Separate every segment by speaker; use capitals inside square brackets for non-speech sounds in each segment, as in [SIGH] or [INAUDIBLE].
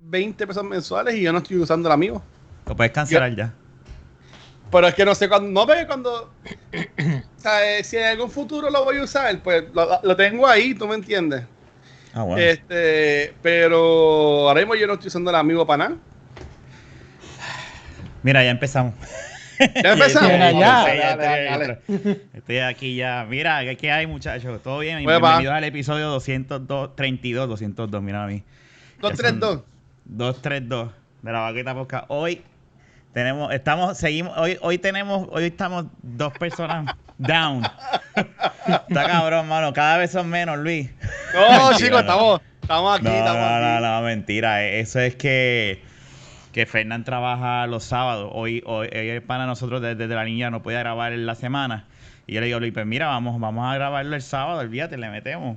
Speaker 1: 20 pesos mensuales y yo no estoy usando el amigo.
Speaker 2: Lo puedes cancelar ya.
Speaker 1: Pero es que no sé cuándo. No ve cuando. eh, si en algún futuro lo voy a usar, pues lo, lo tengo ahí, ¿tú me entiendes?
Speaker 2: Ah, bueno.
Speaker 1: Este, pero ahora mismo yo no estoy usando el amigo para nada.
Speaker 2: Mira, ya empezamos.
Speaker 1: Ya empezamos.
Speaker 2: Estoy, aquí ya. Mira, ¿qué, hay, muchachos? ¿Todo bien?
Speaker 1: Pues, va.
Speaker 2: Bienvenidos al episodio 202, 32, 202, mira a mí.
Speaker 1: Dos,
Speaker 2: Ya
Speaker 1: tres,
Speaker 2: son
Speaker 1: dos.
Speaker 2: 232 de la vaqueta podcast. Hoy tenemos, estamos, seguimos, hoy, hoy tenemos, hoy estamos dos personas [LAUGHS] down. Está cabrón, mano. Cada vez son menos, Luis.
Speaker 1: No, [LAUGHS] chicos, estamos, estamos aquí,
Speaker 2: No,
Speaker 1: estamos
Speaker 2: no,
Speaker 1: aquí.
Speaker 2: no, no, mentira. Eso es que, que Fernán trabaja los sábados. Hoy, hoy, hoy el pana nosotros desde, desde la niña no podía grabar en la semana. Y yo le digo, Luis, pues mira, vamos, vamos a grabarlo el sábado, olvídate, le metemos.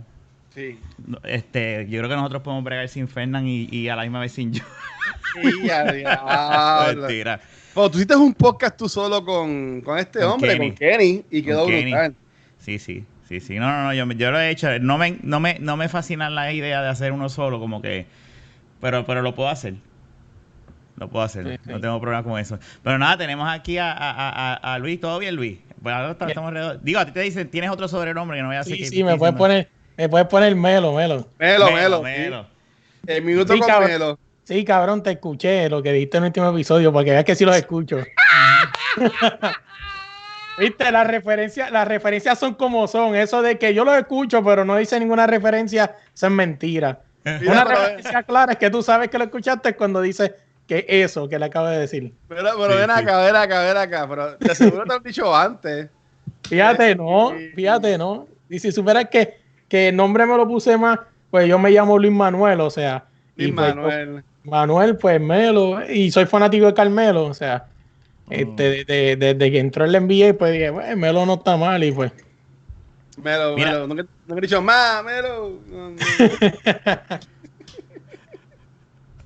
Speaker 1: Sí.
Speaker 2: Este, yo creo que nosotros podemos bregar sin Fernán y, y a la misma vez sin yo.
Speaker 1: Sí. [LAUGHS]
Speaker 2: Mentira.
Speaker 1: Bueno, tú hiciste un podcast tú solo con, con este
Speaker 2: Con
Speaker 1: hombre,
Speaker 2: Kenny.
Speaker 1: con Kenny, y quedó
Speaker 2: Kenny.
Speaker 1: brutal.
Speaker 2: Sí, sí, sí, sí. No, no, no, yo, yo lo he hecho. No me, no me, no me fascina la idea de hacer uno solo, como que. Pero, pero lo puedo hacer. Lo puedo hacer.
Speaker 3: Sí, sí.
Speaker 2: No tengo problema con eso. Pero nada, tenemos aquí a, a, a, a Luis. ¿Todo bien, Luis? Bueno, ahora estamos
Speaker 3: Bien.
Speaker 2: alrededor. Digo, a ti te dicen, tienes otro sobrenombre que no voy a decir.
Speaker 3: Sí,
Speaker 2: que
Speaker 3: sí, me puedes poner, me puedes poner Melo, Melo.
Speaker 1: Melo, Melo.
Speaker 2: Melo.
Speaker 1: sí. El minuto
Speaker 3: Sí,
Speaker 1: con
Speaker 3: cabrón.
Speaker 1: Melo.
Speaker 3: Sí, cabrón, te escuché lo que dijiste en el último episodio, para que veas que sí los escucho. [LAUGHS] Viste, las referencias, las referencias son como son. Eso de que yo los escucho, pero no dice ninguna referencia, eso es mentira.
Speaker 1: Mira,
Speaker 3: Una referencia clara es que tú sabes que lo escuchaste cuando dice que eso que le acabo de decir.
Speaker 1: Pero, pero
Speaker 2: Sí,
Speaker 1: ven
Speaker 2: sí.
Speaker 1: acá, ven acá, ven acá. Pero de seguro te lo han dicho antes.
Speaker 3: Fíjate, no, fíjate, no. Y si supieras que, que el nombre me lo puse más, pues yo me llamo Luis Manuel, o sea.
Speaker 1: Luis
Speaker 3: y pues,
Speaker 1: Manuel.
Speaker 3: Manuel, pues Melo, y soy fanático de Carmelo, o sea, este, desde, desde que entró el NBA, pues dije, bueno, Melo no está mal, y pues.
Speaker 1: Melo,
Speaker 2: Mira.
Speaker 1: Melo. Nunca, nunca he dicho más, Melo. No, [LAUGHS] no.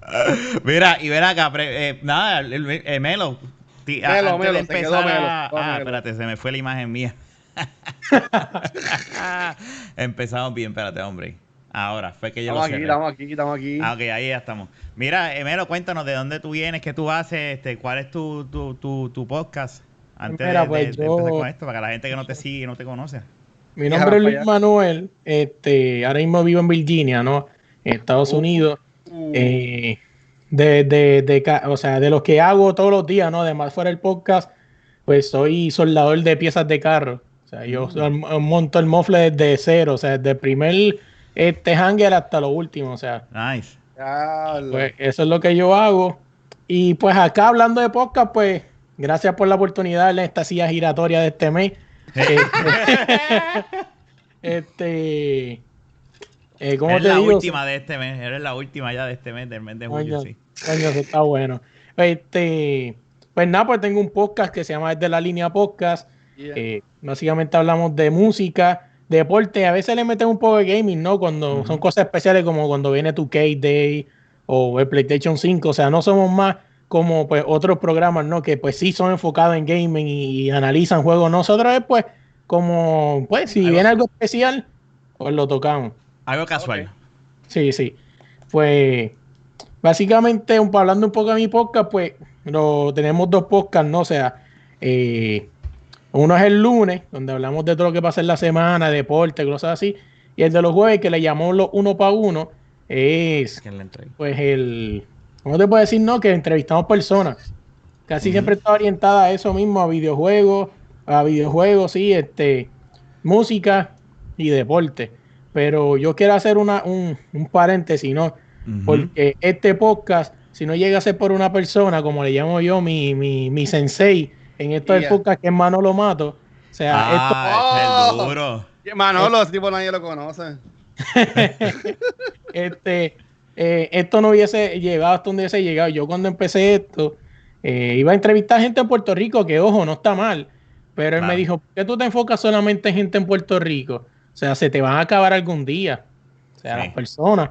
Speaker 1: [LAUGHS]
Speaker 2: Mira, y ven acá, pre- eh, nada, el- el- eh, Melo.
Speaker 1: Melo,
Speaker 2: antes de
Speaker 1: Melo, se quedó
Speaker 2: empezar
Speaker 1: Melo,
Speaker 2: a-
Speaker 1: todo
Speaker 2: ah,
Speaker 1: Melo.
Speaker 2: espérate, se me fue la imagen mía. [LAUGHS] Empezamos bien, espérate, hombre. Ahora, fue que yo
Speaker 1: Estamos
Speaker 2: lo
Speaker 1: aquí,
Speaker 2: cerré.
Speaker 1: estamos aquí, estamos aquí.
Speaker 2: Ah, ok, ahí ya estamos. Mira, eh, Melo, cuéntanos de dónde tú vienes, qué tú haces, este, cuál es tu, tu, tu, tu podcast. Antes
Speaker 3: Mira,
Speaker 2: de,
Speaker 3: pues,
Speaker 2: de- de
Speaker 3: yo-
Speaker 2: empezar con esto, para que la gente que no te sigue y no te conoce.
Speaker 3: Mi nombre es Luis. Manuel, este, ahora mismo vivo en Virginia, ¿no? En Estados
Speaker 1: Uh.
Speaker 3: Unidos.
Speaker 1: Uh,
Speaker 3: Eh, de, de, de, o sea, de los que hago todos los días, ¿no? Además fuera el podcast, pues soy soldador de piezas de carro. O sea, yo arm- monto el mofle desde cero, o sea, desde el primer este hanger hasta lo último, o sea,
Speaker 2: Nice.
Speaker 3: pues eso es lo que yo hago. Y pues acá hablando de podcast, pues gracias por la oportunidad en esta silla giratoria de este mes. [LAUGHS] Este, ¿cómo
Speaker 2: Eres
Speaker 3: te
Speaker 2: la
Speaker 3: digo?
Speaker 2: última de este mes, eres la última ya de este mes, del mes de julio,
Speaker 3: Coño,
Speaker 2: sí.
Speaker 3: coño, eso está bueno. Este, pues nada, pues tengo un podcast que se llama Desde la Línea Podcast.
Speaker 1: Yeah.
Speaker 3: Eh, básicamente hablamos de música, deporte, a veces le metemos un poco de gaming, ¿no? Cuando son cosas especiales como cuando viene tu K-Day o el PlayStation 5, o sea, no somos más como pues otros programas, ¿no? Que pues sí son enfocados en gaming y, analizan juegos. Nosotros es pues como, pues si viene algo especial, pues lo tocamos.
Speaker 2: Algo casual.
Speaker 1: Ok.
Speaker 3: Sí, sí. Pues básicamente, un, hablando un poco de mi podcast, pues lo, tenemos dos podcasts, ¿no? O sea, eh, uno es el lunes, donde hablamos de todo lo que pasa en la semana, deporte, cosas así. Y el de los jueves, que le llamamos los uno para uno, es
Speaker 2: ¿Quién le entrega?
Speaker 3: pues el, ¿cómo te puedo decir? No, que entrevistamos personas. Casi siempre está orientada a eso mismo, a videojuegos, a videojuegos, sí, este, música y deporte. Pero yo quiero hacer una, un, un paréntesis, ¿no? Porque este podcast, si no llega a ser por una persona, como le llamo yo, mi, mi, mi sensei, en esto del
Speaker 1: Yeah.
Speaker 3: podcast, que es Manolo Mato, o sea,
Speaker 2: Ah, ese es
Speaker 1: Oh.
Speaker 2: duro.
Speaker 1: Manolo, ese tipo nadie lo conoce. [LAUGHS]
Speaker 3: este, eh, esto no hubiese llegado hasta donde hubiese llegado. Yo cuando empecé esto, eh, iba a entrevistar gente en Puerto Rico, que ojo, no está mal, pero él
Speaker 2: Claro.
Speaker 3: me dijo, ¿por qué tú te enfocas solamente en gente en Puerto Rico? O sea, se te van a acabar algún día, o sea,
Speaker 2: Sí.
Speaker 3: las personas.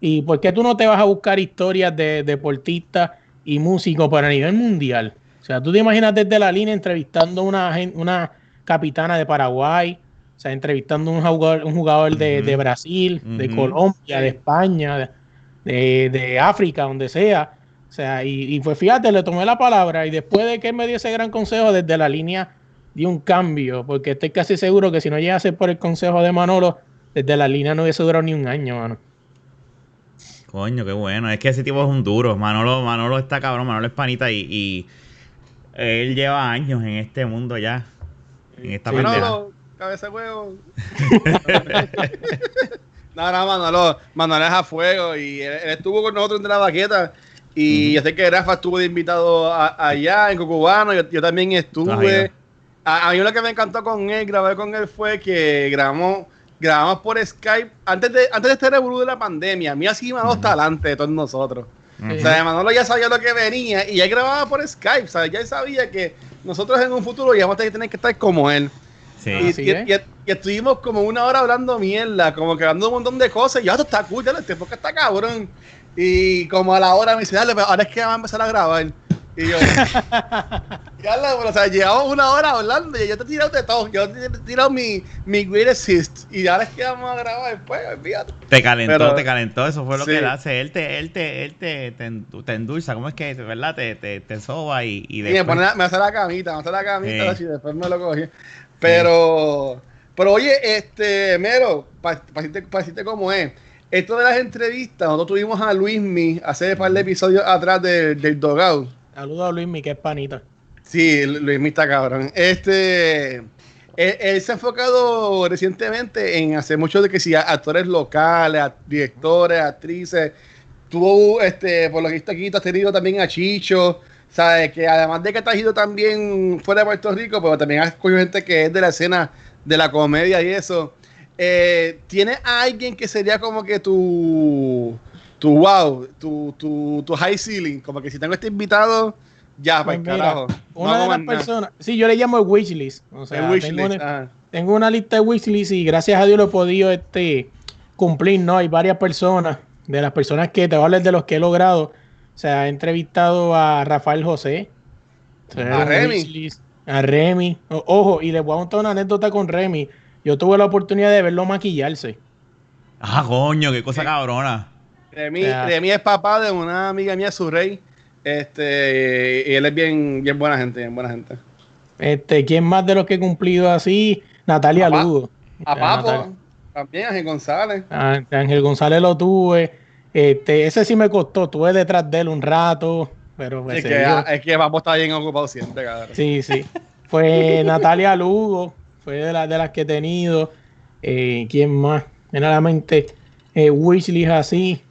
Speaker 3: ¿Y por qué tú no te vas a buscar historias de deportistas y músicos para nivel mundial? O sea, tú te imaginas desde la línea entrevistando una, una capitana de Paraguay O sea, entrevistando a un jugador, un jugador de, de Brasil, de Colombia, de España, de, de, África, donde sea. O sea, y, y pues fíjate, le tomé la palabra y después de que él me dio ese gran consejo desde la línea dio un cambio, porque estoy casi seguro que si no llega a ser por el consejo de Manolo, desde la línea no hubiese durado ni un año, mano.
Speaker 2: Coño, qué bueno. Es que ese tipo es un duro. Manolo, Manolo está cabrón, Manolo es panita y, él lleva años en este mundo ya. En esta
Speaker 1: sí, Manolo, cabeza de huevo. [LAUGHS] no, no, Manolo, Manolo es a fuego y él, estuvo con nosotros en la baqueta. Y yo sé que Rafa estuvo de invitado allá en Cucubano. Yo, yo también estuve. A, mí lo que me encantó con él, grabar con él, fue que grabamos, grabamos por Skype antes de, antes de este revolú de la pandemia. A mí así me uh talante de todos nosotros. O sea, Manolo ya sabía lo que venía y él grababa por Skype, ¿sabes? Ya él sabía que nosotros en un futuro íbamos a tener que estar como él. Sí. Y, y, estuvimos como una hora hablando mierda, como que hablando un montón de cosas. Y ya esto está cool, ya este porque está cabrón. Y como a la hora me dice, dale, pero ahora es que vamos a empezar a grabar. Y yo, [LAUGHS] ya o sea, llevamos una hora hablando y yo te he tirado de todo. Yo te he tirado mi, mi great assist. Y ahora es que vamos a grabar después, fíjate.
Speaker 2: Te calentó, te calentó. Eso fue lo que él hace. Él te, él te, él te, te, endulza. ¿Cómo es que, verdad? Te, te, te soba y, y
Speaker 1: después... me, pone, me hace la camita, me hace la camita y después me lo cogí. Pero, pero oye, este, Mero, para pa decirte, cómo es. Esto de las entrevistas, nosotros tuvimos a Luismi hace un par de episodios atrás del, del Dogout
Speaker 3: Saludos a Luismi, que es panita.
Speaker 1: Sí, Luismi está cabrón. Este. Él, se ha enfocado recientemente en hacer mucho de que si actores locales, directores, actrices. Tuvo, este, por lo que está aquí, has tenido también a Chicho. ¿Sabes? Que además de que te has ido también fuera de Puerto Rico, pero también has escogido gente que es de la escena de la comedia y eso. Eh, ¿Tienes alguien que sería como que tu tu wow, tu, tu, tu high ceiling, como que si tengo este invitado, ya, pues, pues carajo.
Speaker 3: Una de las personas, sí, yo le llamo el wishlist. O sea, tengo, una, tengo, una, lista de wishlist y gracias a Dios lo he podido este, cumplir, ¿no? Hay varias personas, de las personas que te voy a hablar de los que he logrado. O sea, he entrevistado a Rafael José.
Speaker 1: a Remy.
Speaker 3: A Remy. ojo, y les voy a contar una anécdota con Remy. Yo tuve la oportunidad de verlo maquillarse.
Speaker 2: Ah, coño, qué cosa cabrona.
Speaker 1: De mí, es papá de una amiga mía, su rey. Este, y él es bien, bien buena gente, bien buena gente.
Speaker 3: Este, ¿quién más de los que he cumplido así? Natalia Lugo.
Speaker 1: A Papo, también Ángel González.
Speaker 3: Ah, Ángel González lo tuve. Este, ese sí me costó, estuve detrás de él un rato, pero
Speaker 1: pues, es, que, es que Papo está bien ocupado siempre, cabrón.
Speaker 3: Sí, sí. Fue [LAUGHS] Natalia Lugo, fue de, las de las que he tenido. Eh, ¿Quién más? Generalmente, eh, Wishley así.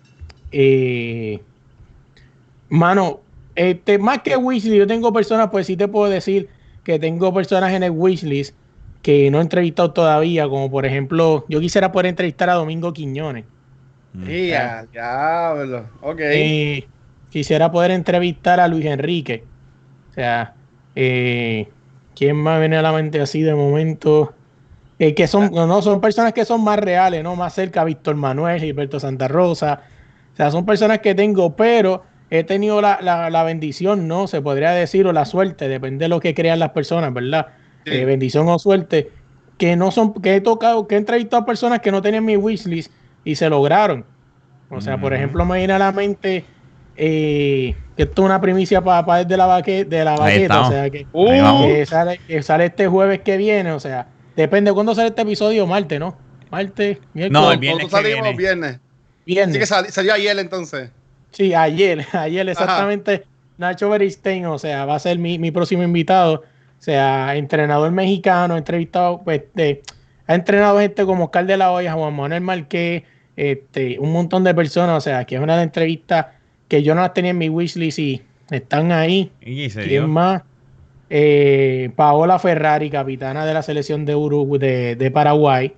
Speaker 3: Eh, mano, este, más que wishlist, yo tengo personas, pues sí te puedo decir que tengo personas en el wishlist que no he entrevistado todavía, como por ejemplo, yo quisiera poder entrevistar a Domingo Quiñones.
Speaker 1: Mm. Sí, ya, diablo. Ok.
Speaker 3: Eh, quisiera poder entrevistar a Luis Enrique. O sea, eh, ¿quién más viene a la mente así de momento? Eh, que son, ah. no, son personas que son más reales, ¿no? Más cerca, Víctor Manuel, Gilberto Santa Rosa, o sea, son personas que tengo, pero he tenido la, bendición, ¿no? Se podría decir, o la suerte, depende de lo que crean las personas, ¿verdad? Eh, bendición o suerte, que no son, que he tocado, que he entrevistado a personas que no tenían mi wishlist y se lograron. O sea, por ejemplo, me viene a la mente eh, que esto es una primicia para pa de la baqueta, de la baqueta, o sea, que, uh. sale, que, sale, este jueves que viene, o sea, depende de cuándo sale este episodio, martes, ¿no? Martes,
Speaker 1: miércoles. No, el viernes. salimos viernes. Viernes. que salió ayer entonces.
Speaker 3: Sí, ayer, [LAUGHS] ayer exactamente. Nacho Beristein, o sea, va a ser mi, próximo invitado. O sea, entrenador mexicano, entrevistado, pues, ha entrenado gente como Oscar de la Hoya, Juan Manuel Marqués, este, un montón de personas. O sea, que es una entrevista que yo no las tenía en mi wishlist y están ahí.
Speaker 2: ¿Y ¿Quién
Speaker 3: más? Eh, Paola Ferrari, capitana de la selección de Uruguay, de, Paraguay,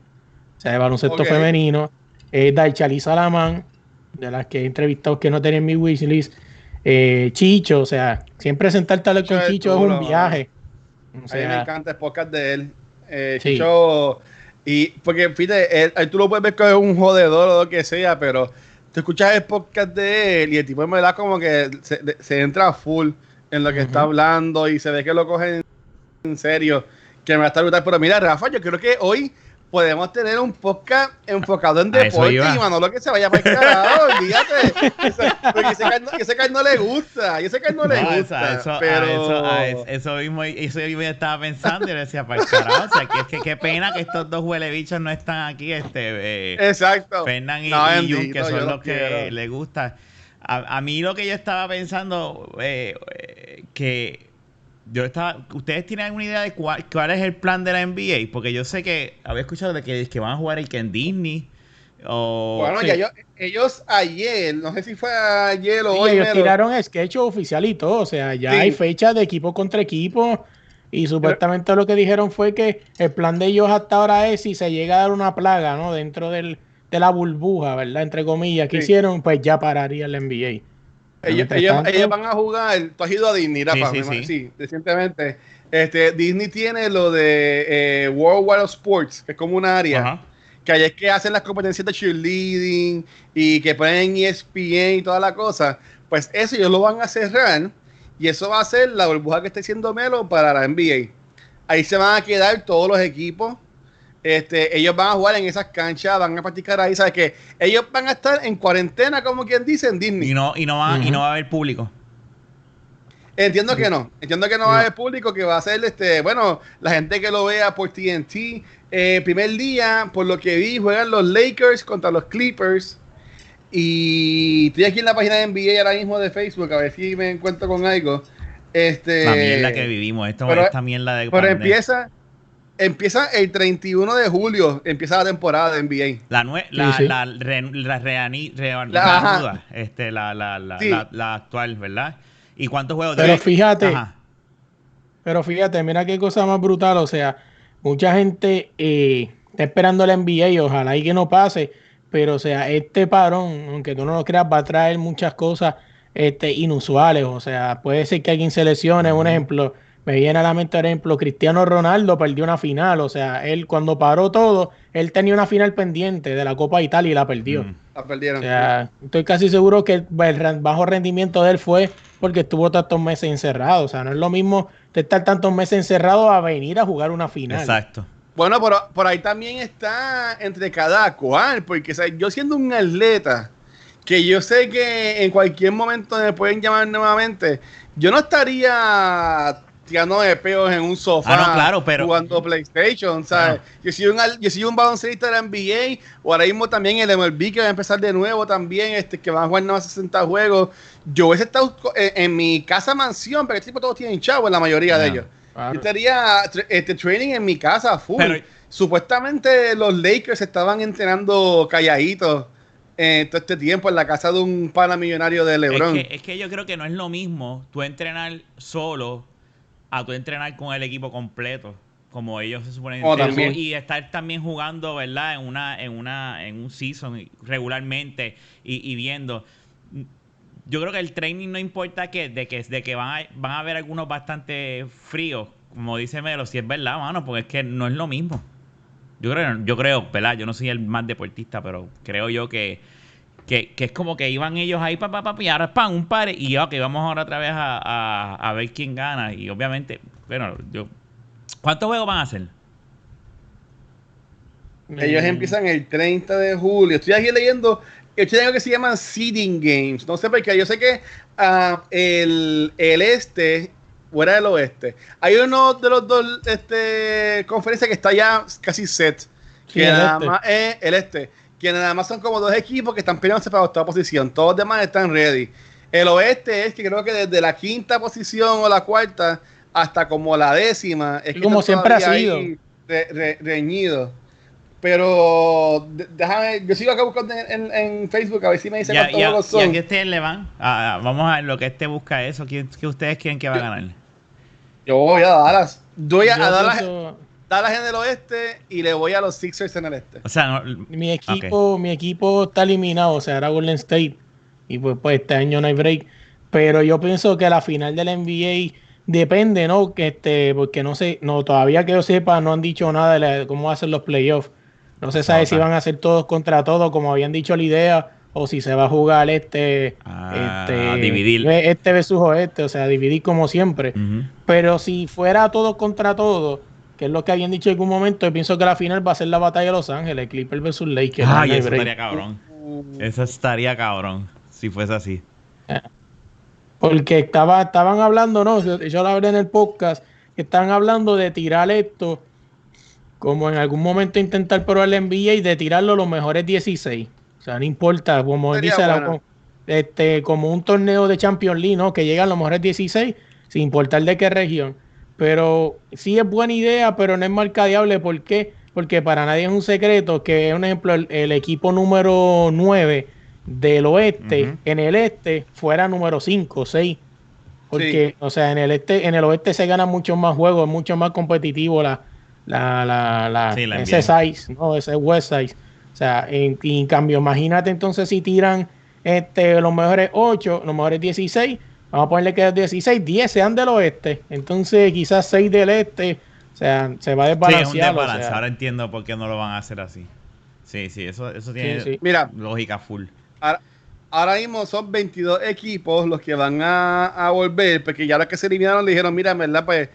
Speaker 3: o sea, de baloncesto femenino eh, Daichali Salamán, de las que he entrevistado que no tenían mi wishlist. Eh, Chicho, o sea, siempre sentarte a hablar con Chicho es un viaje.
Speaker 1: a mí me encanta el podcast de él. Eh, Chicho, y porque fíjate, tú lo puedes ver que es un jodedor o lo que sea, pero tú escuchas el podcast de él y el tipo me da como que se, entra full en lo que está hablando y se ve que lo cogen en serio, que me va a estar brutal. Pero mira, Rafa, yo creo que hoy podemos tener un podcast enfocado en deporte y Manolo que se vaya para el carajo, [LAUGHS] olvídate. Porque ese car, ese car no le gusta, y ese car no le gusta. Eso, pero...
Speaker 2: eso, mismo, eso mismo yo estaba pensando y le decía, para el carajo, o sea, que, que, qué pena que estos dos huele bichos no están aquí, este,
Speaker 1: eh, Exacto.
Speaker 2: Fernan y, no, que son los que le gusta. A, a, mí lo que yo estaba pensando, eh, eh que yo estaba, ¿ustedes tienen alguna idea de cuál, cuál, es el plan de la NBA? Porque yo sé que había escuchado de que, que van a jugar el que en Disney. O,
Speaker 1: bueno, ya ellos ayer, no sé si fue ayer o hoy.
Speaker 3: Ellos tiraron sketch oficial y todo, o sea, ya hay fecha de equipo contra equipo. Y supuestamente lo que dijeron fue que el plan de ellos hasta ahora es si se llega a dar una plaga, ¿no? Dentro del, de la burbuja, ¿verdad? Entre comillas, que hicieron, pues ya pararía el NBA.
Speaker 1: Ellos, van a jugar. Tú has ido a Disney, Rafa, sí, sí, sí. recientemente. Este, Disney tiene lo de eh, World War of Sports, que es como un área. Que ahí es que hacen las competencias de cheerleading y que ponen ESPN y toda la cosa. Pues eso ellos lo van a cerrar. Y eso va a ser la burbuja que está haciendo Melo para la NBA. Ahí se van a quedar todos los equipos este, ellos van a jugar en esas canchas, van a practicar ahí, ¿sabes qué? Ellos van a estar en cuarentena, como quien dice, en Disney.
Speaker 2: Y no, y no, va, y no va a haber público.
Speaker 1: Entiendo que no, entiendo que no, va a haber público, que va a ser, este, bueno, la gente que lo vea por TNT. Eh, primer día, por lo que vi, juegan los Lakers contra los Clippers. Y estoy aquí en la página de NBA ahora mismo de Facebook, a ver si me encuentro con algo. Este,
Speaker 2: la mierda que vivimos, esto, pero, esta mierda de...
Speaker 1: Pero empieza, Empieza el 31 de julio, empieza la temporada de NBA.
Speaker 2: La la, la, la, este, la, la, la, la, actual, ¿verdad? ¿Y cuántos juegos?
Speaker 3: Pero fíjate, pero fíjate, mira qué cosa más brutal, o sea, mucha gente eh, está esperando la NBA y ojalá y que no pase, pero o sea, este parón, aunque tú no lo creas, va a traer muchas cosas este, inusuales, o sea, puede ser que alguien se lesione, un ejemplo me viene a la mente, por ejemplo, Cristiano Ronaldo perdió una final. O sea, él cuando paró todo, él tenía una final pendiente de la Copa de Italia y la perdió. Mm.
Speaker 1: La perdieron.
Speaker 3: O sea, estoy casi seguro que el bajo rendimiento de él fue porque estuvo tantos meses encerrado. O sea, no es lo mismo estar tantos meses encerrado a venir a jugar una final.
Speaker 2: Exacto.
Speaker 1: Bueno, por, por ahí también está entre cada cual, porque yo siendo un atleta, que yo sé que en cualquier momento me pueden llamar nuevamente, yo no estaría tirando de peos en un sofá
Speaker 2: ah, claro, pero...
Speaker 1: jugando PlayStation, ¿sabes? Yo, soy un, yo soy un de la NBA, o ahora mismo también el MLB que va a empezar de nuevo también, este que van a jugar más 60 juegos. Yo hubiese estado en, mi casa mansión, pero este tipo todos tienen chavo, la mayoría de ellos. Yo estaría este, training en mi casa full. Supuestamente los Lakers estaban entrenando calladitos eh, todo este tiempo en la casa de un pana millonario de LeBron.
Speaker 2: Es que, es que yo creo que no es lo mismo tú entrenar solo a tu entrenar con el equipo completo como ellos se suponen
Speaker 1: oh,
Speaker 2: y estar también jugando verdad en una en una en un season regularmente y, viendo. Yo creo que el training no importa que de que de que van a, van a haber algunos bastante fríos como dice Melo si es verdad mano porque es que no es lo mismo. Yo creo yo creo ¿verdad? yo no soy el más deportista pero creo yo que que, que, es como que iban ellos ahí, pa, pa, pa, y ahora pan, un par, y que vamos ahora otra vez a, a, ver quién gana. Y obviamente, bueno, yo. ¿Cuántos juegos van a hacer?
Speaker 1: Ellos mm. empiezan el 30 de julio. Estoy aquí leyendo. Estoy algo que se llaman Seeding Games. No sé por qué. Yo sé que uh, el, el este fuera del oeste. Hay uno de los dos este, conferencias que está ya casi set. Que nada este. más es el este que nada más son como dos equipos que están peleándose para la posición. Todos los demás están ready. El oeste es que creo que desde la quinta posición o la cuarta hasta como la décima es que
Speaker 3: como siempre ha sido
Speaker 1: reñido. Pero déjame, yo sigo acá buscando en, Facebook a ver si me dicen
Speaker 2: cuántos juegos son. ¿Y a qué ustedes le van? vamos a ver lo que este busca eso. ¿Qué, ustedes quieren que va a ganar?
Speaker 1: Yo voy a Dallas. Voy a, a Dallas. Dallas en el oeste y le voy a los Sixers en el este.
Speaker 2: O sea,
Speaker 3: mi equipo, mi equipo está eliminado, o sea, era Golden State y pues, pues este año no hay break. Pero yo pienso que la final del NBA depende, ¿no? Que este, porque no sé, no, todavía que yo sepa, no han dicho nada de cómo hacen los playoffs. No se sabe si van a ser todos contra todos, como habían dicho la idea, o si se va a jugar este,
Speaker 2: ah, este dividir.
Speaker 3: este versus este, o sea, dividir como siempre. Pero si fuera todo contra todo, que es lo que habían dicho en algún momento, yo pienso que la final va a ser la batalla de Los Ángeles, Clippers versus Lakers.
Speaker 2: Ay, eso estaría cabrón. Eso estaría cabrón, si fuese así.
Speaker 3: Porque estaba, estaban hablando, no, yo lo hablé en el podcast, que estaban hablando de tirar esto, como en algún momento intentar probar el NBA y de tirarlo los mejores 16. O sea, no importa, como dice este, como un torneo de Champions League, ¿no? Que llegan los mejores 16, sin importar de qué región. Pero sí es buena idea, pero no es marcadeable. ¿Por qué? Porque para nadie es un secreto que, un ejemplo, el, equipo número 9 del oeste, en el este, fuera número 5 o 6. Porque, o sea, en el este, en el oeste se ganan muchos más juegos, es mucho más competitivo la, la, la, la, ese size, ¿no? Ese west size. O sea, en, en, cambio, imagínate entonces si tiran este, los mejores 8, los mejores 16, vamos a ponerle que 16, 10 sean del oeste, entonces quizás 6 del este, o sea, se va a desbalancear.
Speaker 2: Sí, ahora entiendo por qué no lo van a hacer así. Sí, sí, eso, eso tiene Mira, lógica full.
Speaker 1: Ahora, mismo son 22 equipos los que van a, volver, porque ya los que se eliminaron le dijeron, mira, ¿verdad? Pues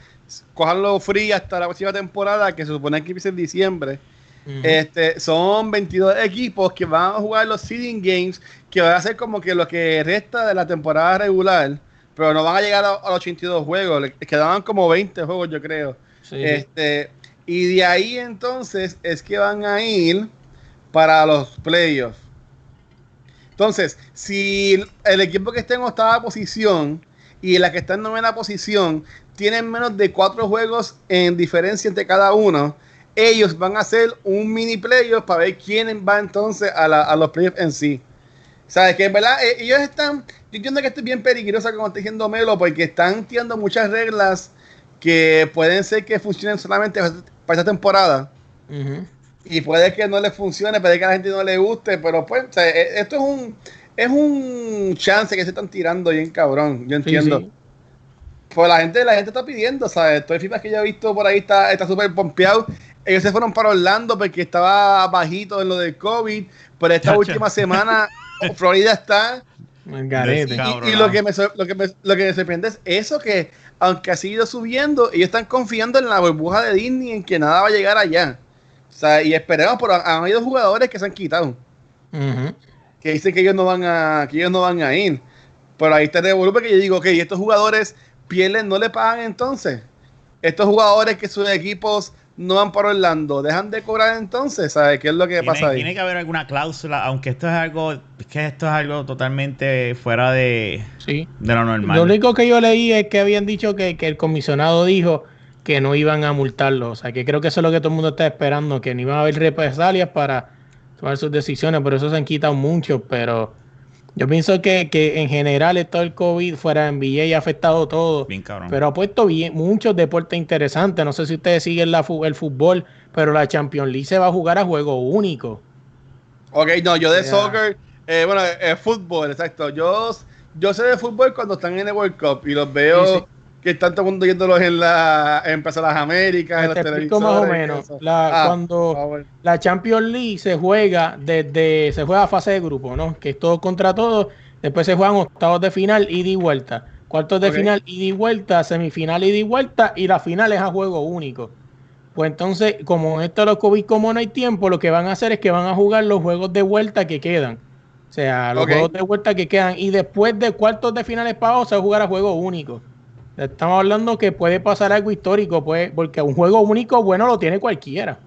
Speaker 1: cojanlo free hasta la próxima temporada, que se supone que empieza en diciembre. Este, son 22 equipos que van a jugar los seeding games, que van a ser como que lo que resta de la temporada regular, pero no van a llegar a, los 82 juegos, les quedaban como 20 juegos, yo creo. Este, y de ahí entonces es que van a ir para los playoffs. Entonces, si el equipo que esté en octava posición y la que está en novena posición tienen menos de cuatro juegos en diferencia entre cada uno, ellos van a hacer un mini playoff para ver quién va entonces a, los playoffs en sí. ¿Sabes? Que verdad, eh, ellos están. Yo entiendo que esto es bien peligrosa, como está diciendo Melo, porque están tirando muchas reglas que pueden ser que funcionen solamente para esta temporada. Y puede que no les funcione, puede que a la gente no le guste, pero pues, eh, esto es un. Es un chance que se están tirando bien cabrón. Yo entiendo. Pues la gente, la gente está pidiendo, ¿sabes? Todo el FIFA que yo he visto por ahí está súper pompeado. Ellos se fueron para Orlando porque estaba bajito en lo del COVID, pero esta última semana [LAUGHS] Florida está... Y, y, lo, que me, lo, que me, lo que me sorprende es eso que, aunque ha seguido subiendo, ellos están confiando en la burbuja de Disney en que nada va a llegar allá. O sea, y esperemos, pero han habido jugadores que se han quitado. Que dicen que ellos no van a, que ellos no van a ir. Pero ahí está el que yo digo, ok, estos jugadores pierden, no le pagan entonces. Estos jugadores que sus equipos no van para Orlando, dejan de cobrar entonces, ¿sabes qué es lo que pasa ahí?
Speaker 2: Tiene que haber alguna cláusula, aunque esto es algo, es que esto es algo totalmente fuera de,
Speaker 3: sí.
Speaker 2: de lo normal.
Speaker 3: Lo único que yo leí es que habían dicho que, que, el comisionado dijo que no iban a multarlo, o sea, que creo que eso es lo que todo el mundo está esperando, que no iban a haber represalias para tomar sus decisiones, por eso se han quitado mucho, pero yo pienso que, en general todo el COVID fuera en NBA ha afectado todo.
Speaker 2: Bien cabrón.
Speaker 3: Pero ha puesto bien, muchos deportes interesantes. No sé si ustedes siguen la, el fútbol, pero la Champions League se va a jugar a juego único.
Speaker 1: Ok, no, yo de soccer, eh, bueno, eh, fútbol, exacto. Yo, yo sé de fútbol cuando están en el World Cup y los veo que están todo el mundo yéndolos en la en las Américas, en los televisores.
Speaker 3: más o menos. La, ah, cuando la Champions League se juega desde se juega a fase de grupo, ¿no? Que es todo contra todo. Después se juegan octavos de final, ida y vuelta. Cuartos de final, ida y vuelta. Semifinal, ida y vuelta. Y la final es a juego único. Pues entonces, como en esto los COVID, como no hay tiempo, lo que van a hacer es que van a jugar los juegos de vuelta que quedan. O sea, los juegos de vuelta que quedan. Y después de cuartos de finales pagos se va a jugar a juego único. Estamos hablando que puede pasar algo histórico, pues, porque un juego único bueno lo tiene cualquiera.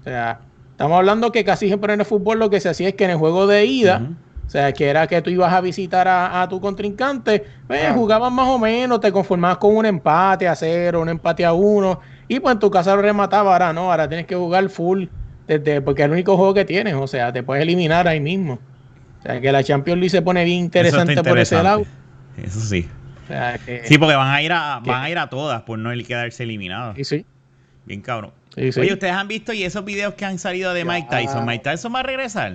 Speaker 3: O sea, estamos hablando que casi siempre en el fútbol lo que se hacía es que en el juego de ida, o sea, que era que tú ibas a visitar a, tu contrincante, pues jugabas más o menos, te conformabas con un empate a cero, un empate a uno, y pues en tu casa lo remataba, ahora no, ahora tienes que jugar full, desde, porque es el único juego que tienes, o sea, te puedes eliminar ahí mismo. O sea, que la Champions League se pone bien interesante. por ese lado.
Speaker 2: Eso sí sí, porque van a ir a, van a ir a todas por no quedarse eliminados.
Speaker 3: Sí, sí.
Speaker 2: Bien cabrón. Oye, ustedes han visto y esos videos que han salido de Mike Tyson. ¿Mike Tyson va a regresar?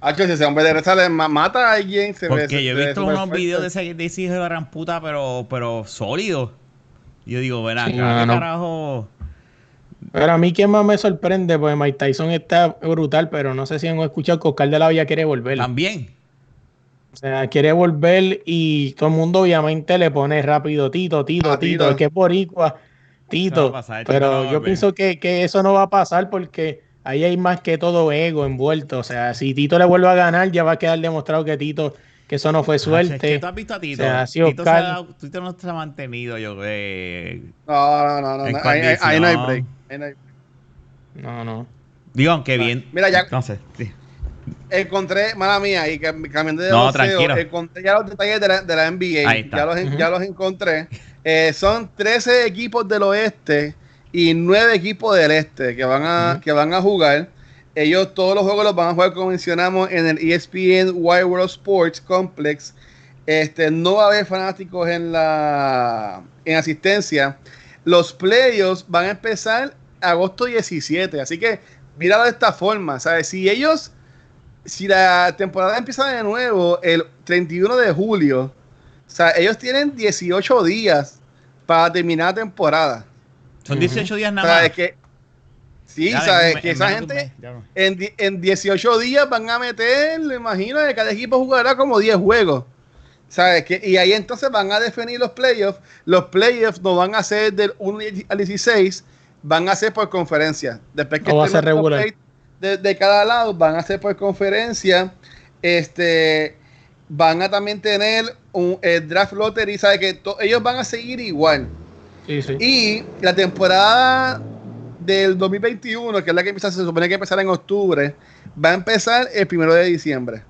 Speaker 1: Ah, si ese hombre regresar, mata a alguien.
Speaker 2: Se porque yo he visto unos videos de ese, de ese hijo de la gran puta, pero, pero sólido. Yo digo, verá, ¿qué carajo?
Speaker 3: Pero a mí quien más me sorprende, pues Mike Tyson está brutal, pero no sé si han escuchado que Oscar de la Villa quiere volver.
Speaker 2: También.
Speaker 3: O sea, quiere volver y todo el mundo obviamente le pone rápido Tito, Tito, Tito, que es boricua. Tito, pero yo pienso que, que, eso no va a pasar porque ahí hay más que todo ego envuelto. O sea, si Tito le vuelve a ganar, ya va a quedar demostrado que Tito, que eso no fue suerte.
Speaker 2: ¿Tú has visto a Tito? Tito, Tito, no se ha mantenido, yo creo.
Speaker 1: No, no, no, no. Ahí, no hay break.
Speaker 3: No, no.
Speaker 2: Digo, aunque bien.
Speaker 1: Mira, ya. No sé, sí. Encontré, mala mía, y cambiando de
Speaker 2: no, tranquilo.
Speaker 1: encontré ya los detalles de la, de la NBA. Ya los, ya los encontré. Eh, son 13 equipos del oeste y 9 equipos del este que van a, que van a jugar. Ellos todos los juegos los van a jugar, como mencionamos, en el ESPN Wide World Sports Complex. Este, no va a haber fanáticos en la en asistencia. Los playoffs van a empezar agosto 17. Así que míralo de esta forma. ¿sabes? Si ellos, si la temporada empieza de nuevo el 31 de julio, o sea, ellos tienen 18 días para terminar la temporada.
Speaker 2: Son 18 días nada
Speaker 1: más. Que, sí, sabes que esa gente en, en, 18 días van a meter, me imagino, que cada equipo jugará como 10 juegos. ¿Sabes? Que, y ahí entonces van a definir los playoffs. Los playoffs no van a ser del 1 al 16, van a ser por conferencia. Después que
Speaker 3: va a ser regular.
Speaker 1: De, de, cada lado van a ser por conferencia. Este van a también tener un draft lottery, sabe que ellos van a seguir igual.
Speaker 3: Sí, sí.
Speaker 1: Y la temporada del 2021, que es la que empieza, se supone que empezar en octubre, va a empezar el primero de diciembre.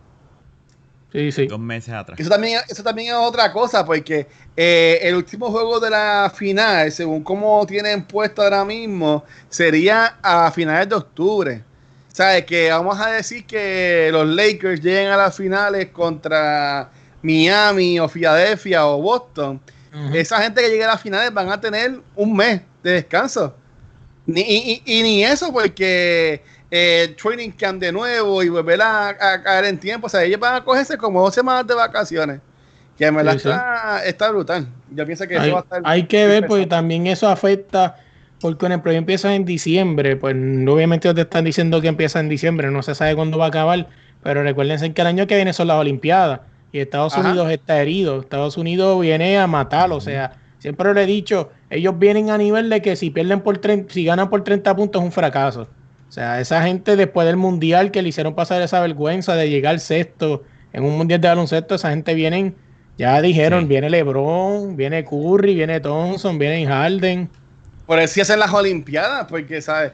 Speaker 3: Sí, sí.
Speaker 2: Dos meses atrás.
Speaker 1: Eso también, eso también es otra cosa, porque eh, el último juego de la final, según cómo tienen puesto ahora mismo, sería a finales de octubre. ¿Sabes? Que vamos a decir que los Lakers lleguen a las finales contra Miami o Filadelfia o Boston. Esa gente que llegue a las finales van a tener un mes de descanso. Ni, y, y, ni eso, porque eh, training camp de nuevo y volver a, caer en tiempo. O sea, ellos van a cogerse como dos semanas de vacaciones. Que me la está, está, brutal. Yo pienso que
Speaker 3: hay,
Speaker 1: eso va a estar.
Speaker 3: Hay que ver, porque también eso afecta. Porque el proyecto empieza en diciembre. Pues obviamente te están diciendo que empieza en diciembre. No se sabe cuándo va a acabar. Pero recuérdense que el año que viene son las Olimpiadas. Y Estados Unidos está herido. Estados Unidos viene a matarlo. O sea, siempre le he dicho, ellos vienen a nivel de que si pierden por 30, si ganan por 30 puntos es un fracaso. O sea, esa gente después del mundial que le hicieron pasar esa vergüenza de llegar sexto en un mundial de baloncesto, esa gente vienen, ya dijeron, viene LeBron, viene Curry, viene Thompson, viene Harden.
Speaker 1: Por eso hacen las Olimpiadas, porque, ¿sabes?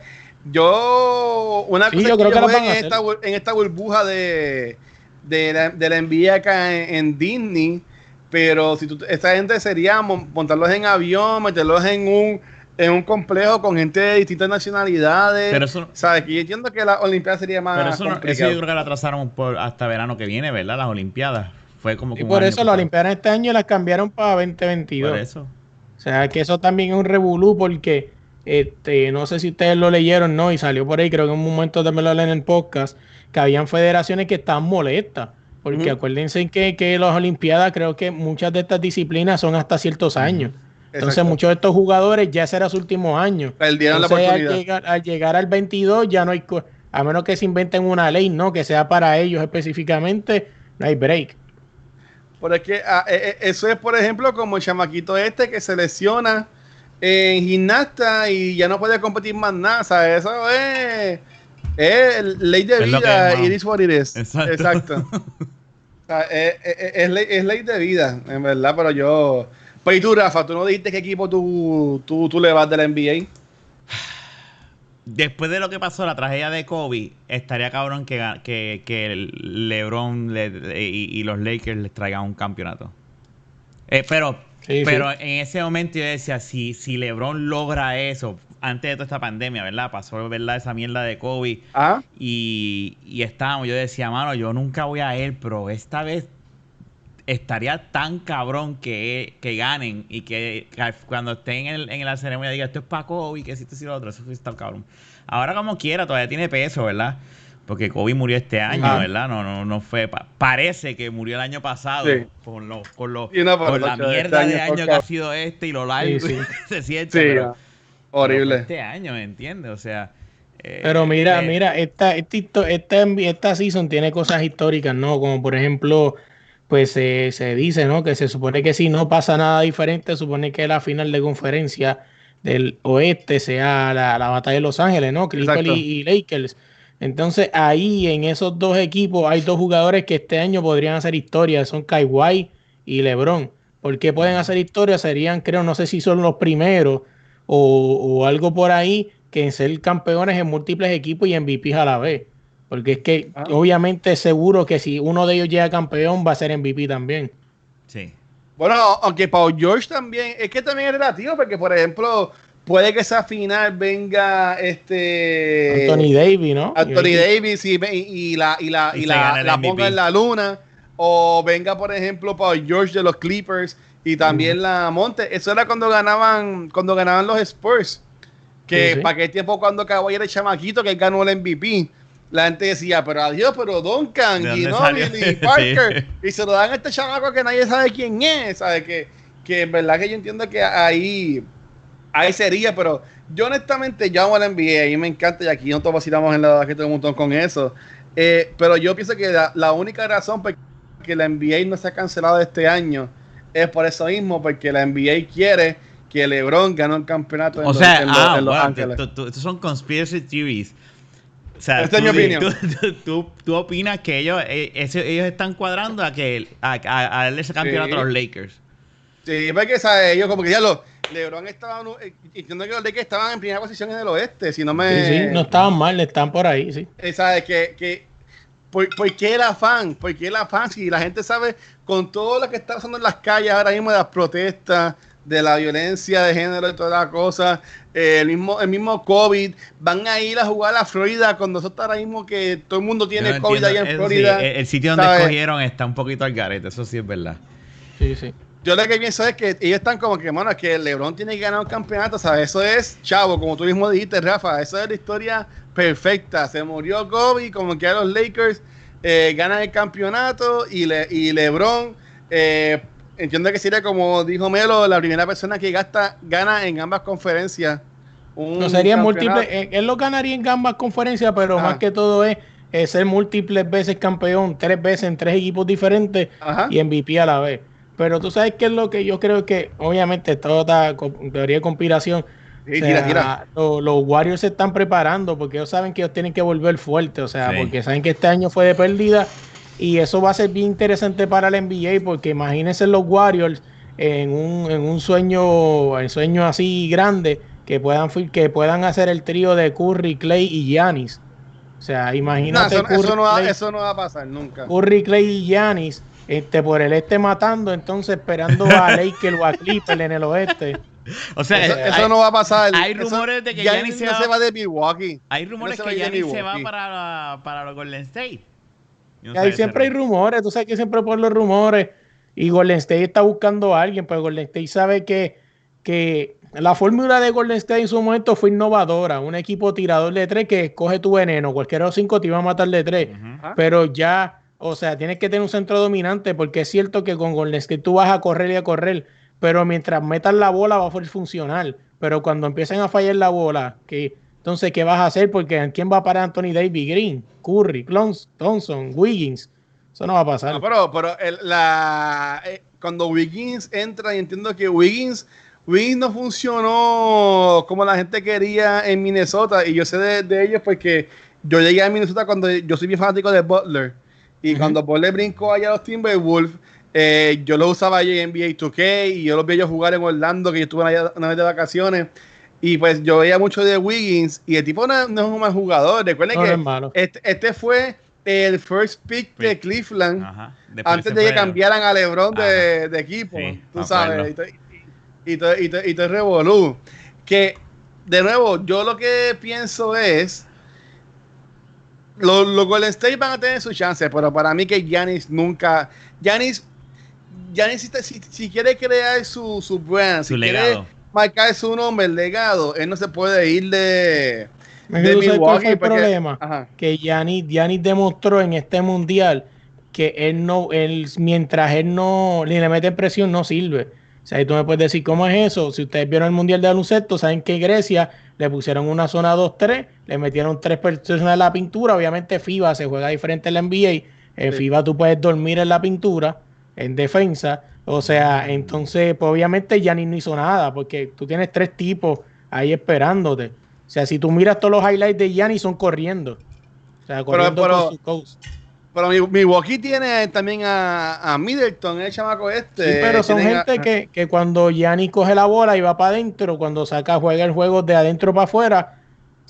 Speaker 1: Yo, una cosa
Speaker 3: yo creo que,
Speaker 1: en, esta, en esta burbuja de, de, la, de la acá en, Disney, pero si tú, esta gente sería montarlos en avión, meterlos en un en un complejo con gente de distintas nacionalidades.
Speaker 2: Pero eso,
Speaker 1: ¿Sabes? Que yo entiendo que la Olimpiada sería más.
Speaker 2: Pero eso, eso yo creo que la atrasaron por hasta verano que viene, ¿verdad? Las Olimpiadas. Fue como.
Speaker 3: Y por eso las Olimpiadas este año las cambiaron para 2022. Por eso. O sea, que eso también es un revolú porque. Este, no sé si ustedes lo leyeron, ¿no? Y salió por ahí, creo que en un momento también lo leen en el podcast, que habían federaciones que estaban molestas. Porque acuérdense que, que las Olimpiadas, creo que muchas de estas disciplinas son hasta ciertos años. Entonces, muchos de estos jugadores ya será su último año.
Speaker 1: Perdieron la oportunidad.
Speaker 3: Al llegar, al llegar, al 22, ya no hay. A menos que se inventen una ley, ¿no? Que sea para ellos específicamente, no hay break.
Speaker 1: Porque ah, eh, eh, eso es, por ejemplo, como el chamaquito este que se lesiona en gimnasta y ya no puede competir más nada. Sea, eso es, es ley de vida. It is what it is. Exacto. Exacto. [LAUGHS] o sea, es, es, ley, es ley de vida, en verdad, pero yo pues y tú, Rafa, ¿tú no dijiste qué equipo tú, tú, tú le vas de la NBA?
Speaker 2: Después de lo que pasó, la tragedia de Kobe, estaría cabrón que, que, que LeBron y, los Lakers les traigan un campeonato. Eh, pero pero en ese momento yo decía, si, si LeBron logra eso, antes de toda esta pandemia, ¿verdad? Pasó, ¿verdad? Esa mierda de Kobe.
Speaker 1: ¿Ah?
Speaker 2: Y, y estábamos, yo decía, mano, yo nunca voy a él, pero esta vez estaría tan cabrón que, que ganen y que, cuando estén en, en, la ceremonia diga esto es para Kobe, que si esto es lo otro, eso está cabrón. Ahora como quiera, todavía tiene peso, ¿verdad? Porque Kobe murió este año, ¿verdad? No, no, no fue. parece que murió el año pasado con, lo, con, lo, la mierda de año, que ha sido este y lo largo [LAUGHS] se siente.
Speaker 1: horrible.
Speaker 2: este año, ¿me entiendes? O sea.
Speaker 3: Eh, pero mira, eh, mira, esta, esta, esta, esta season tiene cosas históricas, ¿no? Como por ejemplo pues se dice, ¿no? Que se supone que si no pasa nada diferente, supone que la final de conferencia del oeste sea la, batalla de Los Ángeles, ¿no? Clippers y, Lakers. Entonces ahí en esos dos equipos hay dos jugadores que este año podrían hacer historia, son Kawhi y LeBron. ¿Por qué pueden hacer historia? Serían, creo, no sé si son los primeros o, algo por ahí, que en ser campeones en múltiples equipos y MVP a la vez. Porque es que ah. obviamente seguro que si uno de ellos llega campeón va a ser MVP también.
Speaker 1: Sí. Bueno, aunque Paul George también, es que también es relativo, porque por ejemplo, puede que esa final venga este
Speaker 3: Anthony Davis, ¿no?
Speaker 1: Anthony Davis y, y, la, y la, y, la, ponga en la luna. O venga, por ejemplo, Paul George de los Clippers y también la Monte. Eso era cuando ganaban, cuando ganaban los Spurs. Que para qué tiempo cuando Kawhi era el chamaquito que ganó el MVP la gente decía, pero adiós, pero Duncan, y no, y [LAUGHS] Parker, y se lo dan a este chamaco que nadie sabe quién es, ¿sabe? Que, que en verdad que yo entiendo que ahí, ahí sería, pero yo honestamente llamo a la NBA, y me encanta, y aquí nosotros vacilamos en la que todo un montón con eso, eh, pero yo pienso que la, única razón por que la NBA no se ha cancelado este año es por eso mismo, porque la NBA quiere que LeBron gane el campeonato
Speaker 2: en o sea, en ah, Los Ángeles. Estos son conspiracy theories sea, Esta es mi opinión. [LAUGHS] Tú, opinas que ellos, eh, ellos están cuadrando a que a, darle ese campeonato a los Lakers.
Speaker 1: Sí, porque ¿sabes? ellos como que ya los LeBron estaba eh, entiendo que los Lakers estaban en primera posición en el oeste, si no me
Speaker 3: Sí, sí, no estaban mal, están por ahí, sí.
Speaker 1: Eh, ¿Sabes que que ¿por, ¿Por qué el afán? ¿Por qué el afán? Si la gente sabe, con todo lo que está pasando en las calles ahora mismo de las protestas, de la violencia de género y todas las cosas, eh, el, mismo, el mismo COVID, van a ir a jugar a Florida con nosotros ahora mismo que todo el mundo tiene COVID ahí en Florida.
Speaker 2: el, sitio donde escogieron está un poquito al garete, eso sí es verdad.
Speaker 1: Sí, sí. Yo lo que pienso es que ellos están como que, bueno, es que LeBron tiene que ganar un campeonato, ¿sabes? Eso es, chavo, como tú mismo dijiste, Rafa, eso es la historia perfecta. Se murió Kobe, como que a los Lakers eh, ganan el campeonato y, le, y LeBron eh, entiendo que sería como dijo Melo, la primera persona que gasta, gana en ambas conferencias.
Speaker 3: no sería múltiples, eh, él lo ganaría en ambas conferencias, pero más que todo es, ser múltiples veces campeón, tres veces en tres equipos diferentes y MVP a la vez. Pero tú sabes qué es lo que yo creo que, obviamente, todo está teoría de conspiración. Los, Warriors se están preparando porque ellos saben que ellos tienen que volver fuerte, o sea, porque saben que este año fue de pérdida y eso va a ser bien interesante para la NBA porque imagínense los Warriors en un, en un sueño, en sueño así grande que puedan, que puedan hacer el trío de Curry, Clay y Giannis. O sea, imagínate.
Speaker 1: eso, no va, eso, no va, a pasar nunca.
Speaker 3: Curry, Clay y Giannis este, por el este matando, entonces esperando a [LAUGHS] Lakers o a Clippers en el oeste.
Speaker 1: O sea, eso, no va a pasar.
Speaker 2: Hay rumores de que
Speaker 1: Giannis se, va, de Milwaukee.
Speaker 2: Hay rumores que Giannis se va para, para los Golden State
Speaker 3: siempre hay rumores, tú sabes que siempre por los rumores. Y Golden State está buscando a alguien, pero Golden State sabe que, que la fórmula de Golden State en su momento fue innovadora. Un equipo tirador de tres que escoge tu veneno. Cualquiera de los cinco te iba a matar de tres. Pero ya, o sea, tienes que tener un centro dominante porque es cierto que con Golden State tú vas a correr y a correr. Pero mientras metas la bola va a funcionar. Pero cuando empiecen a fallar la bola, que entonces, ¿qué vas a hacer? Porque ¿quién va a parar Anthony Davis, Green, Curry, Thompson, Wiggins? Eso no va a pasar.
Speaker 1: pero pero la, eh, cuando Wiggins entra, y entiendo que Wiggins, Wiggins no funcionó como la gente quería en Minnesota. Y yo sé de, ellos porque yo llegué a Minnesota cuando yo soy bien fanático de Butler. Y cuando Butler brincó allá a los Timberwolves, eh, yo lo usaba allí en NBA 2K y yo los vi ellos jugar en Orlando, que yo estuve allá una vez de vacaciones. Y pues yo veía mucho de Wiggins y el tipo no, es un mal jugador. Recuerden que este, este, fue el first pick de Cleveland antes de que cambiaran a LeBron de, equipo. tú sabes. Y te, y, y, revolú. Que, de nuevo, yo lo que pienso es. Los, los Golden State van a tener su chance, pero para mí que Giannis nunca. Giannis, Giannis si, si, quiere crear su, su brand, su si legado marcar su nombre, el legado, él no se puede ir de,
Speaker 3: de Milwaukee. el problema? Que Giannis, demostró en este mundial que él no, él, mientras él no le mete presión, no sirve. O sea, tú me puedes decir, ¿cómo es eso? Si ustedes vieron el Mundial de Baloncesto, saben que Grecia le pusieron una zona 2-3, le metieron tres personas en la pintura. Obviamente FIBA se juega diferente en la NBA. En FIBA tú puedes dormir en la pintura, en defensa. O sea, entonces, pues obviamente Yanis no hizo nada, porque tú tienes tres tipos ahí esperándote. O sea, si tú miras todos los highlights de Giannis son corriendo. O sea, corriendo
Speaker 1: pero,
Speaker 3: con su coach.
Speaker 1: Pero mi Milwaukee tiene también a, a, Middleton, el chamaco este.
Speaker 3: Sí, pero son gente que, que, cuando Giannis coge la bola y va para adentro, cuando saca, juega el juego de adentro para afuera,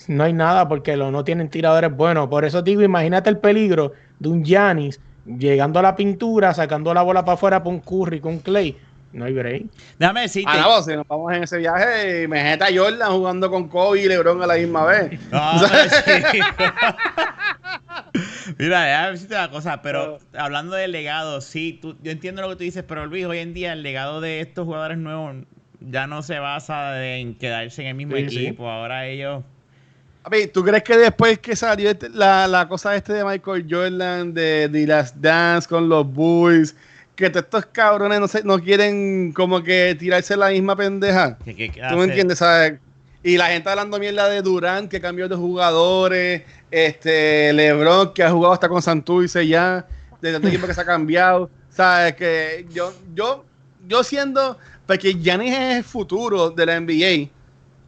Speaker 3: no hay nada porque lo, no tienen tiradores buenos. Por eso digo, imagínate el peligro de un Giannis llegando a la pintura, sacando la bola para afuera con Curry, con Clay. No hay break.
Speaker 2: Déjame decirte.
Speaker 1: Ah, no, si nos vamos en ese viaje, imagínate a Jordan jugando con Kobe y LeBron a la misma vez. No, [LAUGHS] sí. [LAUGHS]
Speaker 2: Mira, déjame decirte una cosa, pero hablando del legado, sí, tú, yo entiendo lo que tú dices, pero Luis, hoy en día el legado de estos jugadores nuevos ya no se basa en quedarse en el mismo sí, equipo. Sí. Ahora ellos
Speaker 1: a ver, ¿tú crees que después que salió este, la, la, cosa este de Michael Jordan, de, de las Dance con los Bulls, que todos estos cabrones no, se, no quieren como que tirarse la misma pendeja? ¿Qué, qué, qué ¿Tú me entiendes? ¿sabes? Y la gente hablando mierda de Durán, que cambió de jugadores, este LeBron, que ha jugado hasta con Santurce ya, de tanto tiempo que se ha cambiado. ¿Sabes? Que yo, yo, yo siendo, porque Giannis es el futuro de la NBA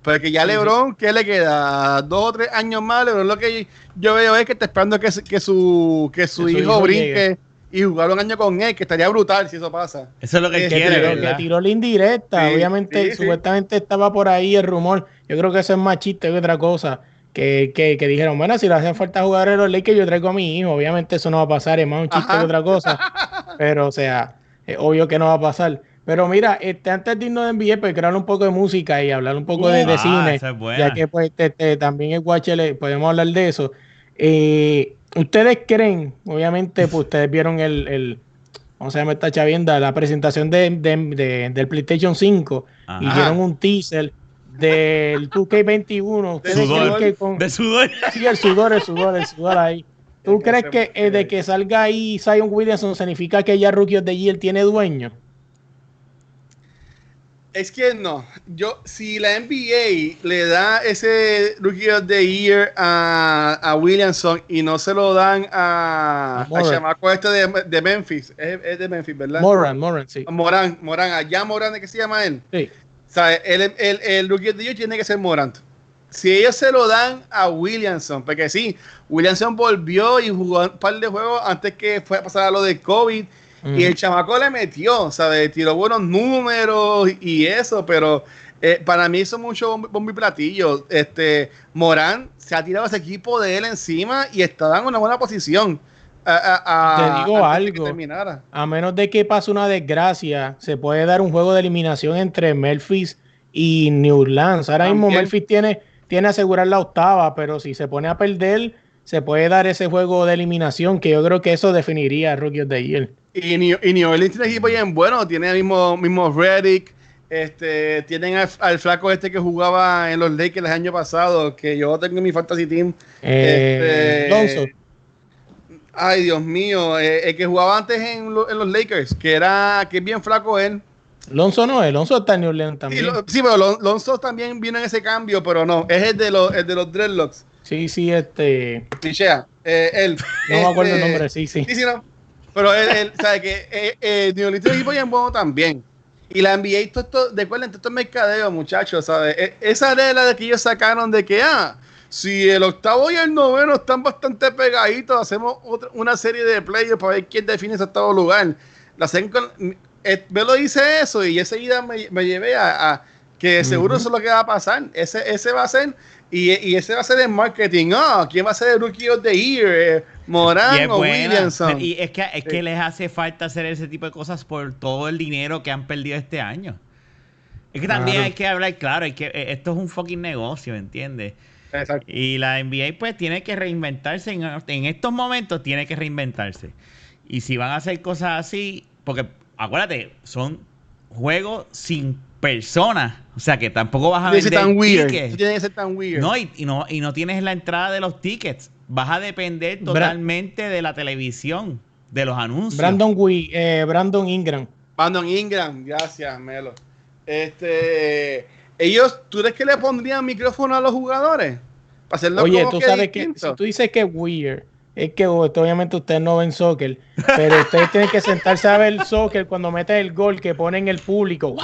Speaker 1: porque ya LeBron, ¿qué le queda? Dos o tres años más. LeBron lo que yo veo es que está esperando que, que su, que su, hijo, hijo, brinque y jugar un año con él, que estaría brutal si eso pasa.
Speaker 2: Eso es lo que
Speaker 3: este,
Speaker 2: quiere,
Speaker 3: tiró,
Speaker 2: ¿verdad?
Speaker 3: Que tiró la indirecta.
Speaker 1: Sí,
Speaker 3: Obviamente,
Speaker 1: sí,
Speaker 3: supuestamente estaba por ahí el rumor. Yo creo que eso es más chiste que otra cosa. Que, que, que dijeron, bueno, si le hacen falta jugar a los Lakers, yo traigo a mi hijo. Obviamente eso no va a pasar, es más un chiste
Speaker 1: Ajá.
Speaker 3: que otra cosa. [LAUGHS] Pero, o sea, es obvio que no va a pasar. Pero mira, este, antes de irnos de NBA, pues crear un poco de música y hablar un poco de, de
Speaker 2: Ah,
Speaker 3: cine,
Speaker 2: esa es
Speaker 3: ya que pues este, este, también es Guachele, podemos hablar de eso. Eh, ¿Ustedes creen, obviamente, pues ustedes vieron el, el ¿cómo se llama esta chavienda? La presentación de, de- de- del PlayStation 5 y
Speaker 2: Ajá.
Speaker 3: dieron un teaser del 2K21. ¿Ustedes creen
Speaker 2: Sudor.
Speaker 3: que con,
Speaker 2: De sudor.
Speaker 3: Sí, el sudor, el sudor, el sudor ahí. ¿Tú crees que eh, de que salga ahí Zion Williamson significa que ya Rookie of the Year tiene dueño?
Speaker 1: Es que no. Yo, si la NBA le da ese Rookie of the Year a, a Williamson y no se lo dan a,
Speaker 3: A
Speaker 1: a chamaco este de, de Memphis, es, es de Memphis, ¿verdad?
Speaker 3: Moran, Moran, sí.
Speaker 1: Morán, Morán, allá Morán, ¿qué se llama él?
Speaker 3: sí.
Speaker 1: O sea, el, el, el Rookie of the Year tiene que ser Morant. Si ellos se lo dan a Williamson, porque sí, Williamson volvió y jugó un par de juegos antes que fue a pasar a lo de COVID.
Speaker 3: Mm.
Speaker 1: Y el chamaco le metió, ¿sabes? Tiró buenos números y eso, pero eh, para mí es mucho bombo, y platillo. Este, Morán se ha tirado ese equipo de él encima y está en una buena posición. a- a- a-
Speaker 3: Te digo algo. A menos de que pase una desgracia, se puede dar un juego de eliminación entre Memphis y New Orleans. Ahora mismo
Speaker 1: También.
Speaker 3: Memphis tiene, tiene asegurar la octava, pero si se pone a perder, se puede dar ese juego de eliminación, que yo creo que eso definiría a Rookie of the Year.
Speaker 1: Y New, y New Orleans tiene equipo bien bueno, tiene el mismo, mismo Reddick, este, tienen al, al flaco este que jugaba en los Lakers el año pasado, que yo tengo en mi fantasy team.
Speaker 3: Eh,
Speaker 1: Este,
Speaker 3: Lonzo.
Speaker 1: Ay, Dios mío, eh, el que jugaba antes en, lo- en los Lakers, que era, que es bien flaco él.
Speaker 3: Lonzo no es, Lonzo está en New Orleans
Speaker 1: Sí,
Speaker 3: también.
Speaker 1: lo- sí, pero Lon- Lonzo también vino en ese cambio, pero no, es el de los, el de los Dreadlocks.
Speaker 3: Sí, sí, este.
Speaker 1: Pichea, eh, él.
Speaker 3: No me acuerdo el
Speaker 1: Este,
Speaker 3: nombre, sí, sí.
Speaker 1: Sí, sí, no. Pero él, él sabe que eh, eh, New Orleans equipo bien bueno también. Y la NBA, todo esto, recuerden, todo esto es mercadeo, muchachos, ¿sabes? E- Esa regla de que ellos sacaron de que, ah, si el octavo y el noveno están bastante pegaditos, hacemos otra, una serie de playoffs para ver quién define ese octavo lugar. La hacen con, eh, Velo dice eso y enseguida me, me llevé a, a que seguro eso es lo que va a pasar. Ese, ese va a ser, y, y ese va a ser el marketing. Ah, ¿quién va a ser el Rookie of the Year? Eh, ¿Morán o
Speaker 2: buena.
Speaker 1: Williamson?
Speaker 2: Y es que, es
Speaker 1: Sí.
Speaker 2: que les hace falta hacer ese tipo de cosas por todo el dinero que han perdido este año. Es que también
Speaker 3: Claro.
Speaker 2: hay que hablar claro, hay que, eh, esto es un fucking negocio, ¿entiendes?
Speaker 1: Exacto.
Speaker 2: Y la NBA pues tiene que reinventarse, en, en estos momentos tiene que reinventarse. Y si van a hacer cosas así, porque acuérdate, son juegos sin personas, o sea que tampoco vas a
Speaker 1: que
Speaker 2: vender
Speaker 1: tan weird.
Speaker 2: tickets.
Speaker 1: Tiene que ser tan weird.
Speaker 2: No, y, y no, y no tienes la entrada de los tickets. Vas a depender
Speaker 3: Bra-
Speaker 2: totalmente de la televisión, de los anuncios.
Speaker 3: Brandon, Wi- eh, Brandon Ingram.
Speaker 1: Brandon Ingram, gracias, Melo. Este, ellos, ¿tú crees que le pondrían micrófono a los jugadores? Para hacerlo
Speaker 3: Oye,
Speaker 1: como
Speaker 3: tú
Speaker 1: que
Speaker 3: sabes que
Speaker 1: distinto.
Speaker 3: si tú dices que es weird, es que obviamente ustedes no ven soccer, pero ustedes tienen que sentarse a ver soccer cuando meten el gol que ponen el público.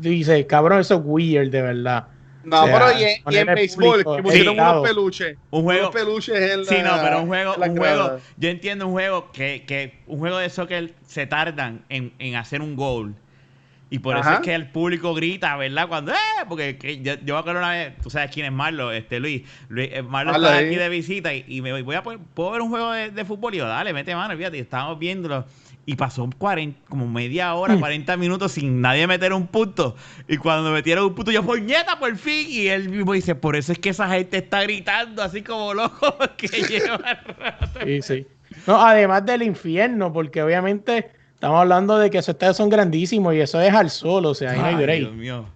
Speaker 3: ¡Guau! Dice, cabrón, eso es weird, de verdad.
Speaker 1: No, pero y en, y en béisbol, que pusieron unos peluches.
Speaker 2: Un juego.
Speaker 1: Unos peluches en la,
Speaker 2: Sí, no, pero un juego, un juego. Yo entiendo un juego que, que un juego de soccer se tardan en, en hacer un gol. Y por eso es que el público grita, ¿verdad? Cuando, ¡eh! Porque yo, yo me acuerdo una vez, tú sabes quién es Marlo, este Luis. Luis eh, Marlo está aquí de visita y, me voy a poder, ¿puedo ver un juego de, de fútbol? Y yo, dale, mete mano, fíjate, y estábamos viéndolo y pasó 40, como media hora, 40 mm. minutos sin nadie meter un punto. Y cuando metieron un punto, yo, ¡puñeta, por fin! Y él mismo dice, por eso es que esa gente está gritando así como loco [LAUGHS] que [LAUGHS] lleva rato.
Speaker 3: Sí, sí. No, además del infierno, porque obviamente estamos hablando de que esos estadios son grandísimos y eso es al sol, o sea, ahí no hay break. Dios mío.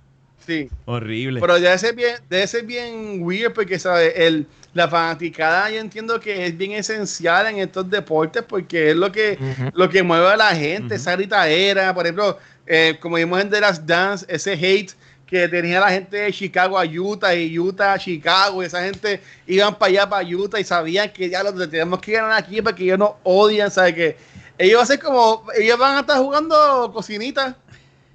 Speaker 1: Sí.
Speaker 2: Horrible.
Speaker 1: Pero debe ser bien, debe ser bien weird porque, ¿sabes? El la fanaticada yo entiendo que es bien esencial en estos deportes porque es lo que, lo que mueve a la gente, esa gritadera, por ejemplo, eh, como vimos en The Last Dance, ese hate que tenía la gente de Chicago a Utah y Utah a Chicago, y esa gente iban para allá, para Utah y sabían que ya lo tenemos que ganar aquí porque ellos no odian, ¿sabes? Que ellos van a ser como, ellos van a estar jugando cocinitas,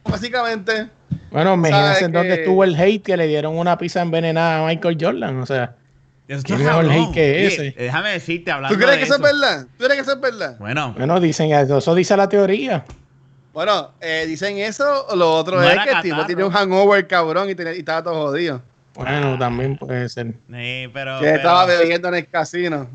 Speaker 1: básicamente.
Speaker 3: Bueno, imagínense en dónde estuvo el hate que le dieron una pizza envenenada a Michael Jordan, o sea.
Speaker 2: que ese. Déjame decirte, hablando
Speaker 1: ¿Tú crees que eso es verdad? ¿Tú crees que eso es verdad?
Speaker 2: Bueno.
Speaker 3: Bueno, dicen eso, dice la teoría.
Speaker 1: Bueno, eh, dicen eso, lo otro es que el tipo tiene un hangover cabrón y, y estaba todo jodido.
Speaker 3: Bueno, también puede ser.
Speaker 2: Sí, pero,
Speaker 1: que estaba bebiendo en el casino.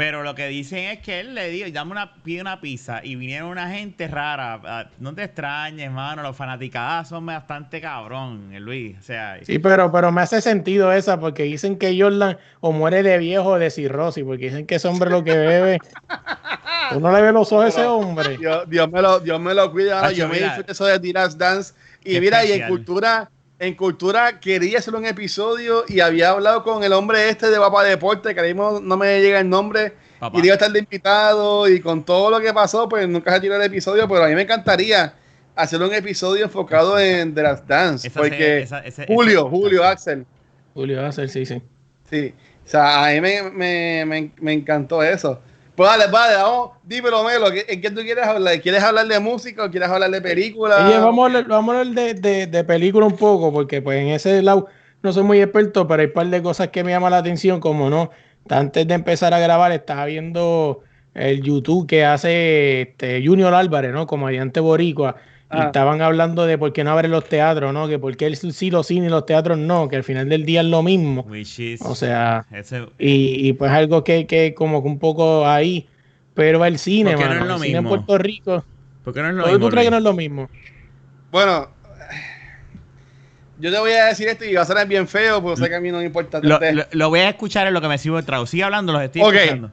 Speaker 2: Pero lo que dicen es que él le dijo, dame una, pide una pizza y vinieron una gente rara. Ah, no te extrañes, hermano, los fanaticadas son bastante cabrón, Luis. O sea,
Speaker 3: sí, pero, pero me hace sentido esa porque dicen que Jordan o muere de viejo o de cirrosis, porque dicen que ese hombre lo que bebe. [LAUGHS] Uno le ve los ojos a ese hombre.
Speaker 1: Dios, me lo, Dios me lo cuida. yo me disfruto eso de Tiras Dance. Y mira, y en cultura en Cultura quería hacer un episodio y había hablado con el hombre este de Papa Deporte, que ahora mismo no me llega el nombre, y iba a estar de invitado y con todo lo que pasó, pues nunca se tiró el episodio, pero a mí me encantaría hacer un episodio enfocado en The Last Dance, porque Julio, Julio Axel.
Speaker 3: Julio Axel, sí, sí.
Speaker 1: Sí, o sea, a mí me, me, me encantó eso. Pues dale, vale, vamos, dímelo, Melo, ¿en qué tú quieres hablar? ¿Quieres hablar de música o quieres hablar de película?
Speaker 3: vamos a hablar, vamos a hablar de, de, película un poco, porque pues en ese lado no soy muy experto, pero hay un par de cosas que me llaman la atención, como no, antes de empezar a grabar estaba viendo el YouTube que hace este Junior Álvarez, ¿no? Comediante boricua, ah. estaban hablando de por qué no abren los teatros, ¿no? Que por qué sí los cines y los teatros no, que al final del día es lo mismo. o sea, y, y, pues algo que, que como que un poco ahí, pero el cine,
Speaker 2: ¿Por qué no es lo
Speaker 3: el
Speaker 2: mismo? cine
Speaker 3: en Puerto Rico.
Speaker 2: ¿Por qué no es lo mismo?
Speaker 3: ¿Tú crees que no es lo mismo?
Speaker 1: Bueno, yo te voy a decir esto y va a ser bien feo, porque sé que a mí no me importa.
Speaker 2: Lo, lo, voy a escuchar en lo que me sigo de Sigue hablando, los estoy escuchando.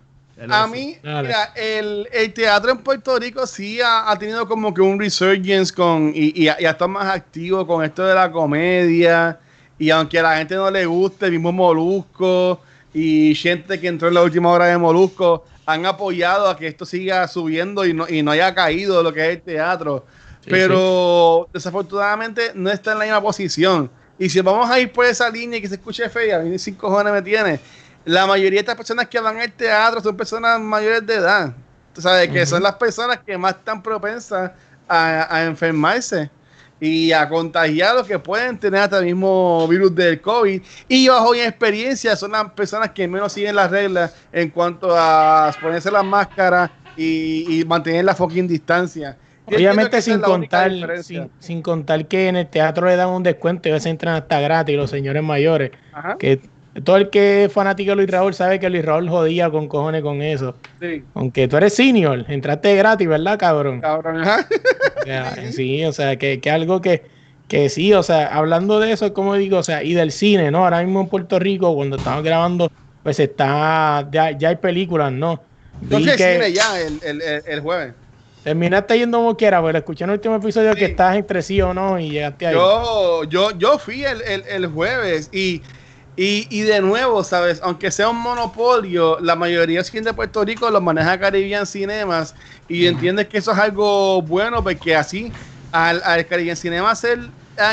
Speaker 1: A mí, mira, el, el, teatro en Puerto Rico sí ha, tenido como que un resurgence con, y, y, está más activo con esto de la comedia. Y aunque a la gente no le guste, el mismo Molusco y gente que entró en la última hora de Molusco han apoyado a que esto siga subiendo y no, y no haya caído lo que es el teatro. Pero desafortunadamente no está en la misma posición. Y si vamos a ir por esa línea y que se escuche fea, a mí cinco cojones me tiene la mayoría de estas personas que van al teatro son personas mayores de edad. Tú sabes que son las personas que más están propensas a, enfermarse y a contagiar los que pueden tener hasta el mismo virus del COVID. Y bajo mi experiencia, son las personas que menos siguen las reglas en cuanto a ponerse las máscaras y, mantener la fucking distancia.
Speaker 3: Obviamente sin contar, sin, contar que en el teatro le dan un descuento y a veces entran hasta gratis los señores mayores. Que todo el que es fanático de Luis Raúl sabe que Luis Raúl jodía con cojones con eso. Sí. Aunque tú eres senior, entraste gratis, ¿verdad, cabrón?
Speaker 1: Cabrón, ajá.
Speaker 3: sí, o sea, que, que algo que, que sí, o sea, hablando de eso, como digo, o sea, y del cine, ¿no? Ahora mismo en Puerto Rico, cuando estamos grabando, pues está, ya, ya hay películas, ¿no?
Speaker 1: Entonces cine ya el, el, el, jueves.
Speaker 3: Terminaste yendo como quiera, pero escuché en el último episodio que estás entre sí o no y llegaste ahí.
Speaker 1: Yo, yo, yo fui el, el jueves y y, de nuevo, ¿sabes? Aunque sea un monopolio, la mayoría de de Puerto Rico lo maneja Caribbean Cinemas y entiendes que eso es algo bueno porque así al, al Caribbean Cinemas ser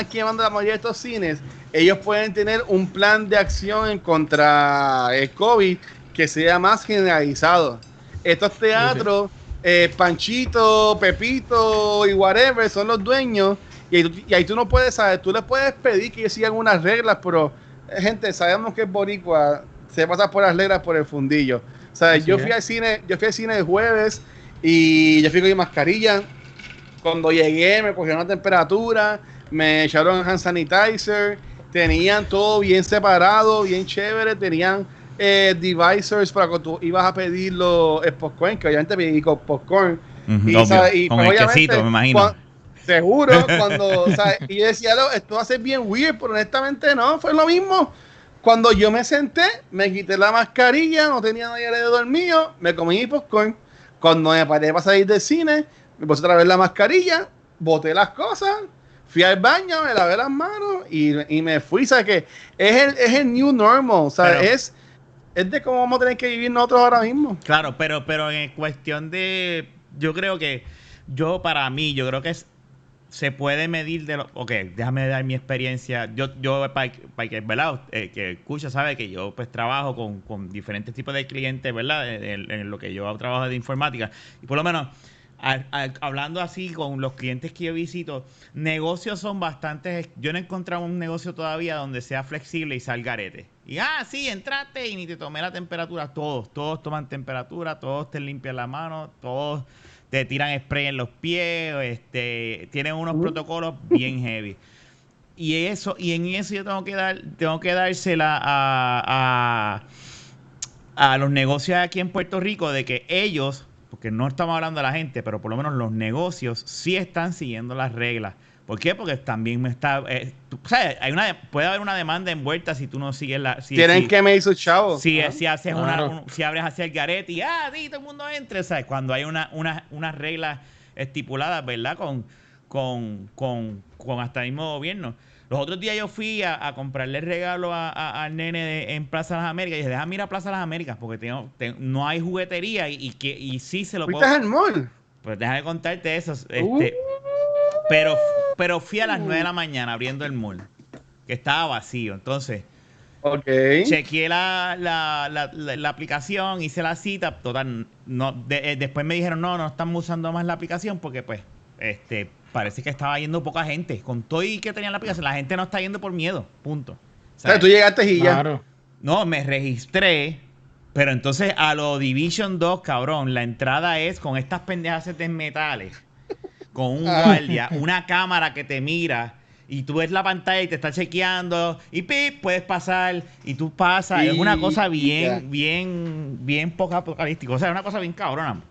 Speaker 1: quien manda la mayoría de estos cines, ellos pueden tener un plan de acción contra el COVID que sea más generalizado. Estos teatros, eh, Panchito, Pepito y whatever son los dueños Y, ahí tú no puedes, saber, tú les puedes pedir que sigan unas reglas, pero eh, gente, sabemos que es boricua, se pasa por las reglas por el fundillo. O sea, yo fui al cine, yo fui al cine el jueves y yo fui con mi mascarilla. Cuando llegué me cogieron la temperatura, me echaron hand sanitizer, tenían todo bien separado, bien chévere, tenían eh, devices para que tú ibas a pedir los popcorn, que obviamente pedí con popcorn.
Speaker 2: y, con el quesito, me imagino.
Speaker 1: Seguro, [LAUGHS] cuando, y yo decía, esto va a ser bien weird, pero honestamente no, fue lo mismo. Cuando yo me senté, me quité la mascarilla, no tenía nadie alrededor mío, me comí mi popcorn. Cuando me paré para salir del cine, me puse otra vez la mascarilla, boté las cosas, fui al baño, me lavé las manos y, me fui. ¿Sabes qué? Es el, es el new normal, ¿sabes? es, es de cómo vamos a tener que vivir nosotros ahora mismo.
Speaker 2: Claro, pero, pero en cuestión de. Yo creo que. Yo, para mí, yo creo que es se puede medir de lo. Ok, déjame dar mi experiencia. Yo, yo para, que, ¿verdad? Eh, que escucha, sabe que yo pues trabajo con, diferentes tipos de clientes, ¿verdad? En, lo que yo trabajo de informática. Y por lo menos, hablando así con los clientes que yo visito, negocios son bastantes. Yo no he encontrado un negocio todavía donde sea flexible y salga arete. Y ah, sí, entraste y ni te tomé la temperatura. Todos, todos toman temperatura, todos te limpian la mano, todos te tiran spray en los pies, este, tienen unos protocolos bien heavy. Y eso, y en eso yo tengo que dar, tengo que dársela a, a, a los negocios aquí en Puerto Rico de que ellos, porque no estamos hablando de la gente, pero por lo menos los negocios sí están siguiendo las reglas. ¿Por qué? Porque también me está. Eh, o sea, hay una, puede haber una demanda envuelta si tú no sigues la.
Speaker 1: Tienen que me hizo chavo.
Speaker 2: Si, si haces una, si abres hacia el garete y ah, di, todo el mundo entre, ¿sabes? Cuando hay una, una, unas reglas estipuladas, ¿verdad? Con, con, con, con hasta el mismo gobierno. Los otros días yo fui a, comprarle regalo a, al nene en Plaza de las Américas y dije, déjame ir a Plaza de las Américas porque tengo, no hay juguetería y, que, y sí se lo puedo.
Speaker 1: al mall?
Speaker 2: Pues déjame contarte eso. Este, uh. Pero, pero fui a las 9 de la mañana abriendo el mall, que estaba vacío. Entonces,
Speaker 1: okay.
Speaker 2: chequeé la, la, la, aplicación, hice la cita. Total, no, eh, después me dijeron, no, no están usando más la aplicación porque, pues, este, parece que estaba yendo poca gente. Con todo y que tenía la aplicación, la gente no está yendo por miedo. Punto.
Speaker 1: O sea, tú llegaste y ya.
Speaker 2: No, me registré. Pero entonces a lo Division 2, cabrón, la entrada es con estas pendejas de metales con un ah. guardia, una cámara que te mira y tú ves la pantalla y te está chequeando y pip, puedes pasar y tú pasas. es una cosa bien, bien, bien poco apocalíptico. O sea, es una cosa bien cabrona.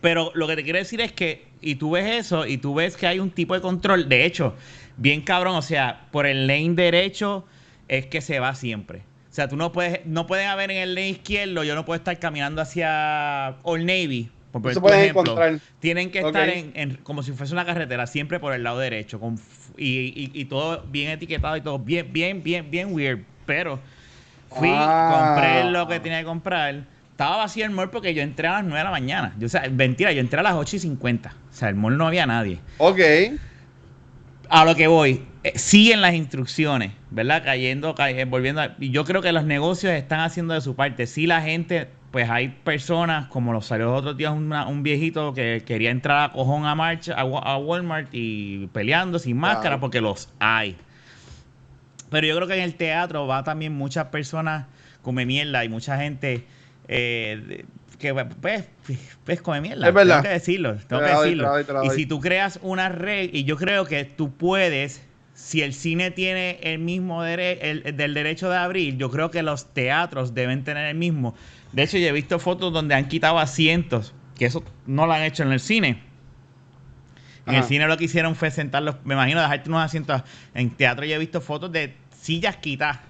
Speaker 2: Pero lo que te quiero decir es que, y tú ves eso, y tú ves que hay un tipo de control, de hecho, bien cabrón, o sea, por el lane derecho es que se va siempre. O sea, tú no puedes, no pueden haber en el lane izquierdo, yo no puedo estar caminando hacia Old Navy por, ejemplo, tienen que estar en, como si fuese una carretera, siempre por el lado derecho, con, y, todo bien etiquetado y todo bien, bien, bien, bien weird. Pero fui, ah. compré lo que tenía que comprar. Estaba vacío el mall porque yo entré a las 9 de la mañana. Yo, o sea, mentira, yo entré a las 8 y 50. O sea, el mall no había nadie.
Speaker 1: Ok.
Speaker 2: A lo que voy, eh, siguen las instrucciones, ¿verdad? Cayendo, cayendo, volviendo. y yo creo que los negocios están haciendo de su parte. Si la gente pues hay personas, como lo salió otro día un viejito que quería entrar a cojón a marcha a, Walmart y peleando sin máscara, porque los hay. Pero yo creo que en el teatro va también muchas personas come mierda y mucha gente eh, que pues, pues come mierda.
Speaker 1: Es verdad.
Speaker 2: Tengo que decirlo, tengo que decirlo. y si tú creas una red, y yo creo que tú puedes, si el cine tiene el mismo derecho, el, del derecho de abrir, yo creo que los teatros deben tener el mismo. De hecho, yo he visto fotos donde han quitado asientos, que eso no lo han hecho en el cine. En el cine lo que hicieron fue sentarlos, me imagino, dejarte unos asientos. En teatro yo he visto fotos de sillas quitadas,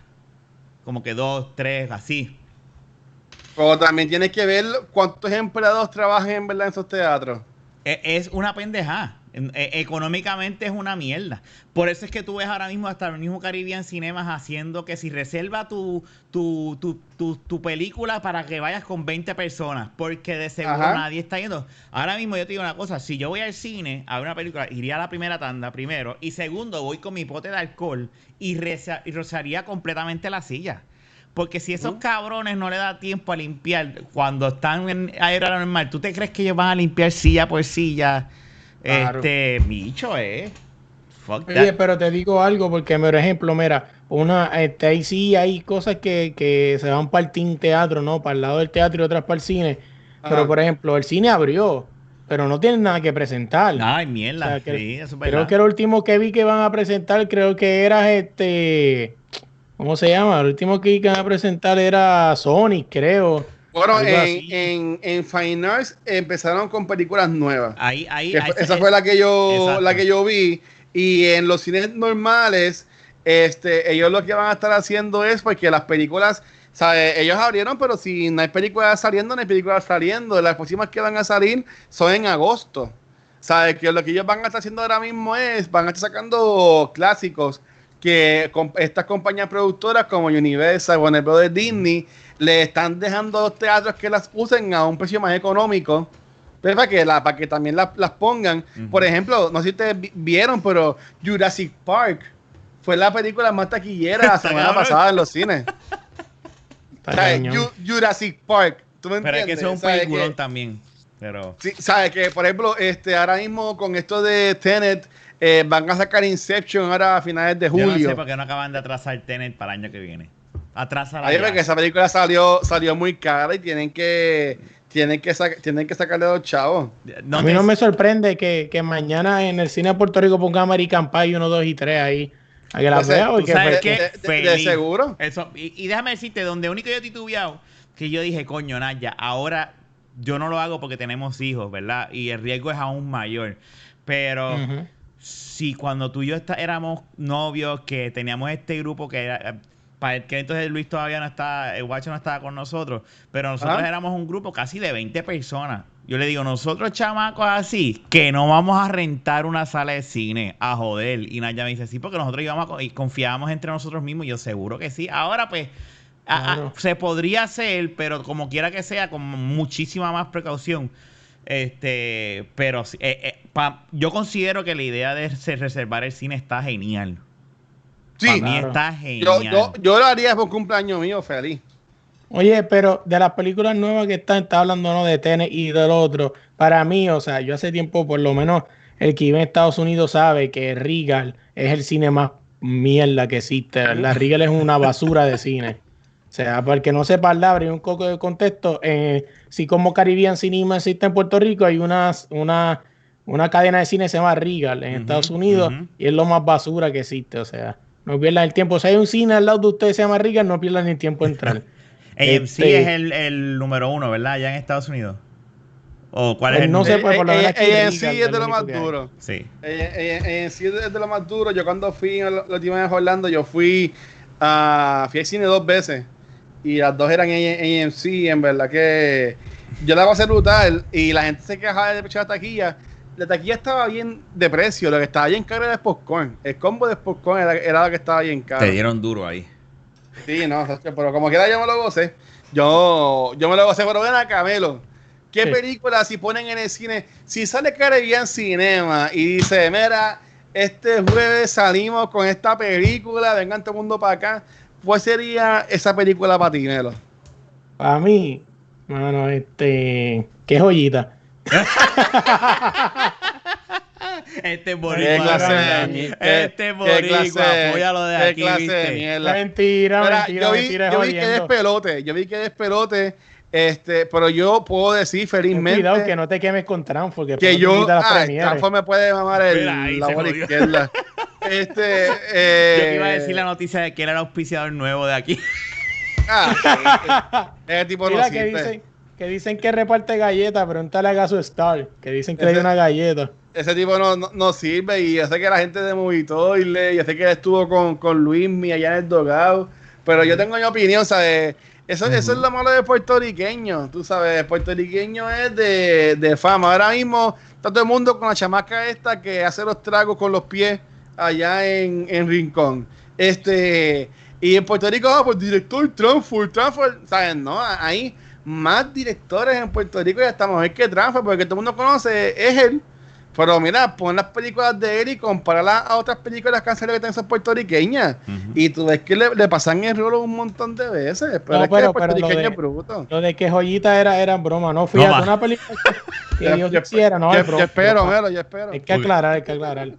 Speaker 2: como que dos, tres, así.
Speaker 1: Pero también tienes que ver cuántos empleados trabajan en verdad en esos teatros.
Speaker 2: E, es una pendejada. E, económicamente es una mierda. Por eso es que tú ves ahora mismo hasta el mismo Caribbean Cinemas haciendo que si reserva tu, tu, tu, tu, película para que vayas con 20 personas, porque de seguro nadie está yendo. Ahora mismo yo te digo una cosa, si yo voy al cine a ver una película, iría a la primera tanda primero, y segundo voy con mi pote de alcohol y, y rozaría completamente la silla. Porque si esos cabrones no le da tiempo a limpiar cuando están en aire normal, ¿tú te crees que ellos van a limpiar silla por silla? Este, bicho, eh.
Speaker 3: Oye, pero te digo algo, porque por ejemplo, mira, una, este, ahí sí hay cosas que, que se van para el team teatro, ¿no? Para el lado del teatro y otras para el cine. Pero por ejemplo, el cine abrió, pero no tienen nada que presentar.
Speaker 2: Ay, mierda.
Speaker 3: creo que el último que vi que van a presentar, creo que era este. ¿Cómo se llama? El último que iban a presentar era Sonic, creo.
Speaker 1: Bueno, en, en, Fine Arts empezaron con películas nuevas.
Speaker 2: Ahí, ahí,
Speaker 1: esa fue la que yo, la que yo vi. Y en los cines normales, este, ellos lo que van a estar haciendo es porque las películas, ¿sabe? ellos abrieron, pero si no hay películas saliendo, no hay películas saliendo. Las próximas que van a salir son en agosto. ¿Sabes? Que lo que ellos van a estar haciendo ahora mismo es, van a estar sacando clásicos que estas compañías productoras como Universal, Warner Bros. Disney le están dejando los teatros que las usen a un precio más económico. Pero para que, la, para que también las pongan. Por ejemplo, no sé si ustedes vieron, pero Jurassic Park fue la película más taquillera la semana pasada en los cines. [LAUGHS] Jurassic Park. ¿tú me pero es que
Speaker 2: eso es un peliculón también. Pero...
Speaker 1: Sí, sabes que, por ejemplo, este, ahora mismo con esto de Tenet, eh, van a sacar Inception ahora a finales de julio. Yo no
Speaker 2: sé por qué no acaban de atrasar Tenet para el año que viene. Atrasa
Speaker 1: la que esa película salió, salió muy cara y tienen que tienen que, tienen que sacarle a los chavos.
Speaker 3: a mí no me sorprende que, que, mañana en el cine de Puerto Rico ponga American Pie 1, 2 y 3 ahí. A que la vea.
Speaker 1: ¿Sabes qué? De, seguro.
Speaker 2: Eso, y, déjame decirte, donde único yo he titubeado, que yo dije, coño, Naya, ahora yo no lo hago porque tenemos hijos, ¿verdad? Y el riesgo es aún mayor. Pero si cuando tú y yo éramos novios, que teníamos este grupo que era para que entonces Luis todavía no está, el guacho no estaba con nosotros, pero nosotros éramos un grupo casi de 20 personas. Yo le digo, nosotros chamacos así, que no vamos a rentar una sala de cine a joder. Y Naya me dice, sí, porque nosotros íbamos y confiábamos entre nosotros mismos. Y yo seguro que sí. Ahora pues, se podría hacer, pero como quiera que sea, con muchísima más precaución. Este, pero eh, eh, yo considero que la idea de reservar el cine está genial.
Speaker 1: Sí, Para mí está genial. Yo, lo haría por cumpleaños mío, feliz.
Speaker 3: Oye, pero de las películas nuevas que están, está hablando ¿no? de Tenet y del otro, para mí, o sea, yo hace tiempo, por lo menos, el que vive en Estados Unidos sabe que Regal es el cine más mierda que existe. La Regal es una basura de cine. O sea, para el que no sepa hablar, y un poco de contexto, eh, si como Caribbean Cinema existe en Puerto Rico, hay una, una, una cadena de cine que se llama Regal en Estados Unidos y es lo más basura que existe. O sea, no pierdan el tiempo. Si hay un cine al lado de ustedes se llama Riga, no pierdan ni tiempo en entrar. [LAUGHS]
Speaker 2: AMC este, es el, el, número uno, ¿verdad? Allá en Estados Unidos. ¿O cuál es el No sé, pues por lo
Speaker 1: menos. AMC es de lo más duro. Sí. AMC es de lo más duro. Yo cuando fui la última vez a Orlando, yo fui a. Fui al cine dos veces. Y las dos eran AMC. En verdad que. Yo la pasé brutal. Y la gente se quejaba de la taquilla la taquilla estaba bien de precio, lo que estaba bien caro era el popcorn. El combo de popcorn era, lo que estaba bien caro.
Speaker 2: Te dieron duro ahí.
Speaker 1: Sí, no, pero como quiera yo me lo gocé. Yo, yo me lo gocé, pero ven a Camelo. ¿Qué película si ponen en el cine? Si sale Caribbean Cinema y dice, mira, este jueves salimos con esta película, vengan todo el mundo para acá, ¿cuál sería esa película para ti, Melo?
Speaker 3: Para mí, mano, este, qué joyita. [LAUGHS]
Speaker 2: este boricua. este boricua. lo de aquí.
Speaker 3: Mentira, mentira,
Speaker 1: yo vi, yo vi que despelote. Yo vi que despelote. Este, pero yo puedo decir felizmente.
Speaker 3: Cuidado que no te quemes con Trump, porque
Speaker 1: que yo. Ah, Trump me puede mamar el, la bola izquierda. [LAUGHS] este, eh,
Speaker 2: yo te iba a decir la noticia de que era el auspiciador nuevo de aquí.
Speaker 1: Ah, [LAUGHS] ese tipo
Speaker 3: Mira no que dice, que dicen que reparte galletas, pregúntale a Gaso Star, que dicen que le dio una galleta.
Speaker 1: Ese tipo no, no, sirve y yo sé que la gente de Movitoile, yo sé que estuvo con, con Luismi allá en el Dogado, pero yo tengo mi opinión, ¿sabes? Eso, eso es lo malo de puertorriqueño, tú sabes, puertorriqueño es de, de fama. Ahora mismo está todo el mundo con la chamaca esta que hace los tragos con los pies allá en, en Rincón. Este, y en Puerto Rico, ah, pues director Transfer, Transfer, ¿sabes? No, ahí más directores en Puerto Rico y hasta mejor que Transfer, porque todo el mundo conoce, es él. Pero mira, pon las películas de él y compárala a otras películas canciones que son puertorriqueñas. Y tú ves que le, pasan el rol un montón de veces. Pero es que el puertorriqueño es bruto.
Speaker 3: Lo de que Joyita era, era broma, no fui a una película que yo, quisiera, no,
Speaker 1: yo, espero, yo espero.
Speaker 3: Hay que aclarar, hay que aclarar.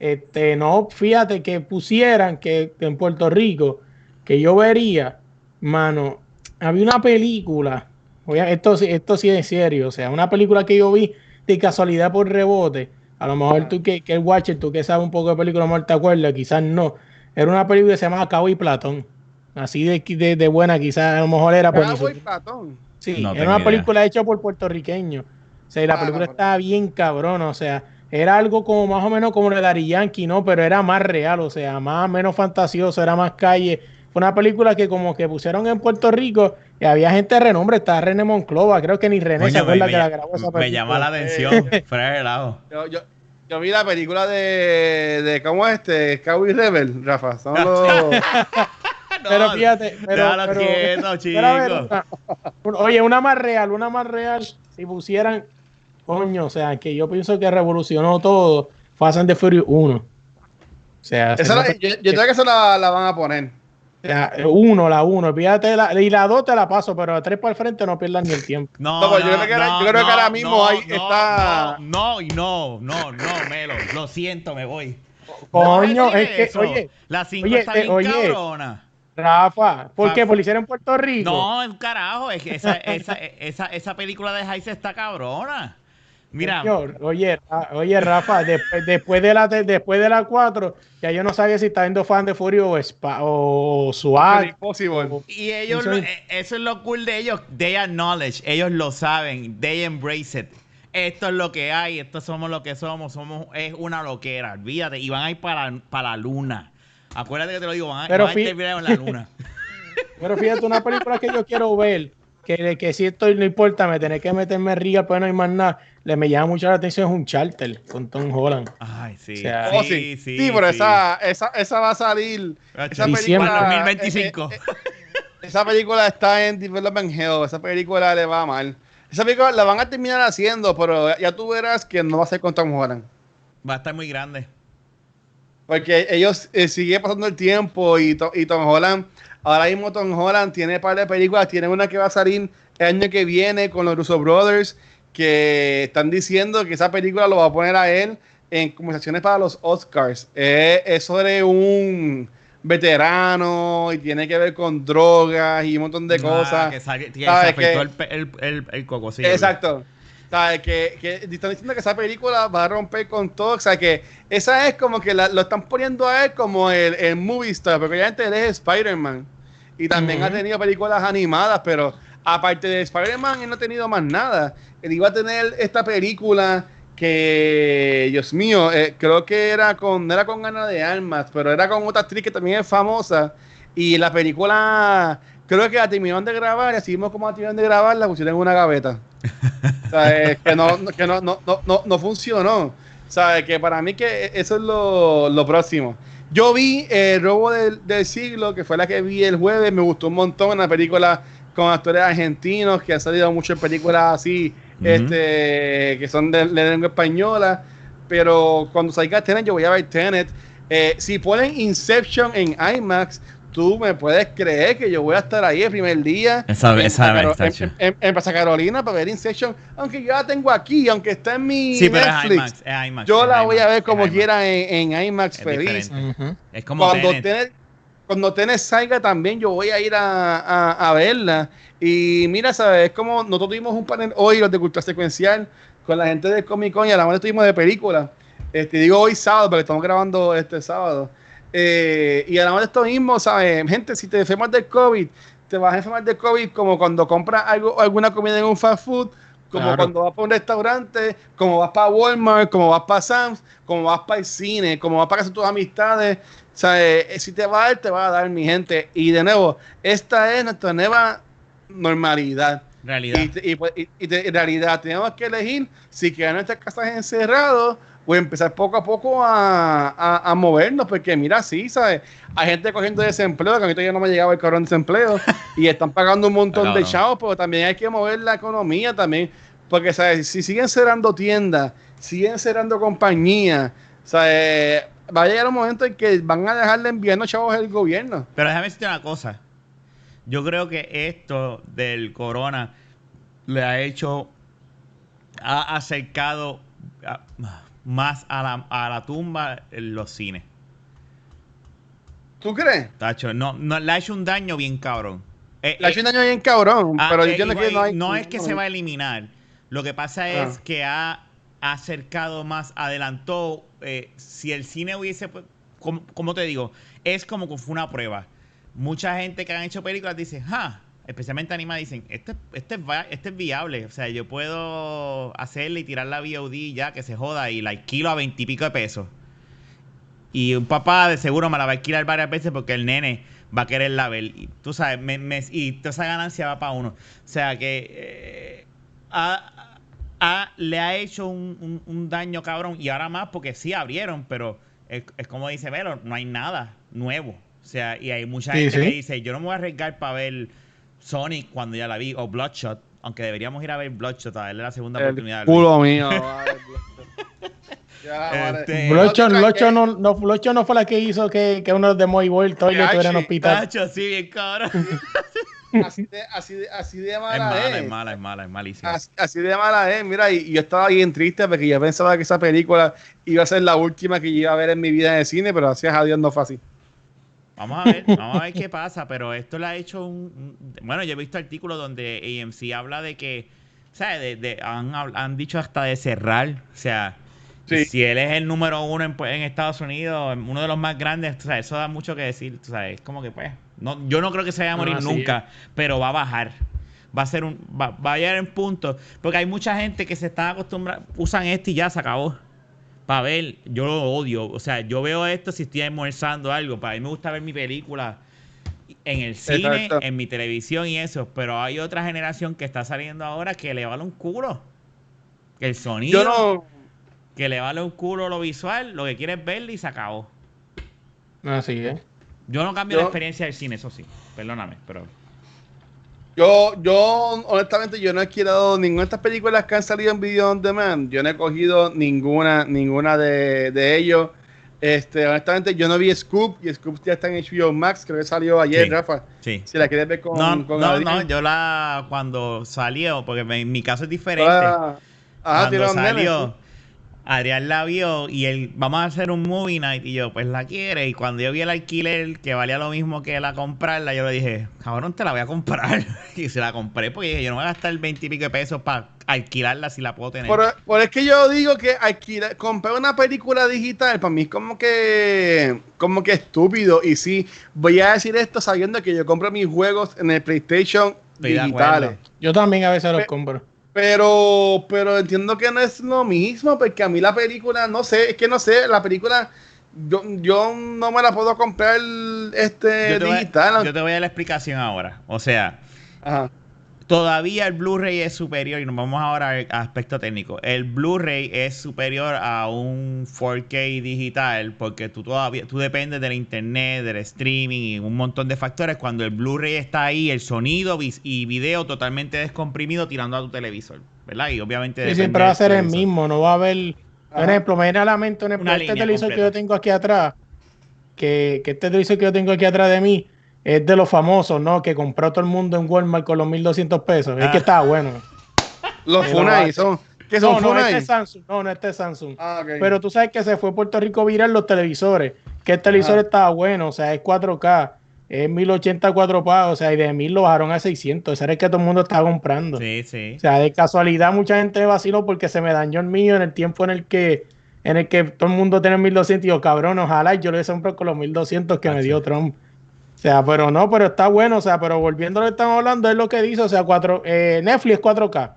Speaker 3: este, no, fíjate que pusieran que, en Puerto Rico, que yo vería, mano, había una película, esto, esto sí es serio, o sea, una película que yo vi de casualidad por rebote, a lo mejor tú que, que el Watcher, tú que sabes un poco de película, no te acuerdas, quizás no, era una película que se llamaba Cabo y Platón, así de, de, buena, quizás a lo mejor era por...
Speaker 1: Cabo y Platón.
Speaker 3: Sí, era una película hecha por puertorriqueños. O sea, la ah, película estaba bien cabrón, o sea, era algo como más o menos como de Dari Yankee, ¿no? Pero era más real, o sea, más menos fantasioso, era más calle. Fue una película que como que pusieron en Puerto Rico y había gente de renombre, estaba René Monclova, creo que ni René se acuerda que la grabó esa película.
Speaker 2: Me llama la atención, fuera. [LAUGHS]
Speaker 1: Yo, yo, yo, vi la película de, de ¿cómo es este? Cowboy Rebel, Rafa. Son los... [LAUGHS]
Speaker 3: pero fíjate, pero, pero, quieto, [LAUGHS] chico. oye, una más real, una más real, si pusieran coño, o sea, que yo pienso que revolucionó todo, Fast and the Furious 1. O
Speaker 1: sea, la, yo, creo que esa la, la, van a poner.
Speaker 3: Sea, uno, la uno, fíjate, la, y la dos te la paso, pero a tres para el frente no pierdas ni el tiempo.
Speaker 2: No, no, yo, creo que, yo creo que ahora mismo ahí está. No, no, no, no, Melo, lo siento, me voy.
Speaker 3: Coño, es que, oye,
Speaker 2: la 5 está bien oye, cabrona.
Speaker 3: Rafa, ¿por qué? ¿Por lo hicieron en Puerto Rico?
Speaker 2: No, en carajo, es que esa, esa, esa, esa película de Heist está cabrona. Mira.
Speaker 3: oye, oye, Rafa, después, después, de la después de la 4, ya yo no sabía si está viendo fan de Furio o, Spa, o
Speaker 2: y ellos, eh, eso es lo cool de ellos. They acknowledge, ellos lo saben, they embrace it. Esto es lo que hay, esto somos lo que somos, somos es una loquera, olvídate, y van a ir para, para la luna. Acuérdate que te lo digo, van a, Pero van a en la luna. [LAUGHS]
Speaker 3: Pero fíjate, una película que yo quiero ver, que, que si esto no importa, me tenés que meterme riga, pues no hay más nada le me llama mucho la atención es un charter con Tom Holland.
Speaker 2: Ay, sí.
Speaker 1: Oh, sí, sí, pero Esa, esa, esa va a salir. Esa película,
Speaker 2: 2025. Eh, eh,
Speaker 1: eh, esa película está en Development Hell. Esa película le va mal. Esa película la van a terminar haciendo, pero ya tú verás que no va a ser con Tom Holland.
Speaker 2: Va a estar muy grande.
Speaker 1: Porque ellos siguen pasando el tiempo y, y Tom Holland, ahora mismo Tom Holland tiene un par de películas, tiene una que va a salir el año que viene con los Russo Brothers que están diciendo que esa película lo va a poner a él en conversaciones para los Oscars. es sobre un veterano y tiene que ver con drogas y un montón de ah, cosas.
Speaker 2: Que, se afectó el, el, el,
Speaker 1: Exacto. ¿Sabes? Que, que, están diciendo que esa película va a romper con todo. O sea, que esa es como que lo están poniendo a él como el, el movie star, porque obviamente él es Spider-Man. Y también ha tenido películas animadas, pero aparte de Spider-Man, él no ha tenido más nada. Él iba a tener esta película que, Dios mío, eh, creo que era con, no era con Ana de Armas, pero era con otra actriz que también es famosa. Y la película, creo que la terminaron de grabar, y así mismo como la terminaron de grabar, la pusieron en una gaveta. o sea, que no, que no, no, no, no funcionó. O sea, que para mí que eso es lo, lo próximo. Yo vi El robo del, del, siglo, que fue la que vi el jueves, me gustó un montón, una película con actores argentinos que han salido mucho en películas así, este, que son de, lengua española. Pero cuando salga Tenet, yo voy a ver Tenet. Eh, si ponen Inception en IMAX, tú me puedes creer que yo voy a estar ahí el primer día
Speaker 2: esa, en, esa,
Speaker 1: en, en, Carolina para ver Inception, aunque yo la tengo aquí, aunque está en mi Netflix, yo la voy a ver como quiera en, IMAX feliz.
Speaker 2: Es como
Speaker 1: cuando Tenet cuando tenés salga también yo voy a ir a, verla. Y mira, ¿sabes? Es como nosotros tuvimos un panel hoy, los de Cultura Secuencial, con la gente de Comic Con y a la vez estuvimos de película. Este, digo hoy sábado, porque estamos grabando este sábado. Eh, y a la vez esto mismo, ¿sabes? Gente, si te enfermas del COVID, te vas a enfermar del COVID como cuando compras algo, alguna comida en un fast food, como cuando vas para un restaurante, como vas para Walmart, como vas para Sam's, como vas para el cine, como vas para casa tus amistades. Eh, si te va a dar, te va a dar, mi gente. Y de nuevo, esta es nuestra nueva normalidad.
Speaker 2: Realidad.
Speaker 1: Y, pues, en realidad tenemos que elegir si quedan nuestras casas encerrados o empezar poco a poco a, movernos, porque mira, sí, ¿sabes? Hay gente cogiendo desempleo, que a mí todavía no me ha llegado el cabrón de desempleo, y están pagando un montón de chavos, pero también hay que mover la economía también, porque, ¿sabes? Si siguen cerrando tiendas, siguen cerrando compañías, ¿sabes? va a llegar un momento en que van a dejar de enviarnos chavos el gobierno.
Speaker 2: Pero déjame decirte una cosa. Yo creo que esto del corona le ha hecho, ha acercado, más a la, a la tumba en los cines.
Speaker 1: ¿Tú crees?
Speaker 2: Tacho, no, no, le ha hecho un daño bien cabrón.
Speaker 1: Eh, le ha hecho un daño bien cabrón,
Speaker 2: ah,
Speaker 1: pero
Speaker 2: eh,
Speaker 1: yo que no hay...
Speaker 2: No es que se va a eliminar. Lo que pasa es
Speaker 1: Ah.
Speaker 2: que ha acercado más, adelantó. eh, si el cine hubiese, como, como te digo, es como que fue una prueba. Mucha gente que han hecho películas dice, ah, especialmente animadas, dicen, este, este, es, este es viable. O sea, yo puedo hacerle y tirar la VOD ya, que se joda, y la alquilo a veintipico de pesos. Y un papá de seguro me la va a alquilar varias veces porque el nene va a querer la ver. Y tú sabes, me- me- y toda esa ganancia va para uno. O sea que eh, ha- ha- le ha hecho un, un- un daño cabrón. Y ahora más porque sí abrieron, pero es, es como dice Velo, no hay nada nuevo. O sea, y hay mucha
Speaker 3: Sí,
Speaker 2: gente
Speaker 3: sí.
Speaker 2: que dice, yo no me voy a arriesgar para ver Sonic cuando ya la vi, o Bloodshot. Aunque deberíamos ir a ver Bloodshot, a darle la segunda oportunidad.
Speaker 1: Culo mío. vale. [LAUGHS] Ya, vale.
Speaker 2: Este-
Speaker 3: Blocho,
Speaker 1: No
Speaker 3: no, no, Blocho no fue la que hizo que, que uno de Moy Boy, el toilet
Speaker 1: Ay,
Speaker 3: estuviera en hospital.
Speaker 2: Tacho, sí, bien cabrón. [LAUGHS]
Speaker 1: Así de, así de, así de
Speaker 2: Es
Speaker 1: mala
Speaker 2: mala,
Speaker 1: es.
Speaker 2: es mala, es mala, es malísima.
Speaker 1: Así, así de mala es, mira, y, y yo estaba bien triste porque yo pensaba que esa película iba a ser la última que yo iba a ver en mi vida en el cine, pero gracias a Dios no fue así.
Speaker 2: Vamos a ver, vamos a ver qué pasa, pero esto le ha hecho un... un- Bueno, yo he visto artículos donde AMC habla de que, ¿sabes? De, de- han, han dicho hasta de cerrar, o sea,
Speaker 1: Sí.
Speaker 2: si él es el número uno en, pues, en Estados Unidos, uno de los más grandes, o sea, eso da mucho que decir, o sea, es como que pues, no, yo no creo que se vaya a morir
Speaker 3: No,
Speaker 2: nunca, pero va a bajar. Va a ser un, va, va a llegar en punto, porque hay mucha gente que se está acostumbrando, usan esto y ya se acabó. Para ver, yo lo odio. O sea, yo veo esto si estoy almorzando algo. Para mí me gusta ver mi película en el cine,
Speaker 1: Exacto.
Speaker 2: en mi televisión y eso. Pero hay otra generación que está saliendo ahora que le vale un culo. El sonido,
Speaker 1: Yo no,
Speaker 2: que le vale un culo lo visual, lo que quiere es verlo y se acabó.
Speaker 3: Así es.
Speaker 2: Yo no cambio la
Speaker 1: Yo-
Speaker 2: experiencia del cine, eso sí. Perdóname, pero.
Speaker 1: Yo, yo, honestamente, yo no he alquilado ninguna de estas películas que han salido en Video On Demand. Yo no he cogido ninguna, ninguna de, de ellos. Este, honestamente, yo no vi Scoop y Scoop ya está en HBO Max, creo que salió ayer,
Speaker 2: Sí.
Speaker 1: Rafa.
Speaker 2: Sí.
Speaker 1: Si la quieres ver con,
Speaker 2: No,
Speaker 1: con
Speaker 2: no,
Speaker 1: Adrián.
Speaker 2: no, yo la. Cuando salió, porque me- en mi caso es diferente.
Speaker 1: Ah, ajá,
Speaker 2: cuando salió,
Speaker 1: sí.
Speaker 2: Adrián la vio y él, vamos a hacer un movie night y yo, pues la quiere. Y cuando yo vi el alquiler que valía lo mismo que la comprarla, yo le dije, cabrón, te la voy a comprar. [LAUGHS] y se la compré porque dije, yo no voy a gastar 20 y pico de pesos para alquilarla si la puedo tener.
Speaker 1: Por, por es que yo digo que alquilar, comprar una película digital para mí es como que como que estúpido y sí voy a decir esto sabiendo que yo compro mis juegos en el PlayStation
Speaker 2: Estoy
Speaker 1: digitales.
Speaker 3: Yo también a veces los compro.
Speaker 1: Pero pero entiendo que no es lo mismo porque a mí la película no sé es que no sé la película yo, yo no me la puedo comprar este
Speaker 2: yo, te voy,
Speaker 1: digital
Speaker 2: yo te voy a dar la explicación ahora. O sea,
Speaker 1: Ajá.
Speaker 2: Todavía el Blu-ray es superior, y nos vamos ahora al aspecto técnico. El Blu-ray es superior a un 4K digital porque tú todavía tú dependes del internet, del streaming y un montón de factores. Cuando el Blu-ray está ahí, el sonido y video totalmente descomprimido tirando a tu televisor, ¿verdad? Y obviamente depende
Speaker 3: siempre va a ser el mismo, no va a haber. Por ejemplo, me viene a la mente un ejemplo,
Speaker 2: Una
Speaker 3: este televisor que yo tengo aquí atrás, que, que este televisor que yo tengo aquí atrás de mí es de los famosos, ¿no? Que compró todo el mundo en Walmart con los 1200 pesos. Es
Speaker 2: Ah.
Speaker 3: que estaba bueno.
Speaker 1: los
Speaker 3: Sí,
Speaker 1: Funai son ¿qué son
Speaker 3: No, no, este es Samsung. No, no, este es Samsung.
Speaker 1: Ah.
Speaker 3: Pero tú sabes que se fue a Puerto Rico viral los televisores. Que el televisor
Speaker 1: Ajá.
Speaker 3: estaba bueno, o sea, es 4K, es 1080 4K, o sea, y de 1000 lo bajaron a 600. Ese era el que todo el mundo estaba comprando.
Speaker 2: Sí, sí.
Speaker 3: O sea, de casualidad mucha gente me vaciló porque se me dañó el mío en el tiempo en el que en el que todo el mundo tiene 1200 y yo, cabrón, ojalá yo lo hubiese comprado con los 1200 que
Speaker 2: Ah,
Speaker 3: me
Speaker 2: sí.
Speaker 3: dio Trump. O sea, pero no, pero está bueno, o sea, pero volviendo a lo que estamos hablando, es lo que dice, o sea, cuatro, eh, Netflix es 4K.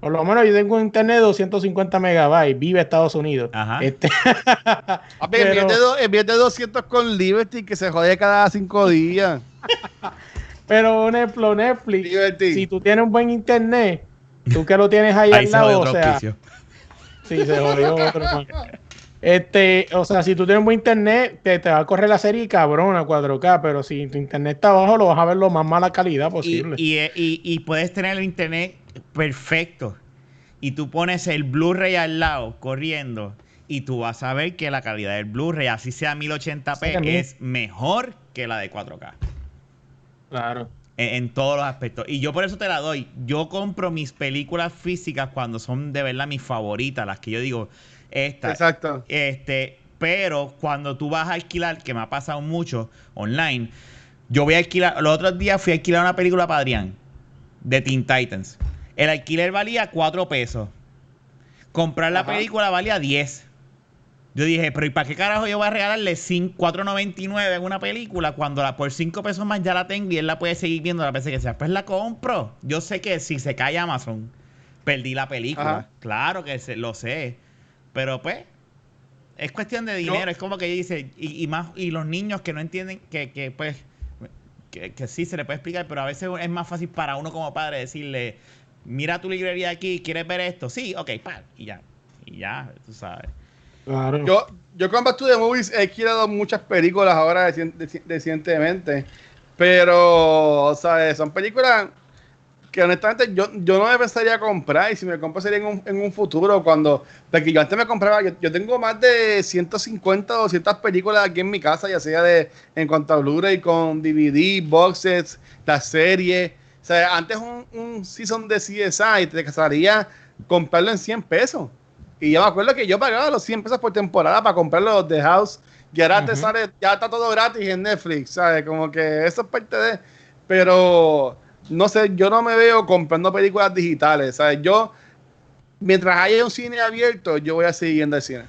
Speaker 3: Por lo menos yo tengo un internet de 250 megabytes, vive Estados Unidos.
Speaker 2: Ajá.
Speaker 3: Este, [LAUGHS]
Speaker 1: Papi,
Speaker 3: pero-
Speaker 1: envíate, do- envíate 200 con Liberty que se jode cada cinco días. [LAUGHS]
Speaker 3: pero un ejemplo, Netflix,
Speaker 1: Liberty.
Speaker 3: si tú tienes un buen internet, tú que lo tienes ahí,
Speaker 2: Ahí
Speaker 3: al lado, o sea,
Speaker 2: auspicio.
Speaker 3: Sí, se jodió otro. man. [LAUGHS] Este, o sea, si tú tienes buen internet, te, te va a correr la serie cabrón a 4K, pero si tu internet está bajo, lo vas a ver lo más mala calidad posible.
Speaker 2: y, y- y puedes tener el internet perfecto. Y tú pones el Blu-ray al lado corriendo. Y tú vas a ver que la calidad del Blu-ray, así sea 1080p,
Speaker 3: Sí, también.
Speaker 2: es mejor que la de 4K.
Speaker 3: Claro.
Speaker 2: En, en todos los aspectos. Y yo por eso te la doy. Yo compro mis películas físicas cuando son de verdad mis favoritas. Las que yo digo, Esta.
Speaker 1: Exacto.
Speaker 2: Este, pero cuando tú vas a alquilar, que me ha pasado mucho online, yo voy a alquilar, los otros días fui a alquilar una película para Adrián de Teen Titans. El alquiler valía 4 pesos. Comprar la
Speaker 1: Ajá.
Speaker 2: película valía 10. Yo dije, pero ¿y para qué carajo yo voy a regalarle cin- 4.99 en una película cuando la por 5 pesos más ya la tengo y él la puede seguir viendo las veces que sea? Pues la compro. Yo sé que si se cae Amazon, perdí la película.
Speaker 1: Ajá.
Speaker 2: Claro que se- lo sé. Pero pues, es cuestión de
Speaker 1: Yo-
Speaker 2: dinero. es como que dice, y, y más, y los niños que no entienden que, que pues, que, que sí se le puede explicar, pero a veces es más fácil para uno como padre decirle, mira tu librería aquí, ¿quieres ver esto? Sí, ok, pa, y ya. Y ya, tú sabes.
Speaker 3: Claro.
Speaker 1: Yo, yo con Back to the Movies he alquilado muchas películas ahora reci- reci- recientemente, pero, ¿sabes? Son películas que honestamente yo, yo no me pensaría comprar y si me compro sería en un, en un futuro cuando, porque yo antes me compraba, yo, yo tengo más de 150 o 200 películas aquí en mi casa, ya sea de en cuanto a Blu-ray con DVD, boxes, la serie, o sea, antes un, un season de CSI te casaría comprarlo en 100 pesos. Y yo me acuerdo que yo pagaba los 100 pesos por temporada para comprar los de House. Y ahora te
Speaker 3: Ujú.
Speaker 1: sale, ya está todo gratis en Netflix, ¿sabes? Como que eso es parte de. Pero no sé, yo no me veo comprando películas digitales, ¿sabes? Yo, mientras haya un cine abierto, yo voy a seguir yendo al cine.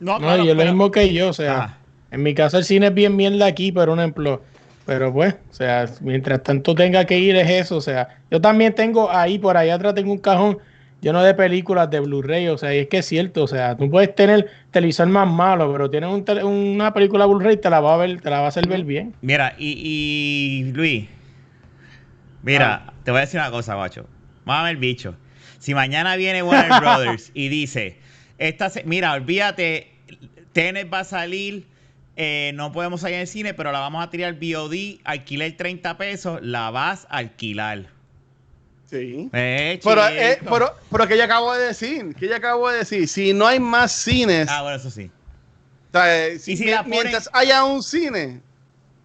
Speaker 2: No,
Speaker 3: No, y es lo mismo que yo, o sea,
Speaker 2: Ajá.
Speaker 3: en mi casa el cine es bien mierda aquí, por un ejemplo, pero pues, o sea, mientras tanto tenga que ir es eso, o sea, yo también tengo ahí, por allá atrás tengo un cajón lleno de películas de Blu-ray, o sea, y es que es cierto, o sea, tú puedes tener televisor más malo, pero tienes un tele- una película Blu-ray, te la va a ver, te la va a hacer ver bien.
Speaker 2: Mira, y, y Luis, mira, te voy a decir una cosa, guacho. A ver, bicho. Si mañana viene Warner [LAUGHS] Brothers y dice, esta se- mira, olvídate, Tenet va a salir, eh, no podemos salir en el cine, pero la vamos a tirar VOD, alquiler 30 pesos, la vas a alquilar.
Speaker 1: Sí.
Speaker 2: Eh,
Speaker 1: Pero, eh, pero, pero que ya acabo de decir, que ya acabo de decir, si no hay más cines,
Speaker 2: Ah, bueno, eso sí.
Speaker 1: ¿sabes?
Speaker 2: ¿Y si
Speaker 1: mi-
Speaker 2: la ponen-
Speaker 1: mientras haya un cine,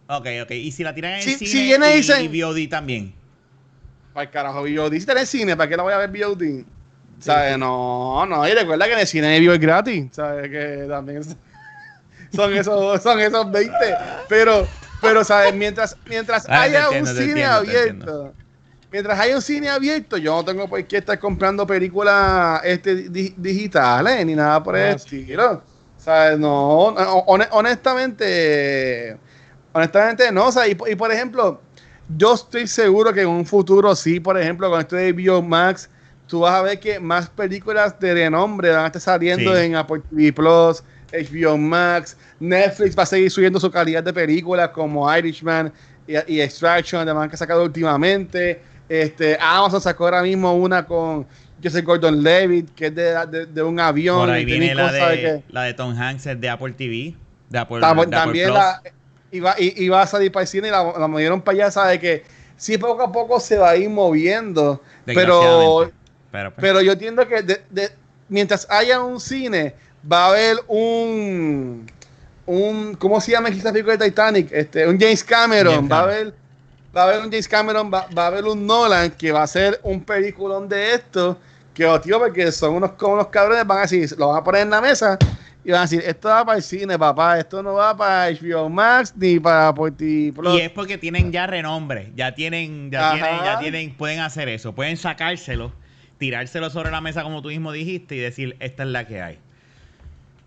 Speaker 2: Ok, ok. Y si la tiran en
Speaker 1: Si-
Speaker 2: el
Speaker 1: si
Speaker 2: cine
Speaker 1: viene y
Speaker 2: y,
Speaker 1: dicen-
Speaker 2: y VOD también.
Speaker 1: Para el carajo, VOD, si está en el cine, ¿para qué la voy a ver VOD? ¿Sabes? No, no, y recuerda que en el cine vivo es gratis, ¿sabes? Que también es- son esos, son esos 20, pero, pero, ¿sabes? Mientras, mientras
Speaker 2: Ah,
Speaker 1: haya
Speaker 2: entiendo,
Speaker 1: un cine
Speaker 2: entiendo,
Speaker 1: abierto, mientras haya un cine abierto, yo no tengo por qué estar comprando películas este, di- digitales ni nada por el
Speaker 3: Ah,
Speaker 1: estilo. ¿Sabes? No, no, hone- honestamente, honestamente no, o sea, y, y por ejemplo, yo estoy seguro que en un futuro sí, por ejemplo, con esto de Biomax, tú vas a ver que más películas de renombre van a estar saliendo
Speaker 2: Sí.
Speaker 1: en Apple TV Plus, HBO Max, Netflix va a seguir subiendo su calidad de películas como Irishman y, y Extraction, además que ha sacado últimamente. Este, Amazon sacó ahora mismo una con Joseph Gordon Levitt, que es de, de- de un avión.
Speaker 2: Por ahí
Speaker 1: y
Speaker 2: viene la de,
Speaker 1: que-
Speaker 2: la de Tom Hanks es de Apple TV. De Apple,
Speaker 1: Tam-
Speaker 2: de Apple
Speaker 1: también
Speaker 2: Plus.
Speaker 1: la, iba, iba a salir para el cine y la, la movieron para allá, sabe que sí poco a poco se va a ir moviendo, pero.
Speaker 2: Pero, pues,
Speaker 1: pero yo entiendo que de- de- mientras haya un cine, va a haber un, un ¿cómo se llama esta película de Titanic? Este, un James Cameron,
Speaker 2: James
Speaker 1: va a haber va a haber un James Cameron, va, va a haber un Nolan que va a hacer un peliculón de esto, que oh, tío, porque son unos como unos cabrones, van a decir, lo van a poner en la mesa y van a decir, esto va para el cine, papá, esto no va para HBO Max ni para Plus.
Speaker 2: y es porque tienen ya renombre, ya tienen, ya
Speaker 1: Ajá.
Speaker 2: tienen, ya tienen, pueden hacer eso, pueden sacárselo, tirárselo sobre la mesa como tú mismo dijiste y decir, esta es la que hay.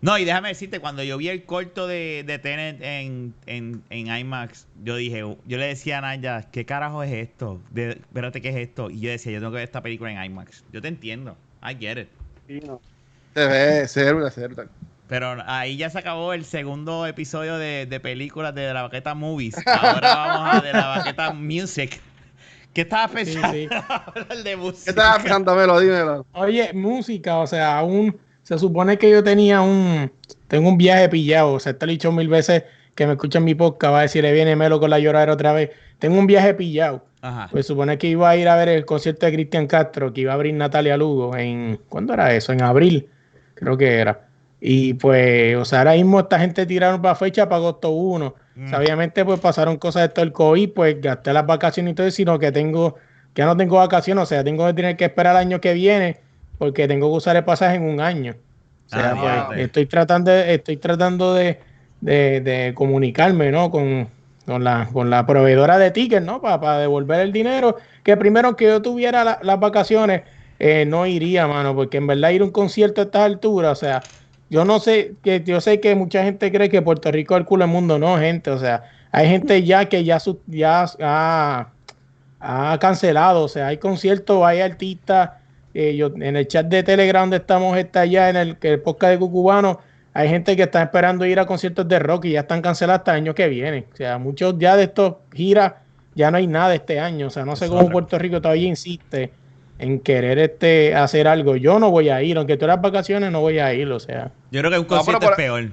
Speaker 2: No, y déjame decirte, cuando yo vi el corto de, de Tenet en, en, en IMAX, yo dije, yo le decía a Naya, ¿qué carajo es esto? De, espérate, ¿qué es esto? Y yo decía, yo tengo que ver esta película en IMAX. Yo te entiendo, I get it.
Speaker 1: Sí, no. Se ve, se ve, se ve.
Speaker 2: Pero ahí ya se acabó el segundo episodio de, de películas de la Baqueta Movies. [LAUGHS] Ahora vamos a de la Baqueta Music. ¿Qué estabas pensando?
Speaker 3: sí. [LAUGHS]
Speaker 2: Hablar de música.
Speaker 1: ¿Qué estabas pensando, Melo? Dímelo.
Speaker 3: Oye, música, o sea, aún se supone que yo tenía un, tengo un viaje pillado, o sea, te lo he dicho mil veces que me escuchan mi podcast, va a decir, "Le viene Melo con la lloradera otra vez. Tengo un viaje pillado.
Speaker 2: Ajá.
Speaker 3: Pues supone que iba a ir a ver el concierto de Cristian Castro, que iba a abrir Natalia Lugo en, ¿cuándo era eso? En abril, creo que era. Y pues, o sea, ahora mismo esta gente tiraron para fecha para agosto 1. O sea,
Speaker 2: Mm.
Speaker 3: obviamente, pues pasaron cosas de todo el COVID, pues gasté las vacaciones y todo, sino que tengo, que ya no tengo vacaciones, o sea, tengo que tener que esperar el año que viene, porque tengo que usar el pasaje en un año. O sea, ah, pues, estoy tratando, estoy tratando de, de, comunicarme, ¿no? Con, con, la, con la proveedora de tickets, ¿no? Para, devolver el dinero. Que primero que yo tuviera las vacaciones, eh, no iría, mano, porque en verdad ir a un concierto a estas alturas, o sea, yo no sé, que yo sé que mucha gente cree que Puerto Rico es el culo del mundo, no, gente, o sea, hay gente ya que ya, ya ha, ha cancelado, o sea, hay conciertos, hay artistas, eh, yo, en el chat de Telegram donde estamos está ya en el, que el podcast de Cucubano, hay gente que está esperando ir a conciertos de rock y ya están cancelados hasta el año que viene. O sea, muchos ya de estos giras ya no hay nada este año. O sea, no sé cómo Puerto Rico todavía insiste en querer este hacer algo. Yo no voy a ir, aunque tú las vacaciones no voy a ir, o sea.
Speaker 2: Yo creo que un concierto es peor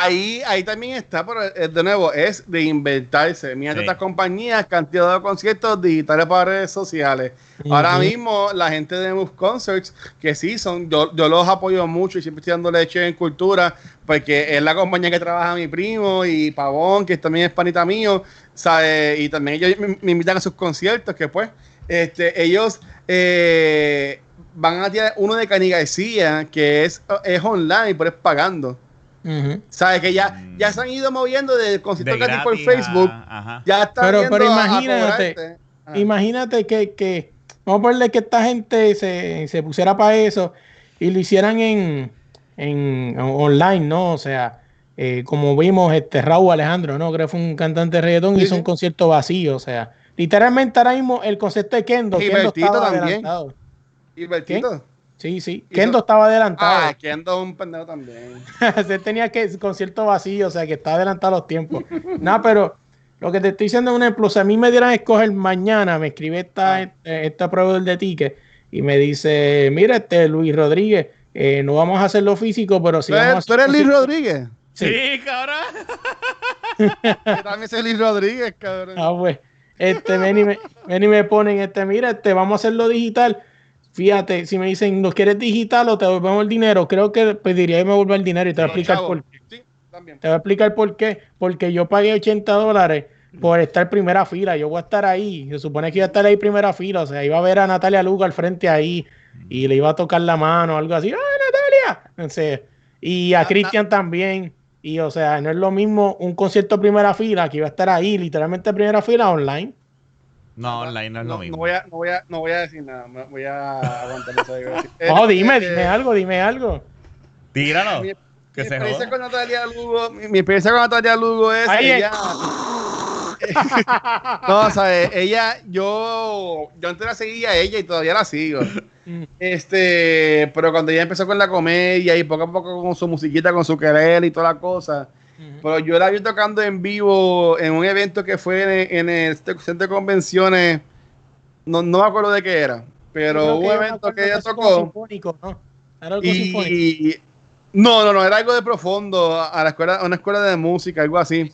Speaker 1: ahí, ahí también está, pero de nuevo, es de inventarse. Mira estas compañías que han tirado conciertos digitales para redes sociales. Ahora mismo, la gente de Move Concerts, que sí, son, yo, yo, los apoyo mucho y siempre estoy dando leche en cultura, porque es la compañía que trabaja mi primo y Pavón, que también es panita mío, ¿sabe? y también ellos me, invitan a sus conciertos, que pues, este, ellos eh, van a tirar uno de Cani García, que es, es online, pero es pagando. ¿Sabes? Que ya, mm. ya se han ido moviendo de concierto de por Facebook. ya está
Speaker 3: pero, pero imagínate, imagínate que, que, vamos a ponerle que esta gente se, se pusiera para eso y lo hicieran en, en online, ¿no? O sea, eh, como vimos este Raúl Alejandro, ¿no? Creo que fue un cantante de reggaetón y hizo un concierto vacío, o sea, literalmente ahora mismo el concepto de Kendo, Kendo estaba también. adelantado.
Speaker 1: ¿Y
Speaker 3: Sí, sí. Kendo estaba adelantado.
Speaker 1: Ah, Kendo un pendejo también. [LAUGHS]
Speaker 3: Se tenía que concierto vacío, o sea que está adelantado los tiempos. [LAUGHS] Nada, pero lo que te estoy diciendo es un ejemplo. Si a mí me dieran a escoger mañana, me escribe esta, ah. esta prueba del de ticket y me dice: Mira, este Luis Rodríguez, eh, no vamos a hacerlo físico, pero sí vamos.
Speaker 1: ¿Tú eres Luis Rodríguez?
Speaker 2: Sí, sí cabrón. [LAUGHS]
Speaker 1: también soy Luis Rodríguez, cabrón.
Speaker 3: Ah, pues. Este, ven y me, ven y me ponen, este, mira, este, vamos a hacerlo digital Fíjate, si me dicen, ¿no quieres digital o te devolvemos el dinero? Creo que pediría que me vuelva el dinero y te voy a explicar por qué. Te voy a explicar por qué. Porque yo pagué 80 dólares por estar primera fila. Yo voy a estar ahí. Se supone que iba a estar ahí primera fila. O sea, iba a ver a Natalia Luga al frente ahí y le iba a tocar la mano o algo así. ¡Ay, Natalia! y a Cristian también. Y o sea, no es lo mismo un concierto primera fila que iba a estar ahí, literalmente primera fila online.
Speaker 2: No, online no es lo mismo.
Speaker 1: No voy, a, no, voy a, no voy a decir nada, voy a aguantar eso.
Speaker 3: no, dime, dime algo, dime algo.
Speaker 2: Tíralo.
Speaker 1: Mi, que mi experiencia con Natalia Lugo, mi, experiencia con Natalia Lugo es Ahí ella. [LAUGHS] no, sabes, ella, yo, yo antes la seguía a ella y todavía la sigo. Este, pero cuando ella empezó con la comedia y poco a poco con su musiquita, con su querer y toda la cosa pero yo la vi tocando en vivo en un evento que fue en, el centro de convenciones. No, no me acuerdo de qué era, pero un evento que ella tocó. ¿no? Era algo y, no, no, no, era algo de profundo a la escuela, a una escuela de música, algo así.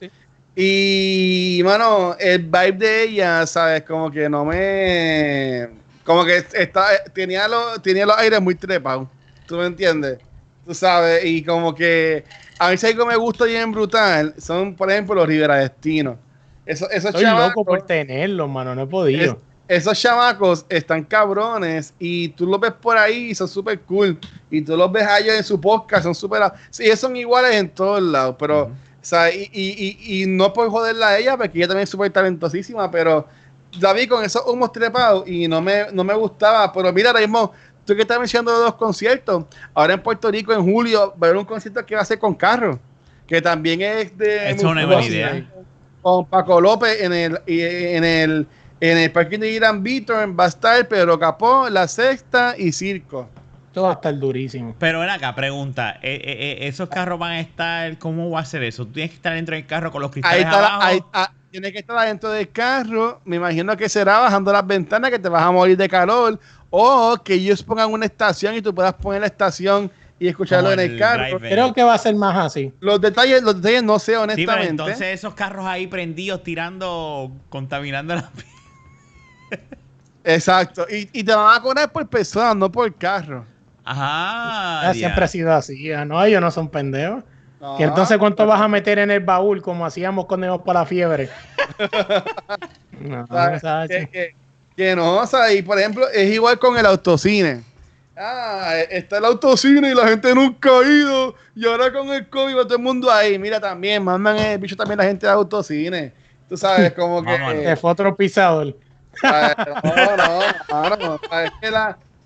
Speaker 1: Y, mano, el vibe de ella, ¿sabes? Como que no me. Como que está, tenía, los, tenía los aires muy trepados. ¿Tú me entiendes? Tú sabes, y como que a mí si algo me gusta bien brutal son, por ejemplo, los Rivera Destino. Eso, esos
Speaker 3: Estoy loco por tenerlos, mano, no he podido.
Speaker 1: esos chamacos están cabrones y tú los ves por ahí y son súper cool. Y tú los ves a ellos en su podcast, son súper... Sí, ellos son iguales en todos lados, pero... O sea, y, y, y, no por joderla a ella, porque ella también es súper talentosísima, pero la vi con esos humos trepados y no me, no me gustaba. Pero mira, ahora mismo tú que estás mencionando dos conciertos, ahora en Puerto Rico en julio va a haber un concierto que va a ser con carro, que también es de...
Speaker 2: Es una buena idea.
Speaker 1: Con Paco López en el, en el, en el parking de Irán Víctor va a estar Pedro Capó, La Sexta y Circo.
Speaker 3: Todo va a estar durísimo.
Speaker 2: Pero ven acá, pregunta, eh, eh, eh, ¿esos carros van a estar, cómo va a ser eso? ¿Tú tienes que estar dentro del carro con los cristales ahí abajo? ahí,
Speaker 1: ah, tienes que estar dentro del carro, me imagino que será bajando las ventanas que te vas a morir de calor o que ellos pongan una estación y tú puedas poner la estación y escucharlo en el, carro.
Speaker 3: Creo que va a ser más así.
Speaker 1: Los detalles, los detalles no sé honestamente.
Speaker 2: entonces esos carros ahí prendidos, tirando, contaminando la
Speaker 1: Exacto. Y, y, te van a cobrar por persona, no por carro.
Speaker 2: Ajá.
Speaker 3: siempre ha sido así. No, ellos no son pendejos. y entonces, ¿cuánto vas a meter en el baúl como hacíamos cuando íbamos para la fiebre? [LAUGHS]
Speaker 1: no, que, que no, o sea, y por ejemplo, es igual con el autocine. ah, está el autocine y la gente nunca ha ido. Y ahora con el COVID va todo el mundo ahí. Mira también, mandan el bicho también la gente de autocine. Tú sabes, como que.
Speaker 3: Es otro pisador.
Speaker 1: No, no,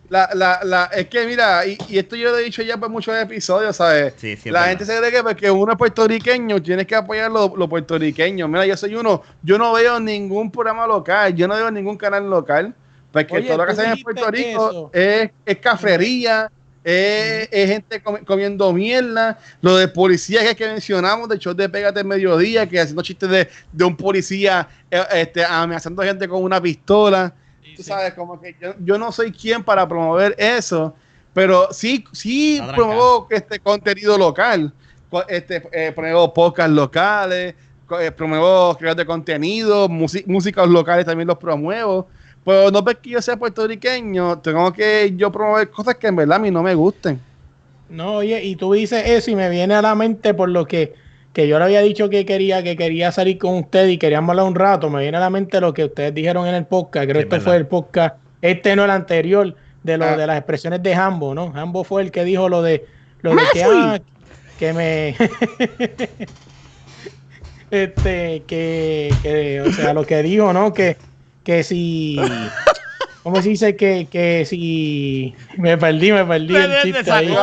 Speaker 1: la, la, la, es que mira, y, esto yo lo he dicho ya por muchos episodios, ¿sabes? la gente se cree que porque uno es puertorriqueño, tienes que apoyar los lo puertorriqueños. Mira, yo soy uno, yo no veo ningún programa local, yo no veo ningún canal local, porque todo lo que hacen en Puerto Rico es, es cafrería, es, gente comiendo mierda. Lo de policía que, mencionamos, de hecho de Pégate el Mediodía, que haciendo chistes de, de un policía eh, este, amenazando a gente con una pistola. Tú sabes, como que yo, no soy quien para promover eso, pero sí, sí promuevo este contenido local. Este, eh, promuevo podcasts locales, eh, promuevo creadores de contenido, músicos locales también los promuevo. Pues no ves que yo sea puertorriqueño, tengo que yo promover cosas que en verdad a mí no me gusten.
Speaker 3: No, oye, y tú dices eso y me viene a la mente por lo que, que yo le había dicho que quería, que quería salir con usted y queríamos hablar un rato, me viene a la mente lo que ustedes dijeron en el podcast, creo que este fue el podcast, este no el anterior, de lo ah. de las expresiones de Hambo, ¿no? Hambo fue el que dijo lo de lo de que, ah, que me [LAUGHS] este que, que o sea lo que dijo, ¿no? Que que si. [LAUGHS] ¿Cómo se dice que, que si me perdí, me perdí el chiste ahí.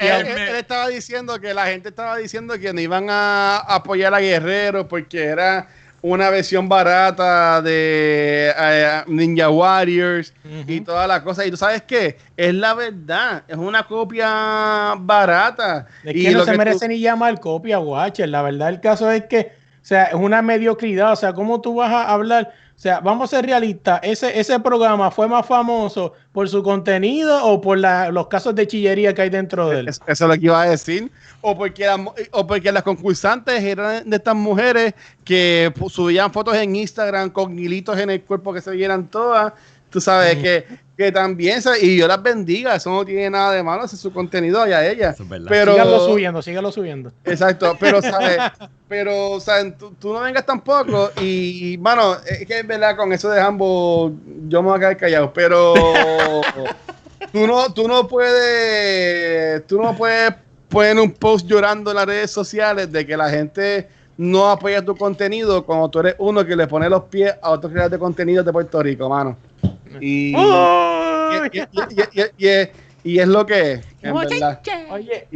Speaker 1: él, estaba diciendo que la gente estaba diciendo que no iban a apoyar a Guerrero porque era una versión barata de eh, Ninja Warriors y toda la cosa. Y tú sabes qué, es la verdad, es una copia barata.
Speaker 3: Es y que no se merece ni llamar copia, Watcher. La verdad, el caso es que, o sea, es una mediocridad. O sea, ¿cómo tú vas a hablar? O sea, vamos a ser realistas, ese, ese programa fue más famoso por su contenido o por los casos de chillería que hay dentro de él.
Speaker 1: Eso, es lo que iba a decir. O porque, o porque las concursantes eran de estas mujeres que subían fotos en Instagram con hilitos en el cuerpo que se vieran todas. Tú sabes que, que también, y yo las bendiga, eso no tiene nada de malo, es su contenido allá ella.
Speaker 3: pero, sígalo subiendo, sígalo subiendo.
Speaker 1: Exacto, pero, [LAUGHS] ¿sabes? pero, o sea, tú, no vengas tampoco y, bueno, es que es verdad, con eso de ambos, yo me voy a quedar callado, pero [LAUGHS] tú no, tú no puedes, tú no puedes poner un post llorando en las redes sociales de que la gente no apoya tu contenido cuando tú eres uno que le pone los pies a otros creadores de contenido de Puerto Rico, mano. Y, y, es lo que es, en verdad.
Speaker 3: Oye,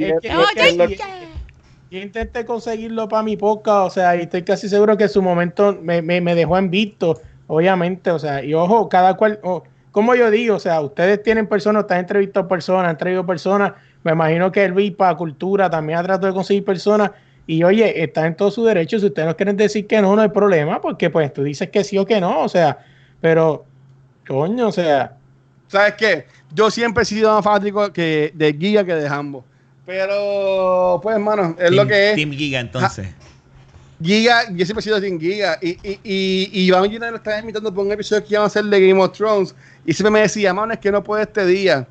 Speaker 3: yo intenté conseguirlo para mi podcast, o sea, y estoy casi seguro que en su momento me, dejó en visto, obviamente, o sea, y ojo, cada cual, como yo digo, o sea, ustedes tienen personas, están entrevistando personas, han traído personas, me imagino que el para Cultura también ha tratado de conseguir personas, y oye, está en todo su derecho, si ustedes no quieren decir que no, no hay problema, porque pues tú dices que sí o que no, o sea, pero Coño, o sea.
Speaker 1: ¿Sabes qué? Yo siempre he sido más fanático que de Giga que de Hambo. Pero, pues, hermano, es lo que es.
Speaker 2: Team Giga, entonces.
Speaker 1: Giga, yo siempre he sido Team Giga. Y, y, y, y Iván Gina lo estaba invitando por un episodio que iban a hacer de Game of Thrones. Y siempre me decía, mano, es que no puedo este día.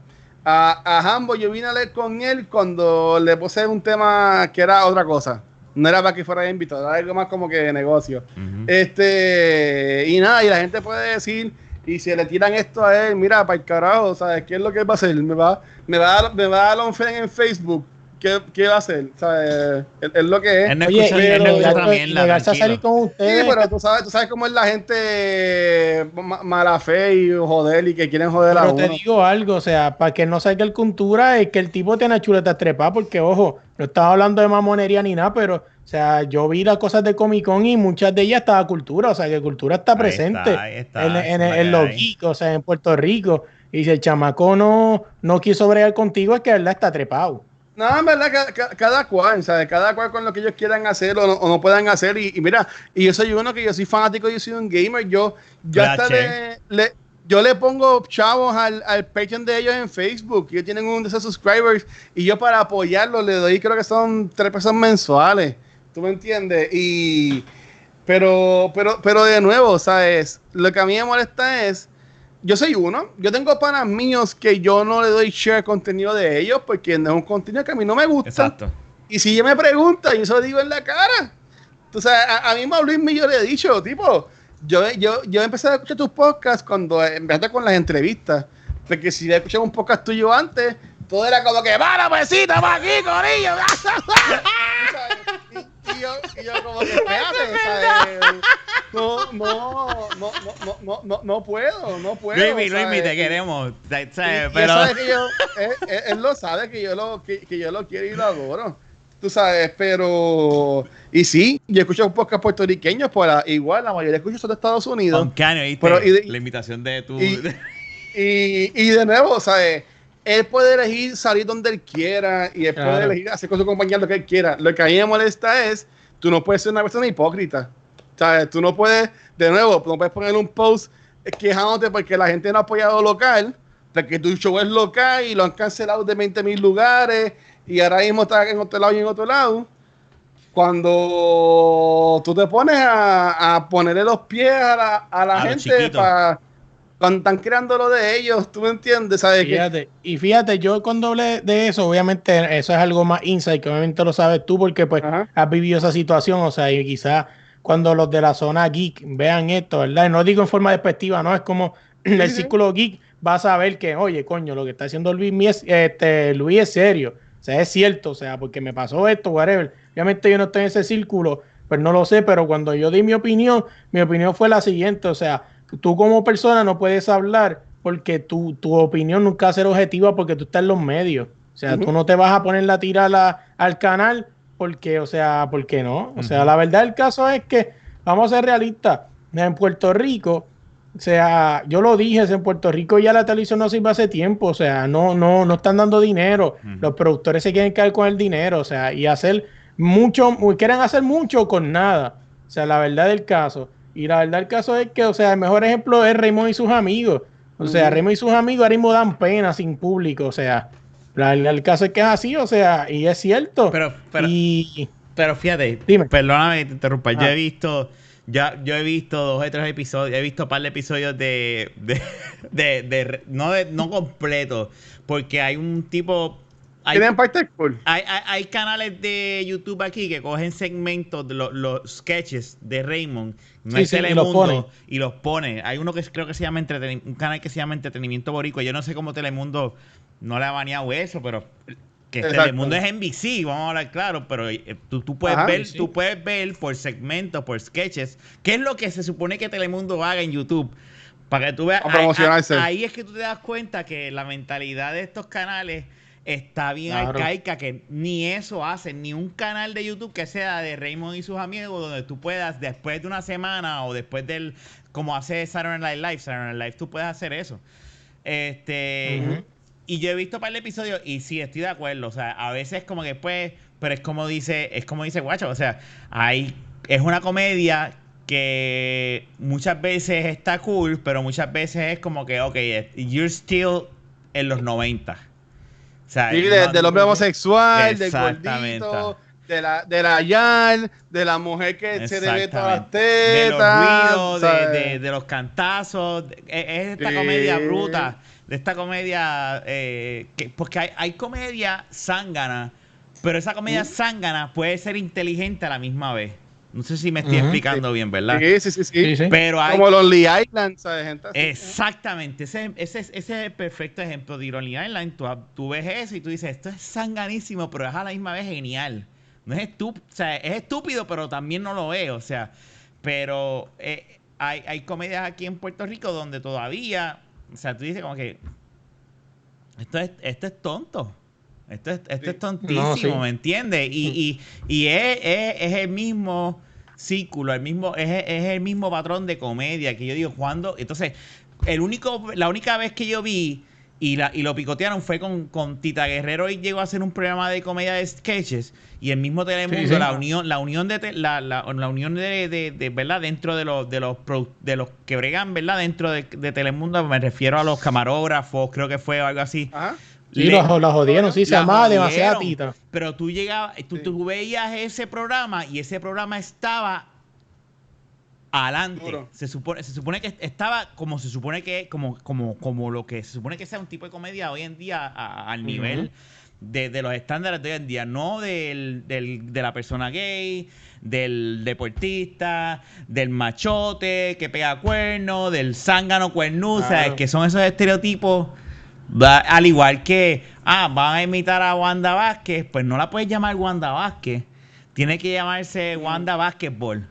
Speaker 1: A, a Hambo yo vine a leer con él cuando le puse un tema que era otra cosa. No era para que fuera invitado, era algo más como que de negocio. Este, y nada, y la gente puede decir y si le tiran esto a él, mira, para el carajo, ¿sabes? ¿Qué es lo que va a hacer? Me va, me va, a, dar, me va a dar un friend en Facebook. ¿Qué, ¿Qué, va a hacer? ¿Sabes? Es, lo que es. Él no
Speaker 3: Oye, pero, a salir con ustedes.
Speaker 1: Sí, pero tú sabes, tú sabes cómo es la gente mala fe y joder y que quieren joder a uno.
Speaker 3: Pero te digo algo, o sea, para que no salga el cultura es que el tipo tiene chuleta trepa, porque ojo, no estaba hablando de mamonería ni nada, pero o sea, yo vi las cosas de Comic Con y muchas de ellas estaba cultura, o sea, que cultura está presente en, los geeks, o sea, en Puerto Rico. Y si el chamaco no, no quiso bregar contigo, es que verdad está trepado.
Speaker 1: No, en verdad, cada, cual, ¿sabes? Cada cual con lo que ellos quieran hacer o no, puedan hacer. Y, mira, y yo soy uno que yo soy fanático, yo soy un gamer. Yo, yo hasta le, yo le pongo chavos al, al Patreon de ellos en Facebook. Ellos tienen un de esos subscribers. Y yo para apoyarlos le doy, creo que son tres pesos mensuales. ¿Tú me entiendes? Y. Pero, pero, pero de nuevo, ¿sabes? Lo que a mí me molesta es. Yo soy uno. Yo tengo panas míos que yo no le doy share contenido de ellos porque no es un contenido que a mí no me gusta. Exacto. Y si ella me pregunta, yo se lo digo en la cara. Tú sabes, a, a mí Luis yo le he dicho, tipo, yo, yo, yo empecé a escuchar tus podcasts cuando empezaste con las entrevistas. Porque si le escuchaba un podcast tuyo antes, todo era como que, ¡Para, pesita, para aquí, corillo! [LAUGHS] y, y, yo, y yo como que, [LAUGHS] espérate, ¿sabes? No, no, no, no, no, no, no puedo, no puedo.
Speaker 2: Luismi, Luismi, te queremos. ¿sabes?
Speaker 1: Y, Pero... él, que yo, él, él, lo sabe que yo lo, que, que yo lo quiero y lo adoro tú sabes, pero. Y sí, yo escucho un podcast puertorriqueños, pues igual la mayoría escucho son de Estados Unidos.
Speaker 2: pero, y de, la invitación de tu.
Speaker 1: Y, y, de nuevo, ¿sabes? Él puede elegir salir donde él quiera y él puede elegir hacer con su compañero lo que él quiera. Lo que a mí me molesta es, tú no puedes ser una persona hipócrita. ¿Sabes? Tú no puedes, de nuevo, no puedes poner un post quejándote porque la gente no ha apoyado local, porque tu show es local y lo han cancelado de 20 mil lugares y ahora mismo está en otro lado y en otro lado. Cuando tú te pones a, a ponerle los pies a la, a la gente para cuando están creando lo de ellos, tú me entiendes, ¿sabes?
Speaker 3: Fíjate, y fíjate, yo cuando hablé de eso, obviamente eso es algo más insight, que obviamente lo sabes tú porque pues has vivido esa situación, o sea, y quizás cuando los de la zona geek vean esto, ¿verdad? no digo en forma despectiva, no, es como [CLEARS THROAT] el círculo geek va a saber que, oye, coño, lo que está haciendo Luis, este, Luis es serio. O sea, es cierto, o sea, porque me pasó esto, whatever. Obviamente yo no estoy en ese círculo, pues no lo sé, pero cuando yo di mi opinión, mi opinión fue la siguiente, o sea, tú como persona no puedes hablar porque tu, tu opinión nunca va a ser objetiva porque tú estás en los medios. O sea, tú no te vas a poner la tira al canal porque, o sea, porque no. O sea, la verdad del caso es que, vamos a ser realistas, en Puerto Rico o sea, yo lo dije, en Puerto Rico ya la televisión no sirve hace tiempo, o sea, no, no, no están dando dinero. Los productores se quieren caer con el dinero, o sea, y hacer mucho, quieren hacer mucho con nada. O sea, la verdad del caso. Y la verdad del caso es que, o sea, el mejor ejemplo es Raymond y sus amigos. O sea, Raymond y sus amigos ahora mismo dan pena sin público, o sea, el caso es que es así, o sea, y es cierto.
Speaker 2: Pero, pero, pero fíjate, perdóname te interrumpa, yo he ah. visto ya, yo he visto dos o tres episodios, he visto un par de episodios de, de, de, no de, no completo, porque hay un tipo hay,
Speaker 1: parte
Speaker 2: hay, hay, hay, canales de YouTube aquí que cogen segmentos de los sketches de Raymond, no es Telemundo, y los, pone. Hay uno que creo que se llama un canal que se llama Entretenimiento Boricua. Yo no sé cómo Telemundo no le ha baneado eso, pero que Telemundo es NBC, vamos a hablar claro, pero eh, tú, tú, puedes ver, tú puedes ver por segmentos, por sketches, qué es lo que se supone que Telemundo haga en YouTube. Para que tú veas, ahí, es que tú te das cuenta que la mentalidad de estos canales está bien arcaica, que ni eso hacen, ni un canal de YouTube que sea de Raymond y sus amigos, donde tú puedas, después de una semana o después del, como hace Saturday Night Live, Saturday Night Live, tú puedes hacer eso. Este, y yo he visto un par de episodios y sí, estoy de acuerdo. O sea, a veces como que pues, pero es como dice, es como dice Guacho, o sea, hay, es una comedia que muchas veces está cool, pero muchas veces es como que, ok, you're still en los 90.
Speaker 1: Sea, sí, del hombre homosexual, del gordito, de la, de la yal, de la mujer que se debe todas las tetas.
Speaker 2: De los ruidos, de, los cantazos. Es, es esta comedia bruta de esta comedia, eh, que, porque hay, hay comedia zángana, pero esa comedia zángana puede ser inteligente a la misma vez. No sé si me estoy explicando bien, ¿verdad?
Speaker 1: Sí, sí, sí. sí. Pero hay... Como Lonely Island, ¿sabes?
Speaker 2: Gente Exactamente. Ese, ese, ese, es el perfecto ejemplo de Lonely Island. Tú, tú, ves eso y tú dices, esto es sanganísimo, pero es a la misma vez genial. No es estúpido, o sea, es estúpido, pero también no lo es. O sea, pero eh, hay, hay comedias aquí en Puerto Rico donde todavía o sea, tú dices como que esto es, esto es tonto. Esto es, esto es tontísimo, ¿me entiendes? Y, y, y es, es, el mismo círculo, el mismo, es, es, el mismo patrón de comedia que yo digo, cuando. Entonces, el único, la única vez que yo vi y, la, y lo picotearon fue con, con Tita Guerrero y llegó a hacer un programa de comedia de sketches y el mismo Telemundo, la unión, la unión de la, la, la unión de, de, verdad dentro de los de los de los que bregan, ¿verdad? Dentro de, Telemundo, me refiero a los camarógrafos, creo que fue algo así.
Speaker 3: Ajá. Sí, los, jodieron, sí, se llamaba demasiada tita.
Speaker 2: Pero tú llegabas, tú, tú veías ese programa y ese programa estaba adelante. Se supone, se supone que estaba como se supone que, como, como, como lo que se supone que sea un tipo de comedia hoy en día al nivel de, los estándares de hoy en día, no del, de la persona gay, del deportista, del machote que pega cuernos, del zángano cuernudo, que son esos estereotipos al igual que, ah, van a imitar a Wanda Vázquez, pues no la puedes llamar Wanda Vázquez. Tiene que llamarse Wanda Basketball.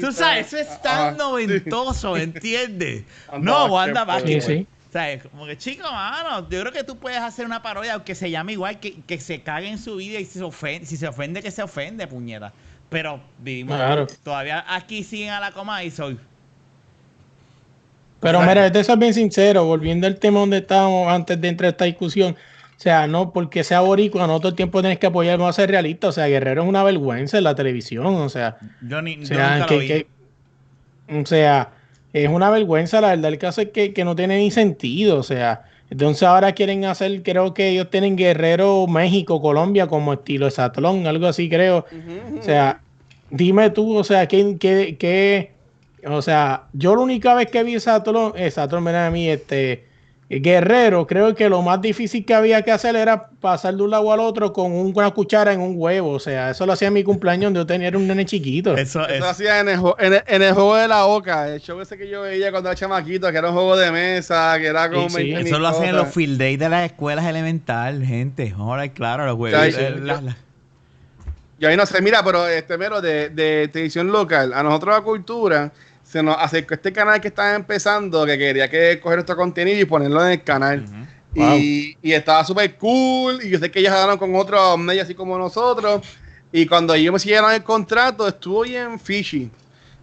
Speaker 2: Tú sabes, eso es tan noventoso, ¿entiendes? no, Wanda Basketball. Sí, ¿Sabes? Como que, chico, mano, yo creo que tú puedes hacer una parodia, aunque se llame igual, que, que se cague en su vida y si se ofende, si se ofende, que se ofende, puñeta. Pero vivimos, todavía aquí siguen a la coma y soy.
Speaker 3: Pero mira, de ser bien sincero, volviendo al tema donde estábamos antes de entrar a esta discusión, o sea, no porque sea boricua, no todo el tiempo tienes que apoyar, vamos a ser realista. O sea, Guerrero es una vergüenza en la televisión. O sea,
Speaker 2: yo ni, o sea, que,
Speaker 3: o sea, es una vergüenza. La verdad, el caso es que, no tiene ni sentido. O sea, entonces ahora quieren hacer, creo que ellos tienen Guerrero, México, Colombia como estilo de Satlón, algo así, creo. O sea, dime tú, o sea, ¿qué, qué, qué o sea, yo la única vez que vi Saturn, eh, Saturn, mira a mí, este, Guerrero, creo que lo más difícil que había que hacer era pasar de un lado al otro con una cuchara en un huevo. O sea, eso lo hacía en mi cumpleaños donde yo tenía un nene chiquito.
Speaker 1: Eso, lo hacía en el, en, el, juego de la boca, el show ese que yo veía cuando era chamaquito, que era un juego de mesa, que era como...
Speaker 2: Sí, Eso lo hacían en los field days de las escuelas elementales, gente. Ahora, claro, los juegos.
Speaker 1: Yo ahí no sé, mira, pero este mero de, de televisión local, a nosotros la cultura se nos acercó este canal que estaba empezando, que quería que coger nuestro contenido y ponerlo en el canal. y, estaba súper cool. Y yo sé que ellos hablaron con otros medios así como nosotros. Y cuando ellos me siguieron el contrato, estuvo bien fishy.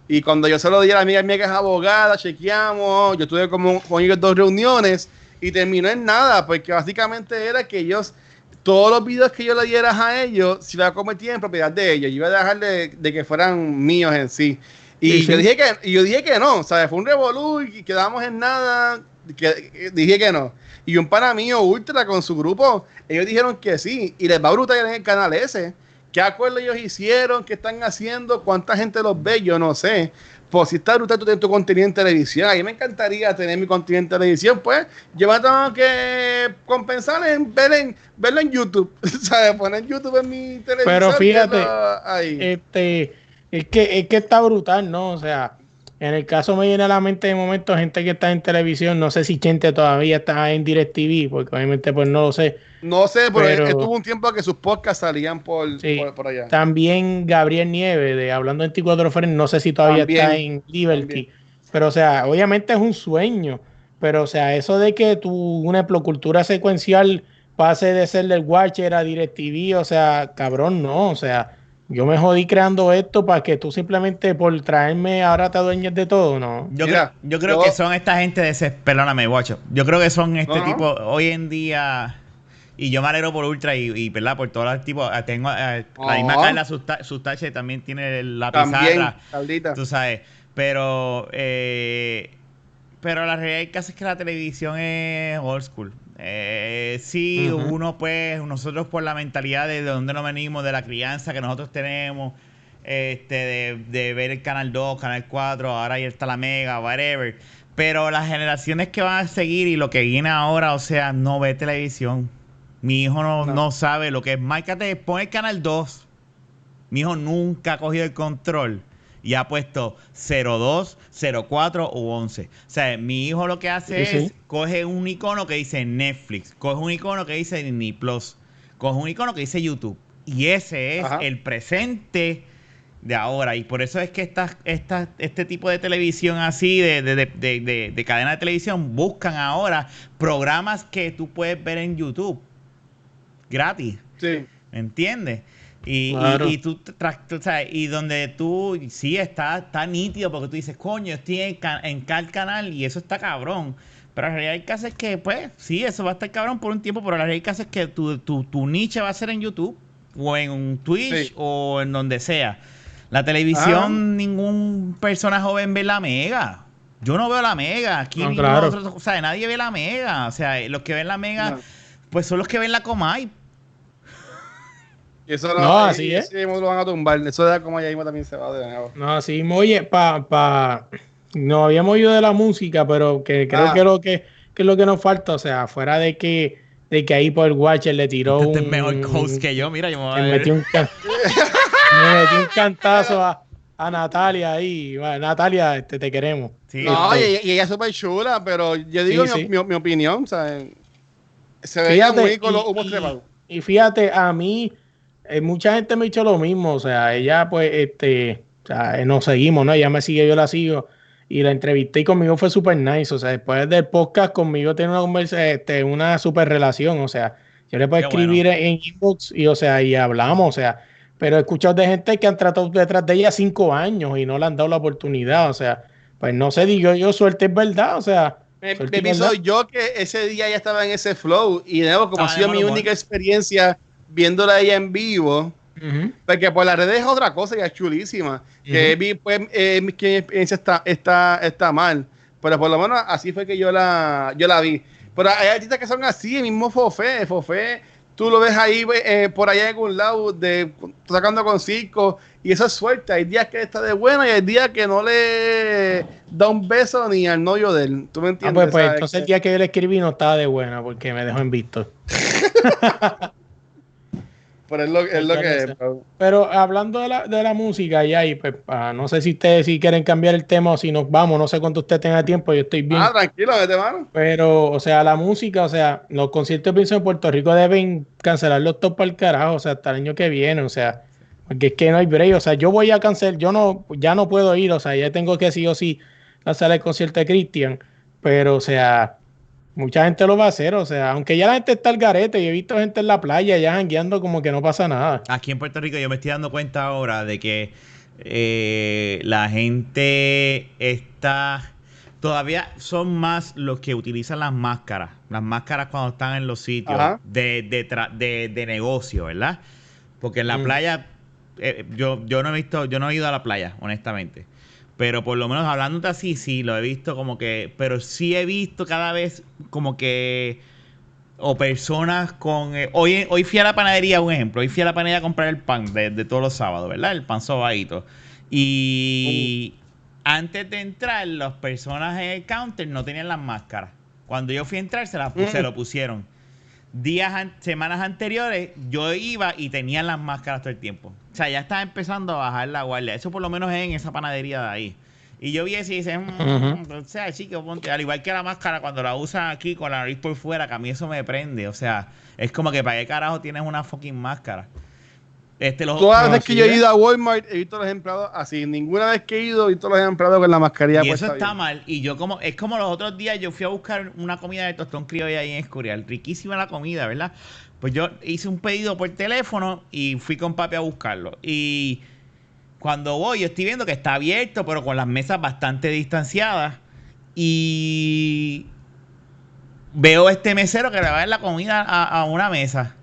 Speaker 1: Y cuando yo se lo di a la amiga mía que es abogada, chequeamos, yo tuve como con ellos dos reuniones y terminó en nada, porque básicamente era que ellos, todos los videos que yo le diera a ellos, se iba a convertir en propiedad de ellos, yo iba a dejar de que fueran míos en sí. Y yo dije que yo dije que no, ¿sabes? Fue un revolú y quedamos en nada. Que, dije que no. Y un pana mío, Ultra, con su grupo, ellos dijeron que sí. Y les va a brutal en el canal ese. ¿Qué acuerdo ellos hicieron? ¿Qué están haciendo? ¿Cuánta gente los ve? Yo no sé. Pues si está brutal tú tienes tu contenido en televisión. A mí me encantaría tener mi contenido en televisión. Pues yo me tengo que compensar en, ver en verlo en YouTube. [LAUGHS] ¿Sabes? Poner YouTube en mi televisión.
Speaker 3: Pero fíjate, este es que, es que está brutal, ¿no? O sea, en el caso me viene a la mente de momento gente que está en televisión, no sé si gente todavía está en DirecTV, porque obviamente pues no lo sé.
Speaker 1: No sé, pero, estuvo un tiempo que sus podcasts salían por, por, allá.
Speaker 3: También Gabriel Nieve, de Hablando 24 Frames, no sé si todavía está en Liberty. Pero o sea, obviamente es un sueño, pero o sea, eso de que tu, una cultura secuencial pase de ser del Watcher a DirecTV, o sea, cabrón, no, o sea yo me jodí creando esto para que tú simplemente por traerme ahora te adueñes de todo, ¿no?
Speaker 2: Yo, creo, yo creo que son esta gente de ese, perdóname, guacho. Yo creo que son este tipo, hoy en día, y yo me alegro por Ultra y, ¿verdad? Por todos los tipos, eh, tengo eh, la misma Carla Sustache también tiene la pizarra. tú sabes. Pero, eh, pero la realidad es que la televisión es old school. Eh, sí, uno pues, nosotros por la mentalidad de, donde nos venimos, de la crianza que nosotros tenemos, este, de, ver el Canal 2, Canal 4, ahora ahí está la Mega, whatever. Pero las generaciones que van a seguir y lo que viene ahora, o sea, no ve televisión. Mi hijo no, no. sabe lo que es. Márcate, pon el Canal 2. Mi hijo nunca ha cogido el control y ha puesto 02, 04 u 11. O sea, mi hijo lo que hace es coge un icono que dice Netflix, coge un icono que dice Disney Plus, coge un icono que dice YouTube. Y ese es el presente de ahora. Y por eso es que esta, esta, este tipo de televisión así, de, de, de, de, cadena de televisión, buscan ahora programas que tú puedes ver en YouTube. Gratis. Sí. ¿Entiendes? Y, y, tú, y donde tú, sí, está, está nítido porque tú dices, coño, estoy en, en tal canal y eso está cabrón. Pero la realidad hay casos es que, pues, sí, eso va a estar cabrón por un tiempo, pero la realidad hay casos es que tu, tu, tu niche va a ser en YouTube o en Twitch o en donde sea. La televisión, ah. ningún persona joven ve la mega. Yo no veo la mega. Aquí o sea, nadie ve la mega. O sea, los que ven la mega, pues son los que ven la Comay
Speaker 1: eso no, así es. lo van a tumbar. Eso de como ya mismo también se va de nuevo.
Speaker 3: No, así oye, pa, pa, no habíamos oído de la música, pero que creo ah. que lo que, que es lo que nos falta, o sea, fuera de que de que ahí por el Watcher le tiró
Speaker 2: este un mejor coach que yo, mira, yo me voy a
Speaker 3: me metí un, me metí un cantazo a, a Natalia ahí. Natalia, este, te queremos.
Speaker 1: no, y, ella es súper chula, pero yo digo mi, mi, opinión, ¿sabes?
Speaker 3: Se veía muy con los humos y, y fíjate, a mí, eh, mucha gente me ha dicho lo mismo. O sea, ella, pues, este, o sea, nos seguimos, ¿no? Ella me sigue, yo la sigo y la entrevisté y conmigo fue súper nice. O sea, después del podcast conmigo tiene una conversa, este, una súper relación. O sea, yo le puedo escribir en inbox y, o sea, y hablamos, o sea, pero he escuchado de gente que han tratado detrás de ella cinco años y no le han dado la oportunidad. O sea, pues no sé, digo yo, suerte es verdad, o sea.
Speaker 1: Me, pienso yo que ese día ya estaba en ese flow y de nuevo, como ha sido mi única experiencia viéndola ella en vivo, porque por las redes es otra cosa y es chulísima. Que vi, pues, eh, mi experiencia está, está, está mal, pero por lo menos así fue que yo la, yo la vi. Pero hay artistas que son así, el mismo Fofé, Fofé, tú lo ves ahí eh, por allá en algún lado, de, sacando con circo, y eso es suerte. Hay días que está de buena y hay días que no le da un beso ni al novio de él. ¿Tú me entiendes?
Speaker 3: Ah, pues, pues entonces el día que yo le escribí no estaba de buena porque me dejó en visto. [LAUGHS]
Speaker 1: Pero es lo, es lo que es.
Speaker 3: Pero hablando de la, de la música, y ahí, pues, no sé si ustedes si quieren cambiar el tema o si nos vamos, no sé cuánto usted tenga tiempo, yo estoy bien.
Speaker 1: Ah, tranquilo, vete mano.
Speaker 3: Pero, o sea, la música, o sea, los conciertos pienso en Puerto Rico deben cancelar los top para el carajo, o sea, hasta el año que viene, o sea, porque es que no hay break, o sea, yo voy a cancelar, yo no, ya no puedo ir, o sea, ya tengo que sí o sí cancelar el concierto de Cristian, pero, o sea, Mucha gente lo va a hacer, o sea, aunque ya la gente está al garete y he visto gente en la playa ya jangueando como que no pasa nada.
Speaker 2: Aquí en Puerto Rico yo me estoy dando cuenta ahora de que eh, la gente está... Todavía son más los que utilizan las máscaras. Las máscaras cuando están en los sitios de, de, de, negocio, ¿verdad? Porque en la mm. playa, eh, yo, yo no he visto, yo no he ido a la playa, honestamente. Pero por lo menos hablándote así, sí, lo he visto como que. Pero sí he visto cada vez como que. O personas con. Eh, hoy, hoy fui a la panadería, un ejemplo. Hoy fui a la panadería a comprar el pan de, todos los sábados, ¿verdad? El pan sobadito. Y. Antes de entrar, las personas en el counter no tenían las máscaras. Cuando yo fui a entrar, se, las, se lo pusieron. Días, semanas anteriores, yo iba y tenían las máscaras todo el tiempo. O sea, ya está empezando a bajar la guardia. Eso por lo menos es en esa panadería de ahí. Y yo vi eso y dice, mm, o sea, chico, ponte, al igual que la máscara cuando la usan aquí con la nariz por fuera, que a mí eso me prende. O sea, es como que para qué carajo tienes una fucking máscara.
Speaker 1: Este, los, Todas las veces que yo he ido a Walmart he visto los empleados así. Ninguna vez que he ido he visto los empleados con la mascarilla.
Speaker 2: Y eso está mal. Y yo como, es como los otros días yo fui a buscar una comida de tostón criolla ahí en Escurial. Riquísima la comida, ¿verdad? Pues yo hice un pedido por teléfono y fui con papi a buscarlo. Y cuando voy, yo estoy viendo que está abierto, pero con las mesas bastante distanciadas. Y veo este mesero que le va a dar la comida a, una mesa.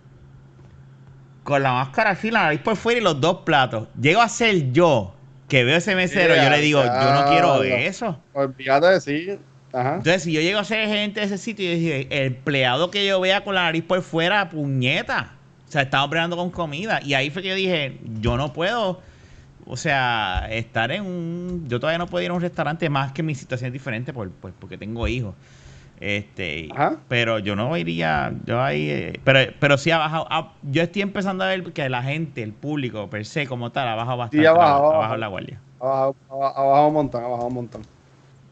Speaker 2: Con la máscara así, la nariz por fuera y los dos platos. Llego a ser yo que veo ese mesero, yo le digo, yo no quiero eso.
Speaker 1: Olvídate de decir.
Speaker 2: Entonces, si yo llego a ser gente de ese sitio y dije, el empleado que yo vea con la nariz por fuera, puñeta. O sea, estaba operando con comida. Y ahí fue que yo dije, yo no puedo, o sea, estar en un... Yo todavía no puedo ir a un restaurante más que mi situación es diferente por, porque tengo hijos. Este, pero yo no iría, yo ahí, eh, pero, pero sí ha bajado. yo estoy empezando a ver que la gente, el público per se como tal, ha bajado bastante.
Speaker 1: Sí, ha bajado, la guardia. Ha bajado, ha bajado un montón, ha bajado un montón.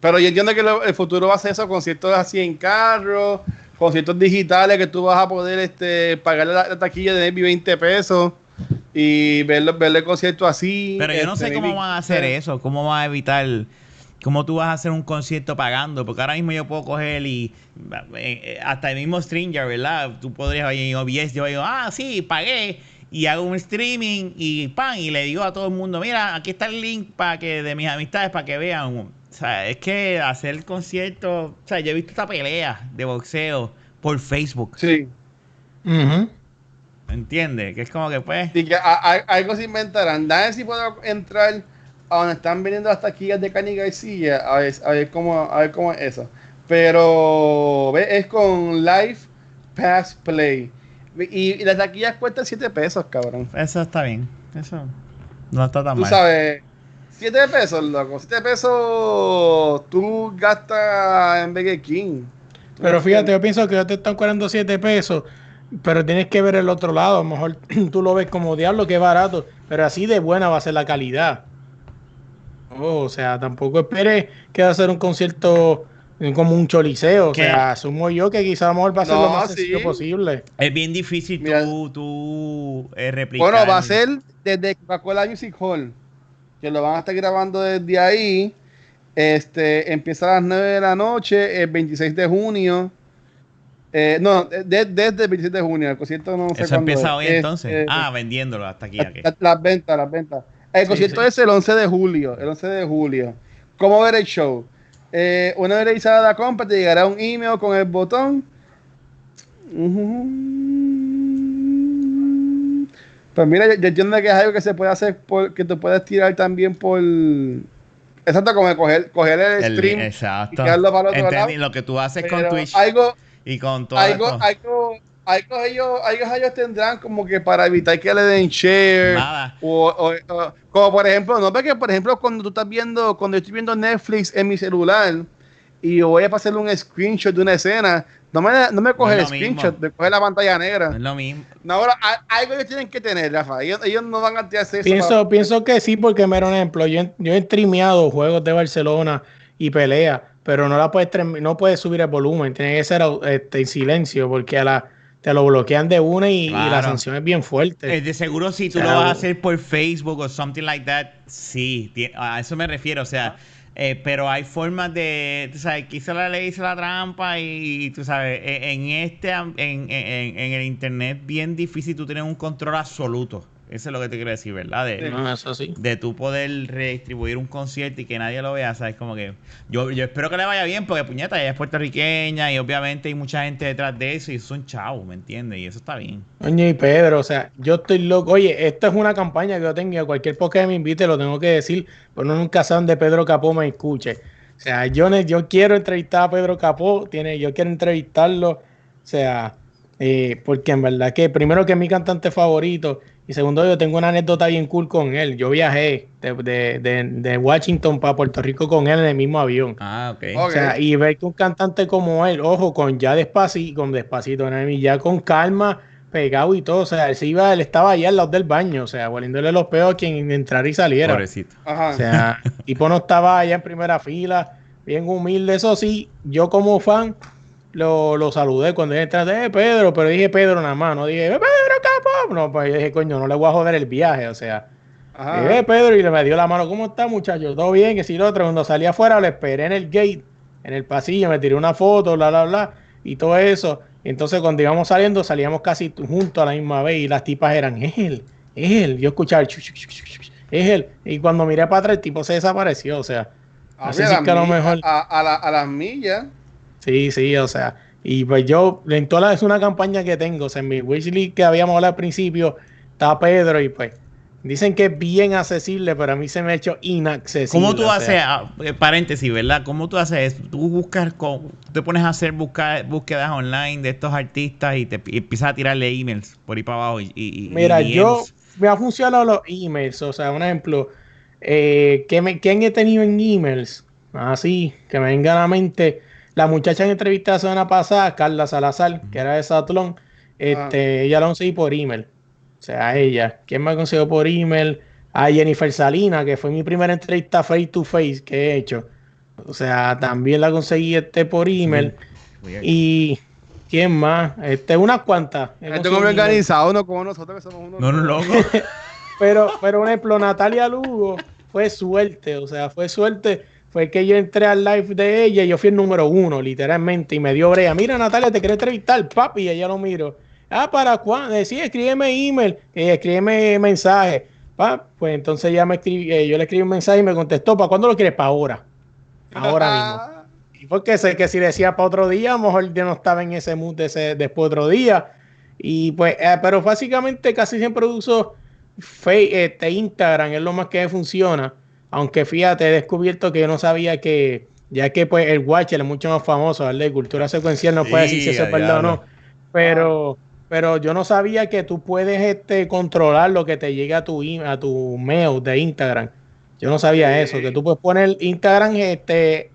Speaker 1: Pero yo entiendo que el futuro va a ser eso, conciertos así en carro, conciertos digitales que tú vas a poder este, pagar la, taquilla de 20 pesos y ver, ver el concierto así.
Speaker 2: Pero yo no sé
Speaker 1: este,
Speaker 2: cómo van a hacer eso, cómo van a evitar, cómo tú vas a hacer un concierto pagando, porque ahora mismo yo puedo coger y eh, hasta el mismo Stringer, ¿verdad? Tú podrías en OBS, yo digo, ah, sí, pagué y hago un streaming y pan, y le digo a todo el mundo, mira, aquí está el link para que de mis amistades para que vean o sea, es que hacer el concierto. O sea, yo he visto esta pelea de boxeo por Facebook.
Speaker 1: Sí.
Speaker 2: Uh ¿Entiendes? Que es como que pues.
Speaker 1: Sí, que algo se inventarán. Dame si puedo entrar a donde están viniendo las taquillas de Cani García. A ver, a ver, cómo, a ver cómo es eso. Pero ¿ves? es con Live Pass Play. Y, las taquillas cuestan 7 pesos, cabrón.
Speaker 2: Eso está bien. Eso no está tan mal.
Speaker 1: Tú sabes 7 pesos, loco. 7 pesos tú gastas en Burger King.
Speaker 3: Pero fíjate, yo pienso que yo te están cobrando 7 pesos, pero tienes que ver el otro lado. A lo mejor [CLEARS THROAT] tú lo ves como diablo, que es barato, pero así de buena va a ser la calidad. Oh, o sea, tampoco esperes que va a ser un concierto como un choliseo. O sea, asumo yo que quizá a lo mejor va a ser lo más sencillo posible.
Speaker 2: Es bien difícil tú, tú eh, replicar.
Speaker 1: Bueno, va a ser desde Coca-Cola Music Hall, que lo van a estar grabando desde ahí. Este, empieza a las 9 de la noche, el 26 de junio. Eh, no, desde el 26 de junio, el concierto no
Speaker 2: sé Eso empieza hoy entonces. Este, ah, vendiéndolo hasta aquí.
Speaker 1: Las ventas, las ventas. El concierto es el 11 de julio, el 11 de julio. ¿Cómo ver el show? Eh, una vez realizada la compra, te llegará un email con el botón. Pues mira, yo, entiendo que es algo que se puede hacer, por, que tú puedes tirar también por... Exacto, como coger, coger el, stream
Speaker 2: exacto. y tirarlo para otro lado. Lo que tú haces con Twitch
Speaker 1: algo,
Speaker 2: y con todo
Speaker 1: algo, algo, algo, ellos, algo ellos tendrán como que para evitar que le den share. O, como por ejemplo, no que por ejemplo cuando tú estás viendo, cuando yo estoy viendo Netflix en mi celular y voy a pasarle un screenshot de una escena, no me, no me coge el screenshot, me coge la pantalla negra.
Speaker 2: es lo mismo.
Speaker 1: No, ahora, algo ellos tienen que tener, Rafa. Ellos, no van a hacer eso.
Speaker 3: Pienso, pienso que sí, porque me un ejemplo. Yo, yo he streameado juegos de Barcelona y pelea, pero no la puedes no puedes subir el volumen, tiene que ser este, en silencio, porque a la te lo bloquean de una y, la sanción es bien fuerte.
Speaker 2: de seguro si tú lo vas a hacer por Facebook o something like that, sí, a eso me refiero, o sea, eh, pero hay formas de, tú sabes, quiso la ley, hizo la trampa y, tú sabes, e, en este, en, en, en el internet bien difícil tú tienes un control absoluto. Eso es lo que te quiero decir, ¿verdad? De,
Speaker 3: eso sí.
Speaker 2: de tú poder redistribuir un concierto y que nadie lo vea, ¿sabes? Como que yo, yo espero que le vaya bien porque puñeta, ella es puertorriqueña y obviamente hay mucha gente detrás de eso y son chavos, ¿me entiendes? Y eso está bien.
Speaker 3: Oye, y Pedro, o sea, yo estoy loco. Oye, esta es una campaña que yo tengo, cualquier podcast que me invite lo tengo que decir, pero no nunca saben de Pedro Capó me escuche. O sea, yo, yo quiero entrevistar a Pedro Capó, tiene, yo quiero entrevistarlo, o sea, eh, porque en verdad que primero que es mi cantante favorito y segundo, yo tengo una anécdota bien cool con él. Yo viajé de, Washington para Puerto Rico con él en el mismo avión.
Speaker 2: Ah, ok.
Speaker 3: O sea, y ver que un cantante como él, ojo, con ya despacito, con despacito, ya con calma, pegado y todo. O sea, él, se iba, él estaba allá al lado del baño, o sea, volviéndole los peos a quien entrara y saliera.
Speaker 2: Pobrecito.
Speaker 3: O sea, tipo no estaba allá en primera fila, bien humilde. Eso sí, yo como fan lo, lo saludé cuando entré de eh, Pedro, pero dije Pedro nada más, no dije, eh, Pedro capo. No, pues dije, coño, no le voy a joder el viaje, o sea. Dije, eh, Pedro, y le me dio la mano, ¿cómo está, muchacho? ¿Todo bien? Que si lo otro, cuando salí afuera, lo esperé en el gate, en el pasillo, me tiré una foto, bla, bla, bla, y todo eso. Y entonces cuando íbamos saliendo, salíamos casi juntos a la misma vez, y las tipas eran, es él, es él. Yo escuchaba, es él. Y cuando miré para atrás, el tipo se desapareció, o sea.
Speaker 1: Así que a lo mejor. A, a las millas.
Speaker 3: Sí, sí, o sea, y pues yo, en toda es una campaña que tengo, o sea, en mi wishlist que habíamos hablado al principio, está Pedro y pues dicen que es bien accesible, pero a mí se me ha hecho inaccesible.
Speaker 2: ¿Cómo tú haces, ah, eh, paréntesis, ¿verdad? ¿Cómo tú haces Tú buscas, te pones a hacer búsquedas online de estos artistas y te empiezas a tirarle emails por ahí para abajo. Y,
Speaker 3: Mira, yo me ha funcionado los emails, o sea, un ejemplo, eh, ¿quién he tenido en emails? Así, que me venga a la mente la muchacha en entrevista la semana pasada, Carla Salazar, que era de Satlón, este, ah. ella la conseguí por email. O sea, ella. ¿Quién me ha conseguido por email? A Jennifer Salina, que fue mi primera entrevista face to face que he hecho. O sea, también la conseguí este por email. Y ¿quién más? Este, unas cuantas.
Speaker 1: Este hombre organizado, no como nosotros que somos unos.
Speaker 2: No, no, loco. [LAUGHS]
Speaker 3: pero, pero, un ejemplo, Natalia Lugo fue suerte. O sea, fue suerte fue que yo entré al live de ella y yo fui el número uno, literalmente, y me dio brea. Mira, Natalia, te quiero entrevistar, papi, y ella lo miro. Ah, ¿para cuándo? Eh, sí, escríbeme email, eh, escríbeme mensaje. Pa, pues entonces ya me escribí, eh, yo le escribí un mensaje y me contestó, ¿para cuándo lo quieres? Para ahora. Ahora mismo. [LAUGHS] Y porque sé que si decía para otro día, a lo mejor yo no estaba en ese mood ese, después otro día. Y pues, pero básicamente casi siempre uso Facebook, este, Instagram, es lo más que funciona aunque fíjate, he descubierto que yo no sabía que, ya que pues el Watcher es mucho más famoso, ¿verdad? Cultura secuencial no puede decir si eso es verdad o no. Pero, pero yo no sabía que tú puedes este, controlar lo que te llega a tu, a tu mail de Instagram. Yo no sabía eso, que tú puedes poner Instagram este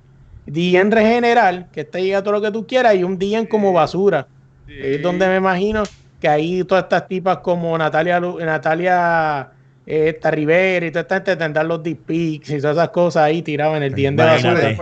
Speaker 3: en general, que te llega todo lo que tú quieras, y un día como basura. Es donde me imagino que ahí todas estas tipas como Natalia, Natalia esta Rivera y toda esta gente tendrán los deep pics y todas esas cosas ahí tiradas en el día de basura.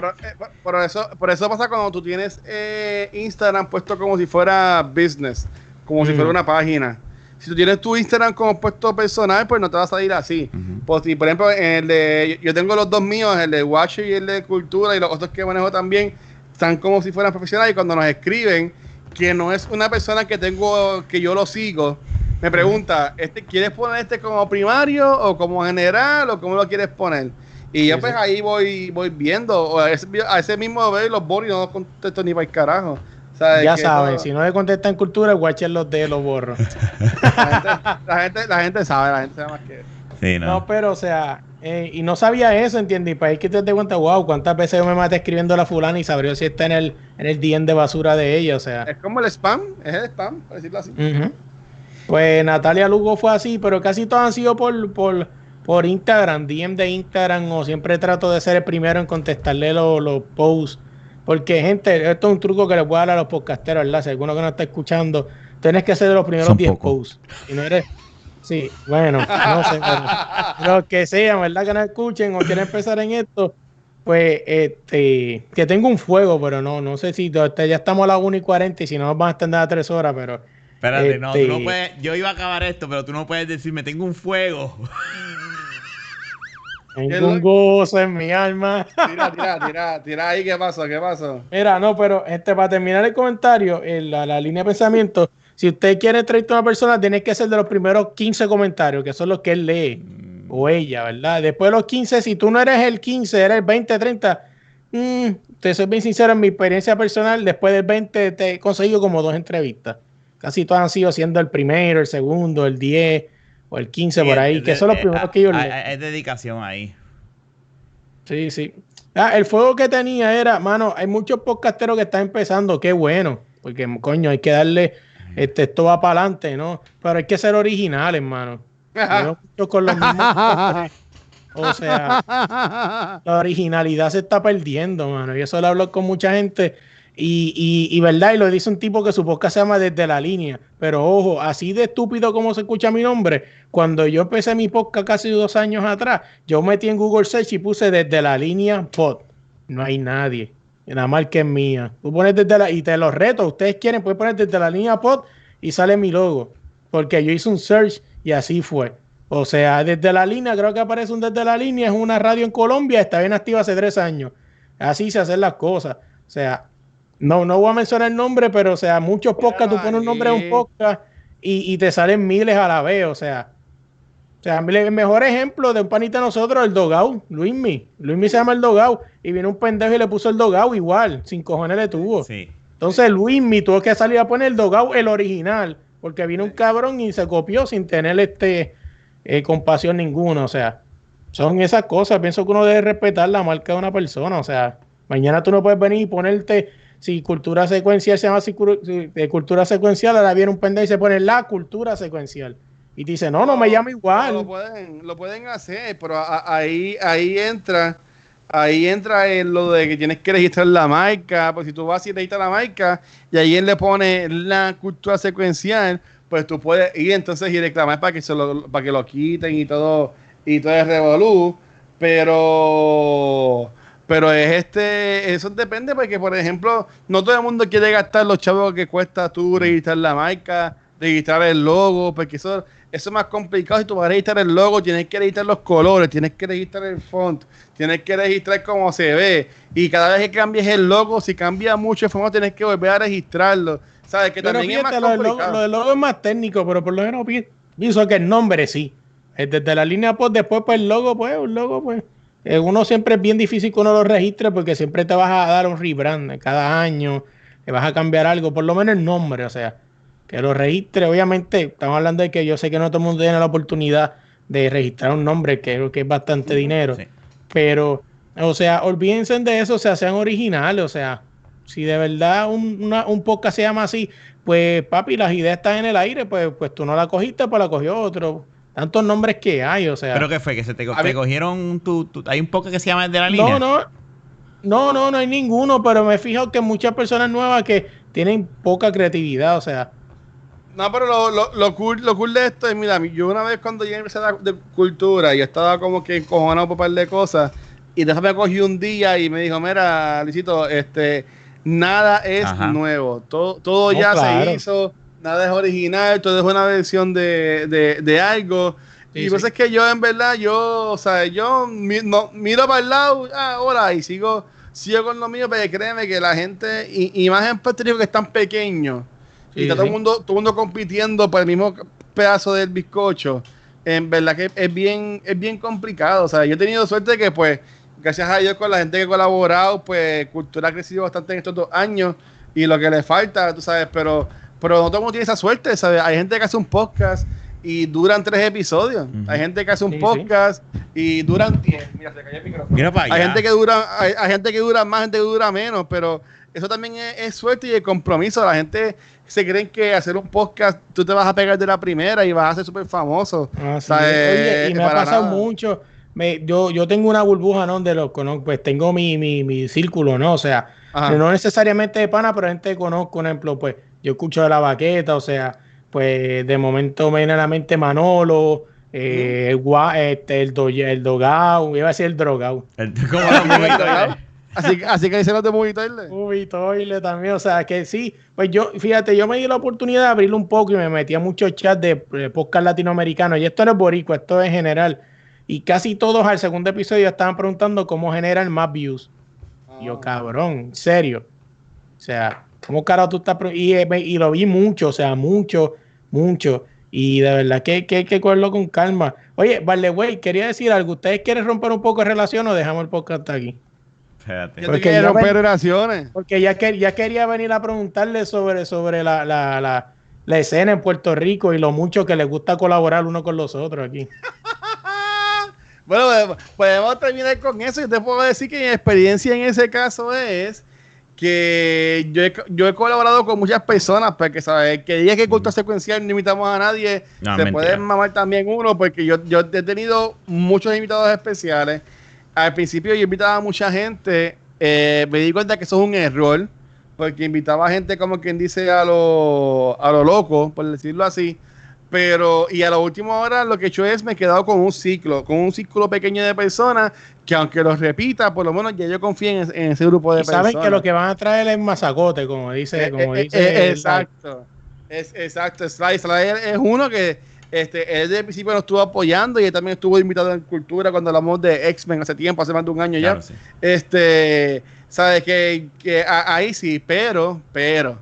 Speaker 1: Por, eso, por eso pasa cuando tú tienes eh, Instagram puesto como si fuera business, como si fuera una página. Si tú tienes tu Instagram como puesto personal, pues no te va a salir así. pues, por ejemplo, en el de, yo tengo los dos míos, el de Watch y el de Cultura, y los otros que manejo también, están como si fueran profesionales. Y cuando nos escriben, que no es una persona que tengo, que yo lo sigo, me pregunta, este, ¿quieres poner este como primario o como general o cómo lo quieres poner? Y yo pues ahí voy voy viendo, o a, ese, mismo veo los boris no contesto ni para el carajo.
Speaker 3: Ya sabes, si no le contesta en cultura, watcher los de los borros. [LAUGHS]
Speaker 1: la, gente, la, gente, sabe, la gente sabe más que
Speaker 3: sí, no. no. pero o sea, eh, y no sabía eso, ¿entiendes? Y para ahí que te des cuenta, wow, cuántas veces yo me maté escribiendo a la fulana y sabría si está en el, en el DM de basura de ella, o sea.
Speaker 1: Es como el spam, es el spam, por decirlo así.
Speaker 3: Pues Natalia Lugo fue así, pero casi todos han sido por, por, por Instagram, DM de Instagram, o siempre trato de ser el primero en contestarle los, posts. Porque, gente, esto es un truco que les voy a dar a los podcasteros, ¿verdad? Si alguno que no está escuchando, tienes que ser de los primeros 10 posts. Y no eres. Sí, bueno, no sé, pero los que sean, ¿verdad? Que no escuchen o quieren empezar en esto, pues, este, que tengo un fuego, pero no, no sé si ya estamos a las 1 y 40 y si no nos van a extender a 3 horas, pero
Speaker 2: Espérate, no, tú no este, puedes. Yo iba a acabar esto, pero tú no puedes decirme, tengo un fuego. [LAUGHS]
Speaker 3: Tengo un gozo en mi alma.
Speaker 1: Tira, tira, [LAUGHS] tira, tira ahí, ¿qué pasó? ¿Qué pasó?
Speaker 3: Mira, no, pero este, para terminar el comentario, en la, línea de pensamiento, si usted quiere entrevistar a una persona, tiene que ser de los primeros 15 comentarios, que son los que él lee, mm. o ella, ¿verdad? Después de los 15, si tú no eres el 15, eres el 20, 30, mm, te soy bien sincero, en mi experiencia personal, después del 20 te he conseguido como dos entrevistas. Casi todos han sido siendo el primero, el segundo, el 10 o el 15 por ahí, que son los primeros que yo
Speaker 2: le... Es dedicación ahí.
Speaker 3: Sí, sí. Ah, el fuego que tenía era, mano, hay muchos podcasteros que están empezando, qué bueno, porque coño, hay que darle, este, esto va para adelante, ¿no? Pero hay que ser original, hermano. con los mismos o sea, [LAUGHS] la originalidad se está perdiendo, mano. Y eso lo hablo con mucha gente y, y, verdad, y lo dice un tipo que su podcast se llama Desde la Línea. Pero ojo, así de estúpido como se escucha mi nombre, cuando yo empecé mi podcast casi dos años atrás, yo metí en Google Search y puse Desde la Línea Pod. No hay nadie. Más que es mía. Tú pones desde la, y te lo reto, ustedes quieren, pueden poner desde la línea pod y sale mi logo. Porque yo hice un search y así fue. O sea, desde la línea, creo que aparece un desde la línea, es una radio en Colombia, está bien activa hace tres años. Así se hacen las cosas. O sea, no, no voy a mencionar el nombre, pero o sea, muchos podcasts, tú pones un nombre de un podcast y, te salen miles a la vez, o sea. O sea, el mejor ejemplo de un panita de nosotros, el Dogau, Luismi. Luismi se llama el Dogau y viene un pendejo y le puso el Dogau igual, sin cojones le tuvo. Sí. Entonces Luismi tuvo que salir a poner el Dogau, el original, porque vino un cabrón y se copió sin tener este eh, compasión ninguna, o sea. Son esas cosas, pienso que uno debe respetar la marca de una persona, o sea, mañana tú no puedes venir y ponerte si cultura secuencial se llama de cultura secuencial, ahora viene un pendejo y se pone la cultura secuencial. Y dice, no, no me llama igual.
Speaker 1: Lo pueden, lo pueden hacer, pero ahí, ahí entra, ahí entra en lo de que tienes que registrar la marca, pues si tú vas y registras la marca y ahí él le pone la cultura secuencial, pues tú puedes ir entonces y reclamar para que se lo, para que lo quiten y todo, y todo es revolú, pero pero es este, eso depende porque, por ejemplo, no todo el mundo quiere gastar los chavos que cuesta tú registrar la marca, registrar el logo, porque eso, eso es más complicado. Si tú vas a registrar el logo, tienes que registrar los colores, tienes que registrar el font, tienes que registrar cómo se ve. Y cada vez que cambies el logo, si cambia mucho el formato, tienes que volver a registrarlo. ¿Sabes? Que también es más complicado.
Speaker 3: Lo del, logo, es más técnico, pero por lo menos pienso que el nombre sí. Desde la línea post, después pues el logo, pues, un logo, pues eh, uno siempre es bien difícil que uno lo registre porque siempre te vas a dar un rebrand cada año, te vas a cambiar algo, por lo menos el nombre, o sea, que lo registre. Obviamente, estamos hablando de que yo sé que no todo el mundo tiene la oportunidad de registrar un nombre, que que es bastante dinero, pero, o sea, olvídense de eso, o sea, sean originales, o sea, si de verdad un, un podcast se llama así, pues papi, las ideas están en el aire, pues, pues tú no la cogiste, pues la cogió otro tantos nombres que hay, o sea.
Speaker 2: ¿Pero qué fue? ¿Que se te, cogieron tu, Hay un poco que se llama de la línea?
Speaker 3: No, no. No, no, no hay ninguno, pero me fijo que muchas personas nuevas que tienen poca creatividad, o sea.
Speaker 1: No, pero lo, lo, lo, cool, lo cool de esto es, mira, yo una vez cuando llegué a la de cultura, yo estaba como que encojonado por un par de cosas, y después me cogí un día y me dijo, mira, Luisito, este, nada es nuevo, todo, todo ya se hizo, nada es original, todo es una versión de, de, de algo. y pues es que yo, en verdad, yo, o sea, yo miro para el lado, ah, ahora, y sigo, sigo con lo mío, pero créeme que la gente, y, y más en Puerto que es tan pequeño, y está todo el mundo, todo mundo compitiendo por el mismo pedazo del bizcocho. En verdad que es bien, es bien complicado. O sea, yo he tenido suerte de que, pues, gracias a Dios con la gente que ha colaborado, pues, Cultura ha crecido bastante en estos dos años. Y lo que le falta, tú sabes, pero, pero no todo el mundo tiene esa suerte, ¿sabes? Hay gente que hace un podcast y duran tres episodios. Hay gente que hace un podcast y duran diez. Mira, se cayó el micrófono. Mira para allá. Hay gente que dura, hay, gente que dura más, gente que dura menos, pero eso también es, suerte y el compromiso. La gente se creen que hacer un podcast tú te vas a pegar de la primera y vas a ser súper famoso.
Speaker 3: Ah, Oye, y me ha pasado mucho. Me, yo, yo tengo una burbuja, ¿no? De los conozco, pues tengo mi, mi, mi círculo, ¿no? O sea, no necesariamente de pana, pero gente que conozco, por ejemplo, pues yo escucho de la baqueta, o sea, pues de momento me viene a la mente Manolo, eh, el, este, el, do, el dogao, iba a decir el drogao. [LAUGHS] El, ¿cómo
Speaker 1: Así, así que dicen los de Movie
Speaker 3: Toilet. también, o sea, que sí. Pues yo, fíjate, yo me di la oportunidad de abrirlo un poco y me metí a muchos chats de, podcast latinoamericanos. Y esto no es boricua, esto es en general. Y casi todos al segundo episodio estaban preguntando cómo generan más views. yo, ah. cabrón, en serio. O sea, ¿cómo carajo tú estás? Y, eh, y lo vi mucho, o sea, mucho, mucho. Y de verdad que, que hay que cogerlo con calma. Oye, vale, güey, quería decir algo. ¿Ustedes quieren romper un poco de relación o dejamos el podcast aquí?
Speaker 1: Porque ya romper relaciones.
Speaker 3: Porque ya, que, ya quería venir a preguntarle sobre, sobre la, la, la, la, escena en Puerto Rico y lo mucho que les gusta colaborar uno con los otros aquí. [LAUGHS]
Speaker 1: bueno, pues, podemos terminar con eso. y te puedo decir que mi experiencia en ese caso es que yo he, yo he colaborado con muchas personas, porque sabes que día que culto secuencial no invitamos a nadie, se puede mamar también uno, porque yo, yo he tenido muchos invitados especiales al principio yo invitaba a mucha gente, eh, me di cuenta que eso es un error, porque invitaba a gente como quien dice a lo, a lo loco, por decirlo así. Pero, y a la última hora lo que he hecho es me he quedado con un ciclo, con un círculo pequeño de personas que aunque lo repita, por lo menos ya yo confío en, ese grupo de personas.
Speaker 3: Saben que lo que van a traer es masacote, como dice, eh, como
Speaker 1: eh, dice. exacto. Es, exacto, Slice. es uno que este, él desde el principio nos estuvo apoyando y él también estuvo invitado en Cultura cuando hablamos de X-Men hace tiempo, hace más de un año ya. Este, sabes que, ahí sí, pero, pero,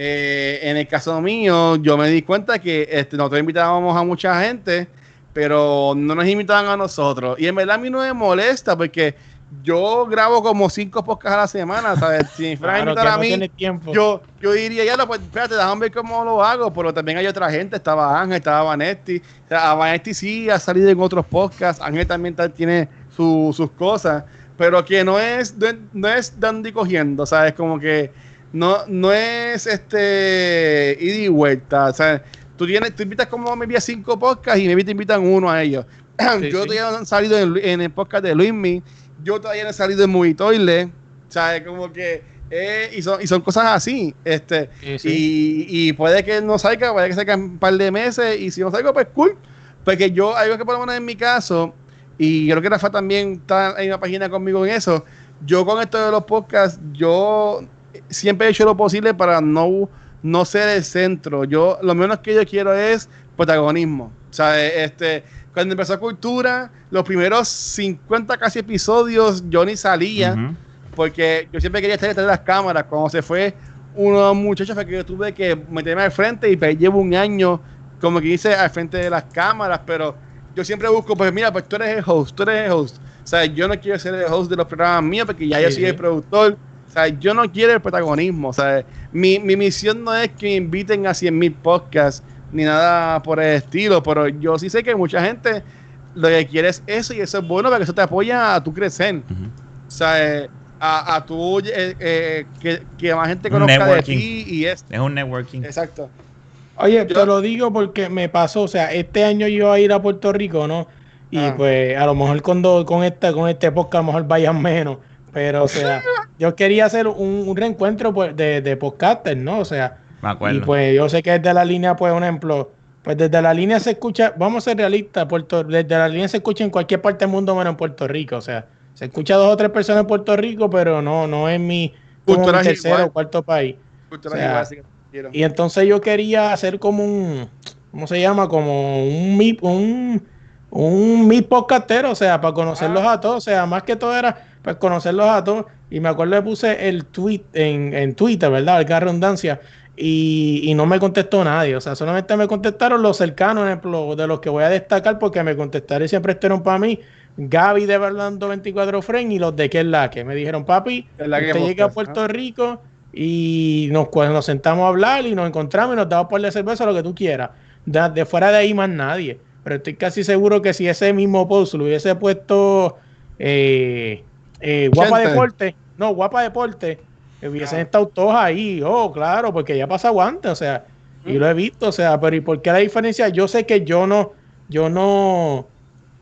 Speaker 1: eh, en el caso mío, yo me di cuenta que este, nosotros invitábamos a mucha gente, pero no nos invitaban a nosotros. Y en verdad a mí no me molesta porque yo grabo como cinco podcasts a la semana, ¿sabes? Si Frank claro, a mí, yo, yo diría, ya, pues, espérate, déjame ver cómo lo hago, pero también hay otra gente, estaba Ángel, estaba Vanetti, a Vanetti sí ha salido en otros podcasts, Ángel también tiene sus cosas, pero que no es, no es dando y cogiendo, ¿sabes? Como que no, no es este ida y vuelta, o sea, tú tienes, tú invitas como me a cinco podcasts y me te invitan uno a ellos. [CLEARS THROAT] yo todavía no he salido en, en, el podcast de Luismi, yo todavía no he salido en Movie Toilet, ¿sabes? Como que, eh, y, son, y son cosas así, este, Y, y, puede que no salga, puede que salga un par de meses, y si no salga, pues cool, porque yo, algo que por lo menos en mi caso, y creo que Rafa también está en una página conmigo en eso, yo con esto de los podcasts, yo siempre he hecho lo posible para no, no ser el centro, yo, lo menos que yo quiero es protagonismo, o sea, este cuando empezó Cultura, los primeros 50 casi episodios yo ni salía, porque yo siempre quería estar detrás de las cámaras. Cuando se fue uno de los muchachos fue que yo tuve que meterme al frente y pues, llevo un año, como que hice al frente de las cámaras, pero yo siempre busco, pues mira, pues tú eres el host, tú eres el host. O sea, yo no quiero ser el host de los programas míos porque ya yo soy el productor. O sea, yo no quiero el protagonismo. O sea, mi, mi misión no es que me inviten a 100 mil podcasts ni nada por el estilo, pero yo sí sé que mucha gente lo que quiere es eso y eso es bueno porque eso te apoya a tu crecer. O sea, eh, a, a tu eh, eh, que, que, más gente conozca de ti y es.
Speaker 2: Es un networking.
Speaker 1: Exacto.
Speaker 3: Oye, te lo digo porque me pasó, o sea, este año yo iba a ir a Puerto Rico, ¿no? Y ah. pues a lo mejor con, con, esta, con este podcast a lo mejor vayan menos. Pero, o sea, [LAUGHS] yo quería hacer un, reencuentro pues, de, de podcasters, ¿no? O sea, Me acuerdo. Y pues yo sé que desde la línea, pues, un ejemplo, pues desde la línea se escucha, vamos a ser realistas, Puerto, desde la línea se escucha en cualquier parte del mundo menos en Puerto Rico. O sea, se escucha dos o tres personas en Puerto Rico, pero no, no es mi tercero o cuarto país. y entonces yo quería hacer como un, ¿cómo se llama? Como un un, un mi podcastero, o sea, para conocerlos ah. a todos, o sea, más que todo era para conocerlos a todos. Y me acuerdo que puse el tweet en, en Twitter, ¿verdad? Valga redundancia. Y, y, no me contestó nadie. O sea, solamente me contestaron los cercanos, ejemplo, de los que voy a destacar, porque me contestaron y siempre estuvieron para mí. Gaby de Berlando 24 Fren y los de que es la que me dijeron, papi, usted llega a Puerto Rico y nos, nos sentamos a hablar y nos encontramos y nos damos por de cerveza lo que tú quieras. De, fuera de ahí más nadie. Pero estoy casi seguro que si ese mismo post lo hubiese puesto eh, eh, Guapa Deporte, no, Guapa Deporte, hubiesen estado todos ahí. Oh, claro, porque ya pasa aguante, o sea, y lo he visto, o sea, pero ¿y por qué la diferencia? Yo sé que yo no, yo no,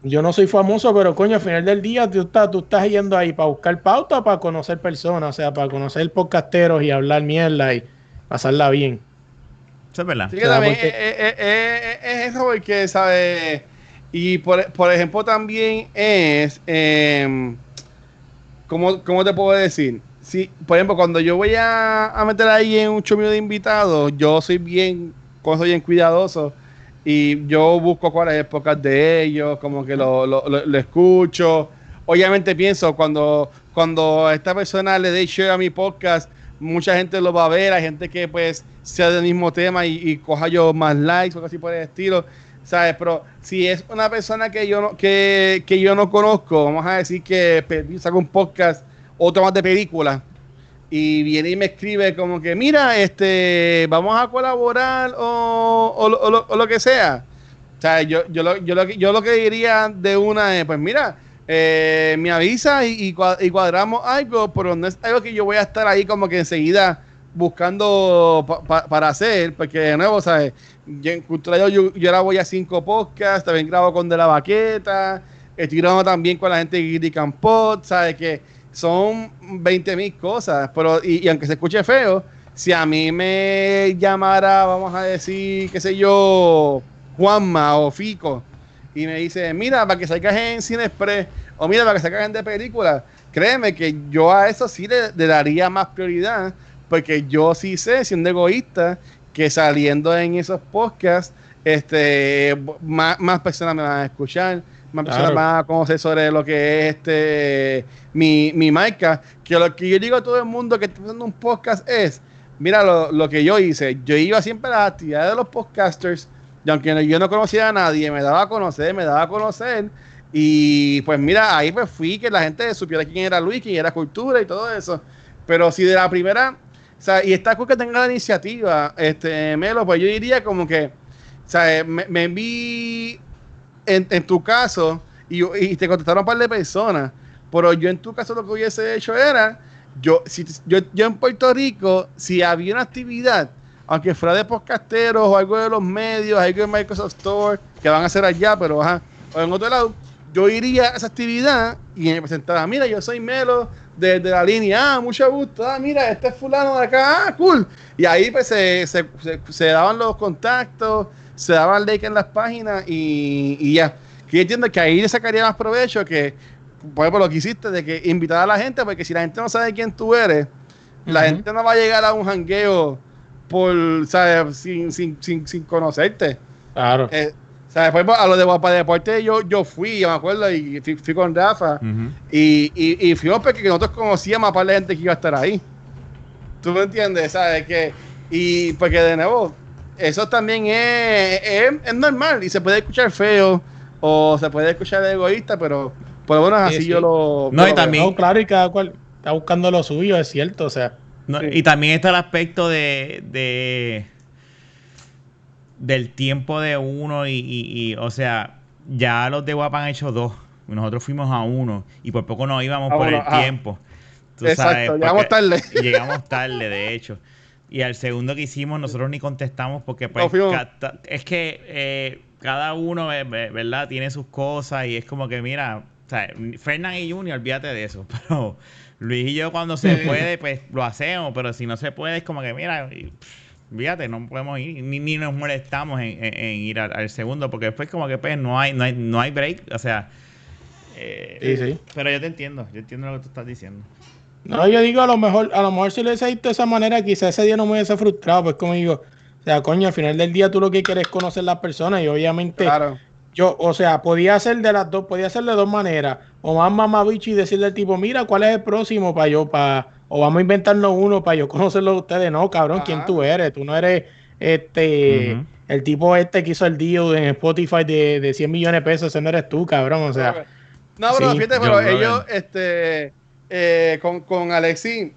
Speaker 3: yo no soy famoso, pero coño, al final del día tú estás, tú estás yendo ahí para buscar pauta, para conocer personas, o sea, para conocer podcasteros y hablar mierda y pasarla bien.
Speaker 1: Eso es verdad. Sí, que también es, eso porque, ¿sabes? Y por, por ejemplo, también es, eh, ¿cómo, ¿cómo, te puedo decir? Sí, por ejemplo, cuando yo voy a, a meter ahí en un chumio de invitados, yo soy bien, soy bien cuidadoso y yo busco cuáles épocas de ellos, como que lo, lo, lo, escucho. Obviamente pienso, cuando, cuando esta persona le dé share a mi podcast, mucha gente lo va a ver, hay gente que pues sea del mismo tema y, coja yo más likes o así por el estilo, ¿sabes? Pero si es una persona que yo no, que, que yo no conozco, vamos a decir que saca un podcast, otro más de película, y viene y me escribe como que, mira, este, vamos a colaborar o, o, lo, que sea. O sea, yo, yo, lo, yo, lo, yo lo que diría de una es, pues mira, eh, me avisa y, y, cuadramos algo, pero no es algo que yo voy a estar ahí como que enseguida buscando para hacer, porque de nuevo, ¿sabes? Yo, yo, yo ahora voy a cinco podcasts, también grabo con De La Baqueta, estoy grabando también con la gente de Critican Pod, ¿sabes? Que son 20 mil cosas, pero y, aunque se escuche feo, si a mí me llamara, vamos a decir, qué sé yo, Juanma o Fico, y me dice, mira, para que salgas en Cine Express, o mira, para que salgas en de película, créeme que yo a eso sí le, daría más prioridad, porque yo sí sé, siendo egoísta, que saliendo en esos podcasts, este, más, más personas me van a escuchar, más personas van a conocer sobre lo que es este mi, mi marca. Que lo que yo digo a todo el mundo que está haciendo un podcast es, mira lo, lo, que yo hice. Yo iba siempre a las actividades de los podcasters, y aunque yo no conocía a nadie, me daba a conocer, me daba a conocer. Y pues mira, ahí pues fui que la gente supiera quién era Luis, quién era Cultura y todo eso. Pero si de la primera, o sea, y está cool que tenga la iniciativa, este, Melo, pues yo diría como que, o sea, me, me en, tu caso, y, y, te contestaron un par de personas, pero yo en tu caso lo que hubiese hecho era, yo, si, yo, yo en Puerto Rico, si había una actividad, aunque fuera de podcasteros o algo de los medios, algo de Microsoft Store, que van a hacer allá, pero ajá, o en otro lado, yo iría a esa actividad y me presentaba, mira, yo soy Melo de, la línea, ah, mucho gusto, ah, mira, este es fulano de acá, ah, cool. Y ahí pues se, se, se daban los contactos, se daba el like en las páginas y, ya. Que yo entiendo que ahí le sacaría más provecho que, por ejemplo, lo que hiciste de que invitar a la gente, porque si la gente no sabe quién tú eres, la gente no va a llegar a un jangueo por, ¿sabes? Sin, sin, sin, sin conocerte.
Speaker 3: Claro.
Speaker 1: Eh, Por ejemplo, a lo de Guapa Deporte yo, yo fui, me acuerdo, y fui, con Rafa, y, y, y fuimos porque nosotros conocíamos a par de gente que iba a estar ahí. ¿Tú me entiendes? ¿Sabes? Que, y porque de nuevo, eso también es, es, normal y se puede escuchar feo o se puede escuchar egoísta, pero por lo menos así yo lo.
Speaker 3: No, y también. claro, y cada cual está buscando lo suyo, es cierto, o sea.
Speaker 2: Y también está el aspecto de, de del tiempo de uno y, o sea, ya los de Guapa han hecho dos. Nosotros fuimos a uno y por poco nos íbamos por el tiempo.
Speaker 1: Exacto, llegamos tarde. [LAUGHS]
Speaker 2: Llegamos tarde, de hecho. Y al segundo que hicimos, nosotros ni contestamos porque pues, es que eh, cada uno, ¿verdad? Tiene sus cosas y es como que, mira, o sea, Fernán y Junior, olvídate de eso. [LAUGHS] Pero Luis y yo cuando se puede, pues lo hacemos, pero si no se puede, es como que, mira, Fíjate, no podemos ir, ni, ni nos molestamos en, ir al, segundo, porque después como que pues no hay, no hay, no hay break, o sea... Eh, sí, sí. Pero yo te entiendo, yo entiendo lo que tú estás diciendo.
Speaker 3: No, yo digo a lo mejor, a lo mejor si lo hubiese visto de esa manera, quizás ese día no me hubiese frustrado, pues como digo, o sea, coño, al final del día tú lo que quieres es conocer las personas y obviamente claro. yo, o sea, podía ser de las dos, podía ser de dos maneras, o más mamabicho y decirle al tipo, mira, ¿cuál es el próximo para yo, para, o vamos a inventarnos uno para yo conocerlo a ustedes, no, cabrón, ¿quién tú eres? Tú no eres este, el tipo este que hizo el deal en Spotify de, de 100 millones de pesos, ese no eres tú, cabrón, o sea.
Speaker 1: No, bro, fíjate, pero ellos, este eh, con, con Alexi,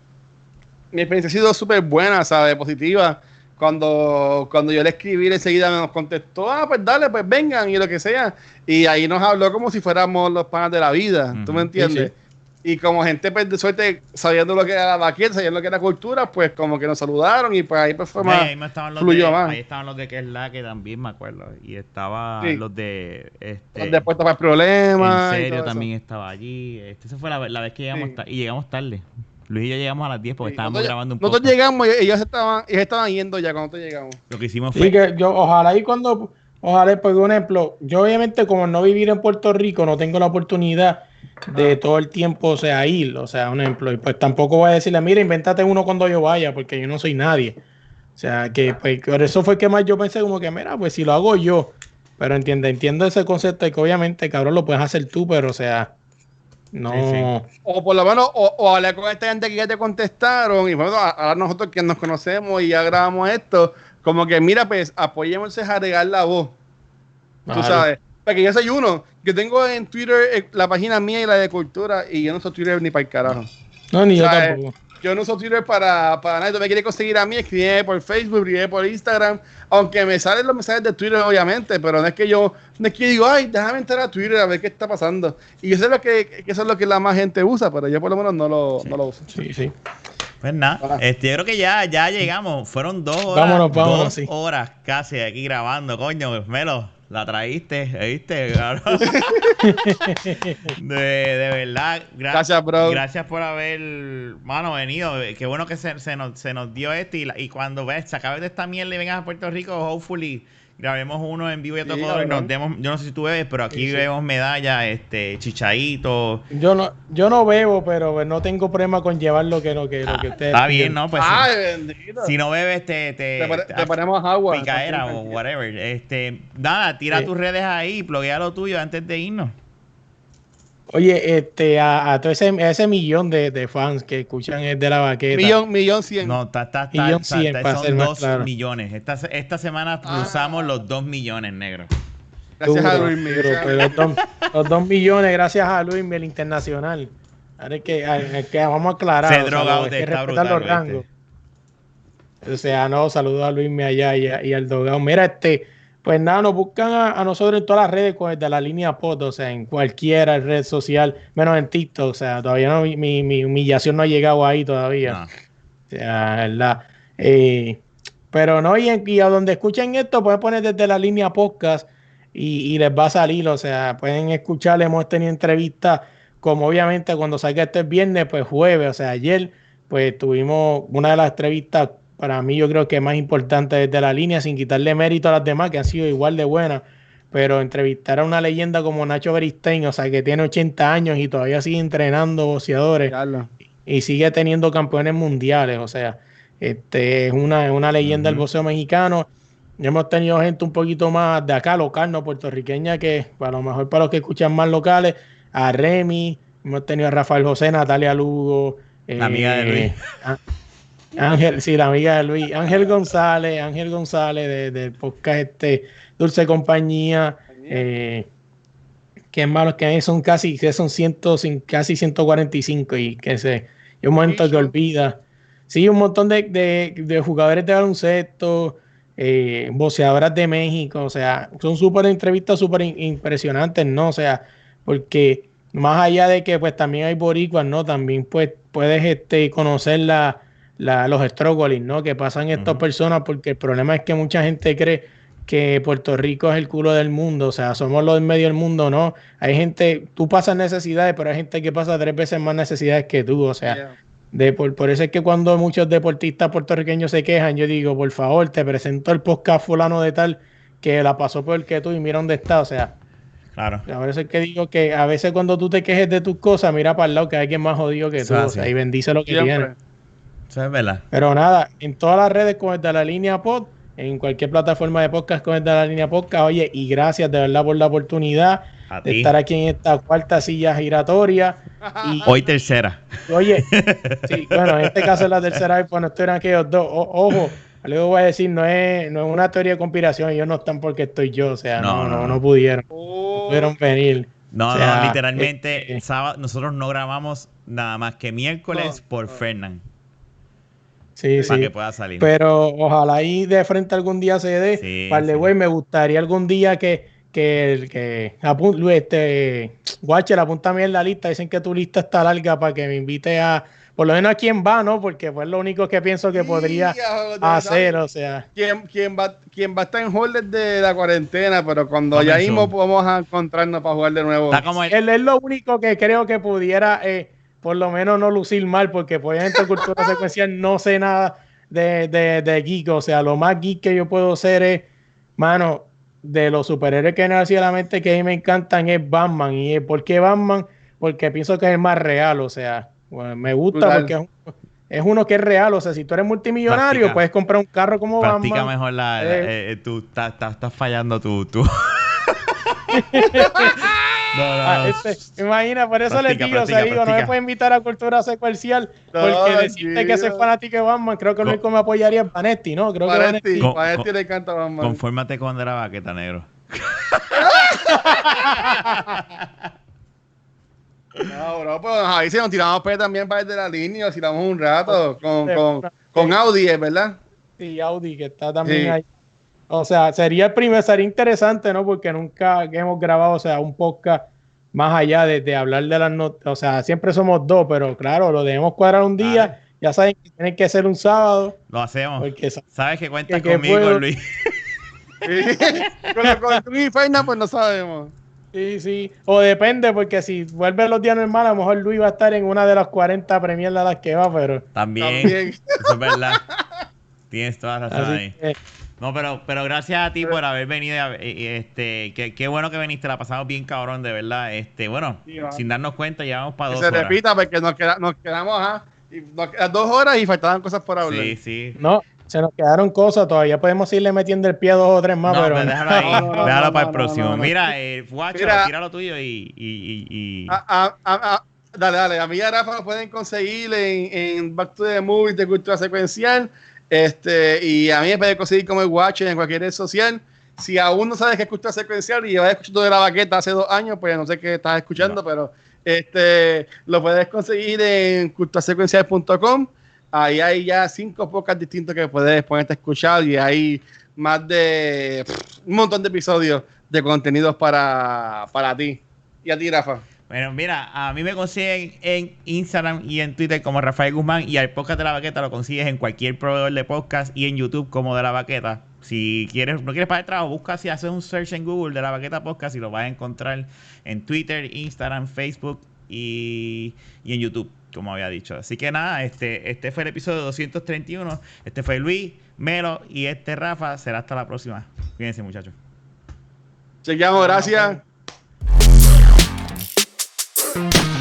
Speaker 1: mi experiencia ha sido súper buena, ¿sabes? Positiva. Cuando, cuando yo le escribí, enseguida nos contestó, ah, pues dale, pues vengan y lo que sea. Y ahí nos habló como si fuéramos los panas de la vida, ¿tú me entiendes? Y como gente pues, de suerte, sabiendo lo que era la vaqueta, sabiendo lo que era cultura, pues como que nos saludaron y pues ahí pues fue más,
Speaker 2: ahí, estaban los de, más. Ahí estaban los de que es la que también me acuerdo. Y estaba los de... Este,
Speaker 1: los de Puerto para Problemas.
Speaker 2: En serio, también estaba allí. Este, esa fue la, la vez que llegamos y llegamos tarde. Luis y yo llegamos a las 10 porque estábamos grabando un poco.
Speaker 1: Nosotros llegamos y ellos estaban, ellos estaban yendo ya cuando llegamos.
Speaker 2: Lo que hicimos fue...
Speaker 3: Sí, que yo, ojalá y cuando... Ojalá, por ejemplo, yo obviamente como no vivir en Puerto Rico, no tengo la oportunidad de todo el tiempo, o sea, ir, o sea, un ejemplo, y pues tampoco voy a decirle, mira, invéntate uno cuando yo vaya, porque yo no soy nadie. O sea, que pues, por eso fue que más yo pensé como que, mira, pues si lo hago yo, pero entiende, entiendo ese concepto de que obviamente, cabrón, lo puedes hacer tú, pero o sea, no.
Speaker 1: O por lo menos, o, o hablar con esta gente que ya te contestaron, y bueno, ahora nosotros que nos conocemos y ya grabamos esto, como que, mira, pues apoyemos a regar la voz. Tú sabes que yo soy uno. que tengo en Twitter eh, la página mía y la de cultura y yo no uso Twitter ni para el carajo.
Speaker 3: No, ni yo tampoco.
Speaker 1: Yo no uso Twitter para, para nada. Tú me quieres conseguir a mí, escribe por Facebook, escribe por Instagram. Aunque me salen los mensajes de Twitter, obviamente, pero no es que yo, no es que digo, ay, déjame entrar a Twitter a ver qué está pasando. Y yo sé lo que, eso es lo que la más gente usa, pero yo por lo menos no lo, no lo uso.
Speaker 3: Sí, sí.
Speaker 2: Pues nada, este, yo creo que ya, ya llegamos. Fueron dos horas, vámonos, vámonos, dos horas casi aquí grabando, coño, Melo. La traíste, ¿viste? Claro. [LAUGHS] de, de, verdad.
Speaker 1: gracias, bro.
Speaker 2: Gracias por haber, mano, venido. Qué bueno que se, se, nos, se nos dio esto. Y, y cuando ves, se acabe de esta mierda y vengas a Puerto Rico, hopefully grabemos uno en vivo y a todo y nos demos, yo no sé si tú bebes, pero aquí vemos medallas, este, chichadito.
Speaker 3: Yo no, yo no bebo, pero no tengo problema con llevar lo que, lo que, lo que ah, ustedes.
Speaker 2: Está bien, ¿no? Pues
Speaker 1: Ay,
Speaker 2: si, no bebes, te, te,
Speaker 1: te, ponemos agua.
Speaker 2: Picaera o whatever. Este, nada, tira tus redes ahí, pluguea lo tuyo antes de irnos.
Speaker 3: Oye, este, a, a todo ese, ese millón de, de, fans que escuchan es de la vaqueta.
Speaker 1: Millón, millón cien.
Speaker 2: No, está, está, millón cien, está, son dos millones. Esta, esta semana ah. cruzamos los dos millones, negro.
Speaker 1: Gracias a Luis Miguel.
Speaker 3: Los, dos, millones, gracias a Luis Miguel Internacional. Ahora que, que vamos a aclarar.
Speaker 2: Se drogado de esta brutal, los rangos.
Speaker 3: O sea, no, saludos a Luis Miguel allá y, y al Dogado. Mira, este pues nada, nos buscan a, nosotros en todas las redes pues, de la línea pod, o sea, en cualquier red social, menos en TikTok, o sea, todavía no, mi, mi humillación no ha llegado ahí todavía. O sea, verdad. Eh, pero no, y, a donde escuchen esto, pueden poner desde la línea podcast y, les va a salir, o sea, pueden escuchar, hemos tenido entrevistas, como obviamente cuando salga este viernes, pues jueves, o sea, ayer, pues tuvimos una de las entrevistas para mí yo creo que es más importante desde la línea, sin quitarle mérito a las demás, que han sido igual de buenas, pero entrevistar a una leyenda como Nacho Beristain, o sea, que tiene 80 años y todavía sigue entrenando boxeadores y sigue teniendo campeones mundiales, o sea, este es una, una leyenda del boxeo mexicano. Hemos tenido gente un poquito más de acá, local, no puertorriqueña, que a lo mejor para los que escuchan más locales, a Remy, hemos tenido a Rafael José, Natalia Lugo.
Speaker 2: La amiga de Luis.
Speaker 3: Eh, Ángel, sí, la amiga de Luis. Ángel González, Ángel González del podcast este, Dulce Compañía. Eh, que malos que son casi, que son ciento, casi 145 y que se, y un momento que olvida. Sí, un montón de, jugadores de baloncesto, eh, boxeadoras de México, o sea, son súper entrevistas súper impresionantes, ¿no? O sea, porque más allá de que pues también hay boricuas, ¿no? También pues puedes este, conocer la, los struggling, ¿no? Que pasan estas personas porque el problema es que mucha gente cree que Puerto Rico es el culo del mundo, o sea, somos los en medio del mundo, ¿no? Hay gente, tú pasas necesidades, pero hay gente que pasa tres veces más necesidades que tú, o sea, De por, por eso es que cuando muchos deportistas puertorriqueños se quejan, yo digo, por favor, te presento el podcast fulano de tal que la pasó por el que tú y mira dónde está. O sea,
Speaker 2: Claro.
Speaker 3: a veces que digo que a veces cuando tú te quejes de tus cosas, mira para el lado que hay alguien más jodido que
Speaker 2: Eso
Speaker 3: tú.
Speaker 2: es
Speaker 3: o sea, y bendice lo que
Speaker 1: Siempre.
Speaker 3: tiene.
Speaker 2: Eso es verdad.
Speaker 3: Pero nada, en todas las redes con el de la línea pod, en cualquier plataforma de podcast con el de la línea podcast. Oye, y gracias de verdad por la oportunidad
Speaker 2: A
Speaker 3: de
Speaker 2: ti.
Speaker 3: estar aquí en esta cuarta silla giratoria. Y, [LAUGHS]
Speaker 2: Hoy tercera.
Speaker 3: Oye, [LAUGHS] sí, bueno, en este caso es la tercera vez, pues no estuvieron aquellos dos. O- ojo, algo voy a decir, no es, no es una teoría de conspiración, ellos no están porque estoy yo, o sea,
Speaker 2: No,
Speaker 3: no, no,
Speaker 2: no,
Speaker 3: no,
Speaker 2: no.
Speaker 3: pudieron, no
Speaker 1: Oh,
Speaker 3: pudieron venir.
Speaker 2: No,
Speaker 3: O sea,
Speaker 2: no, literalmente,
Speaker 3: este-
Speaker 2: sábado, nosotros no grabamos nada más que miércoles
Speaker 1: No,
Speaker 2: por
Speaker 1: no.
Speaker 3: Sí,
Speaker 2: Para
Speaker 3: sí.
Speaker 2: que pueda salir.
Speaker 3: Pero ojalá ahí de frente algún día se dé.
Speaker 2: Sí,
Speaker 3: Par de
Speaker 2: sí.
Speaker 3: güey, me gustaría algún día que, que, el- que apun- este, Watcher, apúntame en la lista. Dicen que tu lista está larga para que me invite a, por lo menos a quién va, ¿no? Porque fue lo único que pienso que podría
Speaker 1: sí, joder,
Speaker 3: hacer, o sea.
Speaker 1: ¿Quién, quién va, quién va a estar en hold desde la cuarentena? Pero cuando ya mismo vamos a encontrarnos para jugar de nuevo.
Speaker 2: Está como el,
Speaker 3: Él es lo único que creo que pudiera, eh, por lo menos, no lucir mal, porque pues, obviamente cultura [LAUGHS] secuencial no sé nada de, de, de geek. O sea, lo más geek que yo puedo ser es, mano, de los superhéroes que nació a la mente que a mí me encantan es Batman. ¿Y por qué Batman? Porque pienso que es el más real. O sea, bueno, me gusta porque es, un- es uno que es real. O sea, si tú eres multimillonario,
Speaker 2: Practica.
Speaker 3: puedes comprar un carro como
Speaker 2: practica
Speaker 3: Batman.
Speaker 2: mejor la.
Speaker 3: Eh.
Speaker 2: eh, eh, tú estás fallando tú. tú. [LAUGHS] [LAUGHS] no, no,
Speaker 3: Ah, este, imagina, por eso
Speaker 2: Practica,
Speaker 3: les digo, o sea,
Speaker 2: practica,
Speaker 3: digo, no me puede invitar a cultura secuencial
Speaker 1: No,
Speaker 3: porque decirte que soy fanático de Batman, creo que el
Speaker 2: Co-
Speaker 3: único que me apoyaría es Vanetti, ¿no? Creo que
Speaker 1: Vanetti, le encanta Batman.
Speaker 2: Confórmate con de la baqueta, negro. [LAUGHS]
Speaker 1: No, bro, pues ahí se nos tiramos pe también para desde la línea, nos tiramos un rato con,
Speaker 3: Sí,
Speaker 1: con,
Speaker 3: una-
Speaker 1: con Audi, ¿es ¿verdad?
Speaker 3: Y Audi, que está también
Speaker 1: Sí.
Speaker 3: ahí. O sea, sería el primer, sería interesante, ¿no? Porque nunca hemos grabado, o sea, un podcast más allá de, de hablar de las notas. O sea, siempre somos dos, pero claro, lo debemos cuadrar un día. Ya saben que tiene que ser un sábado,
Speaker 2: Lo hacemos.
Speaker 3: porque sa-
Speaker 2: Sabes que cuentas
Speaker 3: Que-
Speaker 2: conmigo,
Speaker 3: puedo.
Speaker 2: Luis. [LAUGHS]
Speaker 1: con con tú y Fernan, pues no sabemos.
Speaker 3: Sí, sí. O depende, porque si vuelve los días normales, a lo mejor Luis va a estar en una de las 40 premiers a las que va, pero.
Speaker 2: También.
Speaker 1: También.
Speaker 2: Eso es verdad. Tienes toda la razón
Speaker 3: Así
Speaker 2: ahí.
Speaker 3: que,
Speaker 2: No, pero, pero gracias a ti por haber venido. a- este, qué, qué bueno que viniste, la pasamos bien cabrón, de verdad. Este, bueno,
Speaker 1: Sí,
Speaker 2: sin darnos cuenta, llevamos para
Speaker 1: Que
Speaker 2: dos
Speaker 1: se
Speaker 2: horas.
Speaker 1: repita porque nos, queda- nos quedamos quedan dos horas y faltaban cosas por hablar.
Speaker 2: Sí, sí.
Speaker 3: no, se nos quedaron cosas, todavía podemos irle metiendo el pie a dos o tres más,
Speaker 2: no,
Speaker 3: pero.
Speaker 2: déjalo ahí. [LAUGHS]
Speaker 1: No, no, no,
Speaker 2: déjalo para
Speaker 1: no,
Speaker 2: el próximo.
Speaker 1: no, no.
Speaker 2: Mira, eh, guacho,
Speaker 1: Mira.
Speaker 2: tira lo tuyo y. y, y, y-
Speaker 1: A- a- a- a- dale, dale. A mí y a Rafa nos pueden conseguir en, en Back to the Movies de Cultura Secuencial. Este, y a mí me pueden conseguir como el Watcher en cualquier red social. Si aún no sabes qué es Cultura Secuencial y llevas escuchando de la baqueta hace dos años, pues no sé qué estás escuchando,
Speaker 2: No.
Speaker 1: pero este, lo puedes conseguir en culturasecuencial.com. Ahí hay ya cinco podcasts distintos que puedes ponerte a escuchar y hay más de pff, un montón de episodios de contenidos para, para ti. Y a ti, Rafa.
Speaker 2: Bueno, mira, a mí me consiguen en Instagram y en Twitter como Rafael Guzmán y al podcast de la baqueta lo consigues en cualquier proveedor de podcast y en YouTube como de la baqueta. Si quieres, no quieres para el trabajo, busca si haces un search en Google de la baqueta podcast y lo vas a encontrar en Twitter, Instagram, Facebook y, y en YouTube, como había dicho. Así que nada, este, este fue el episodio 231. Este fue Luis, Melo y este Rafa. Será hasta la próxima. Cuídense, muchachos.
Speaker 1: Chequeamos, gracias.
Speaker 3: Thank you.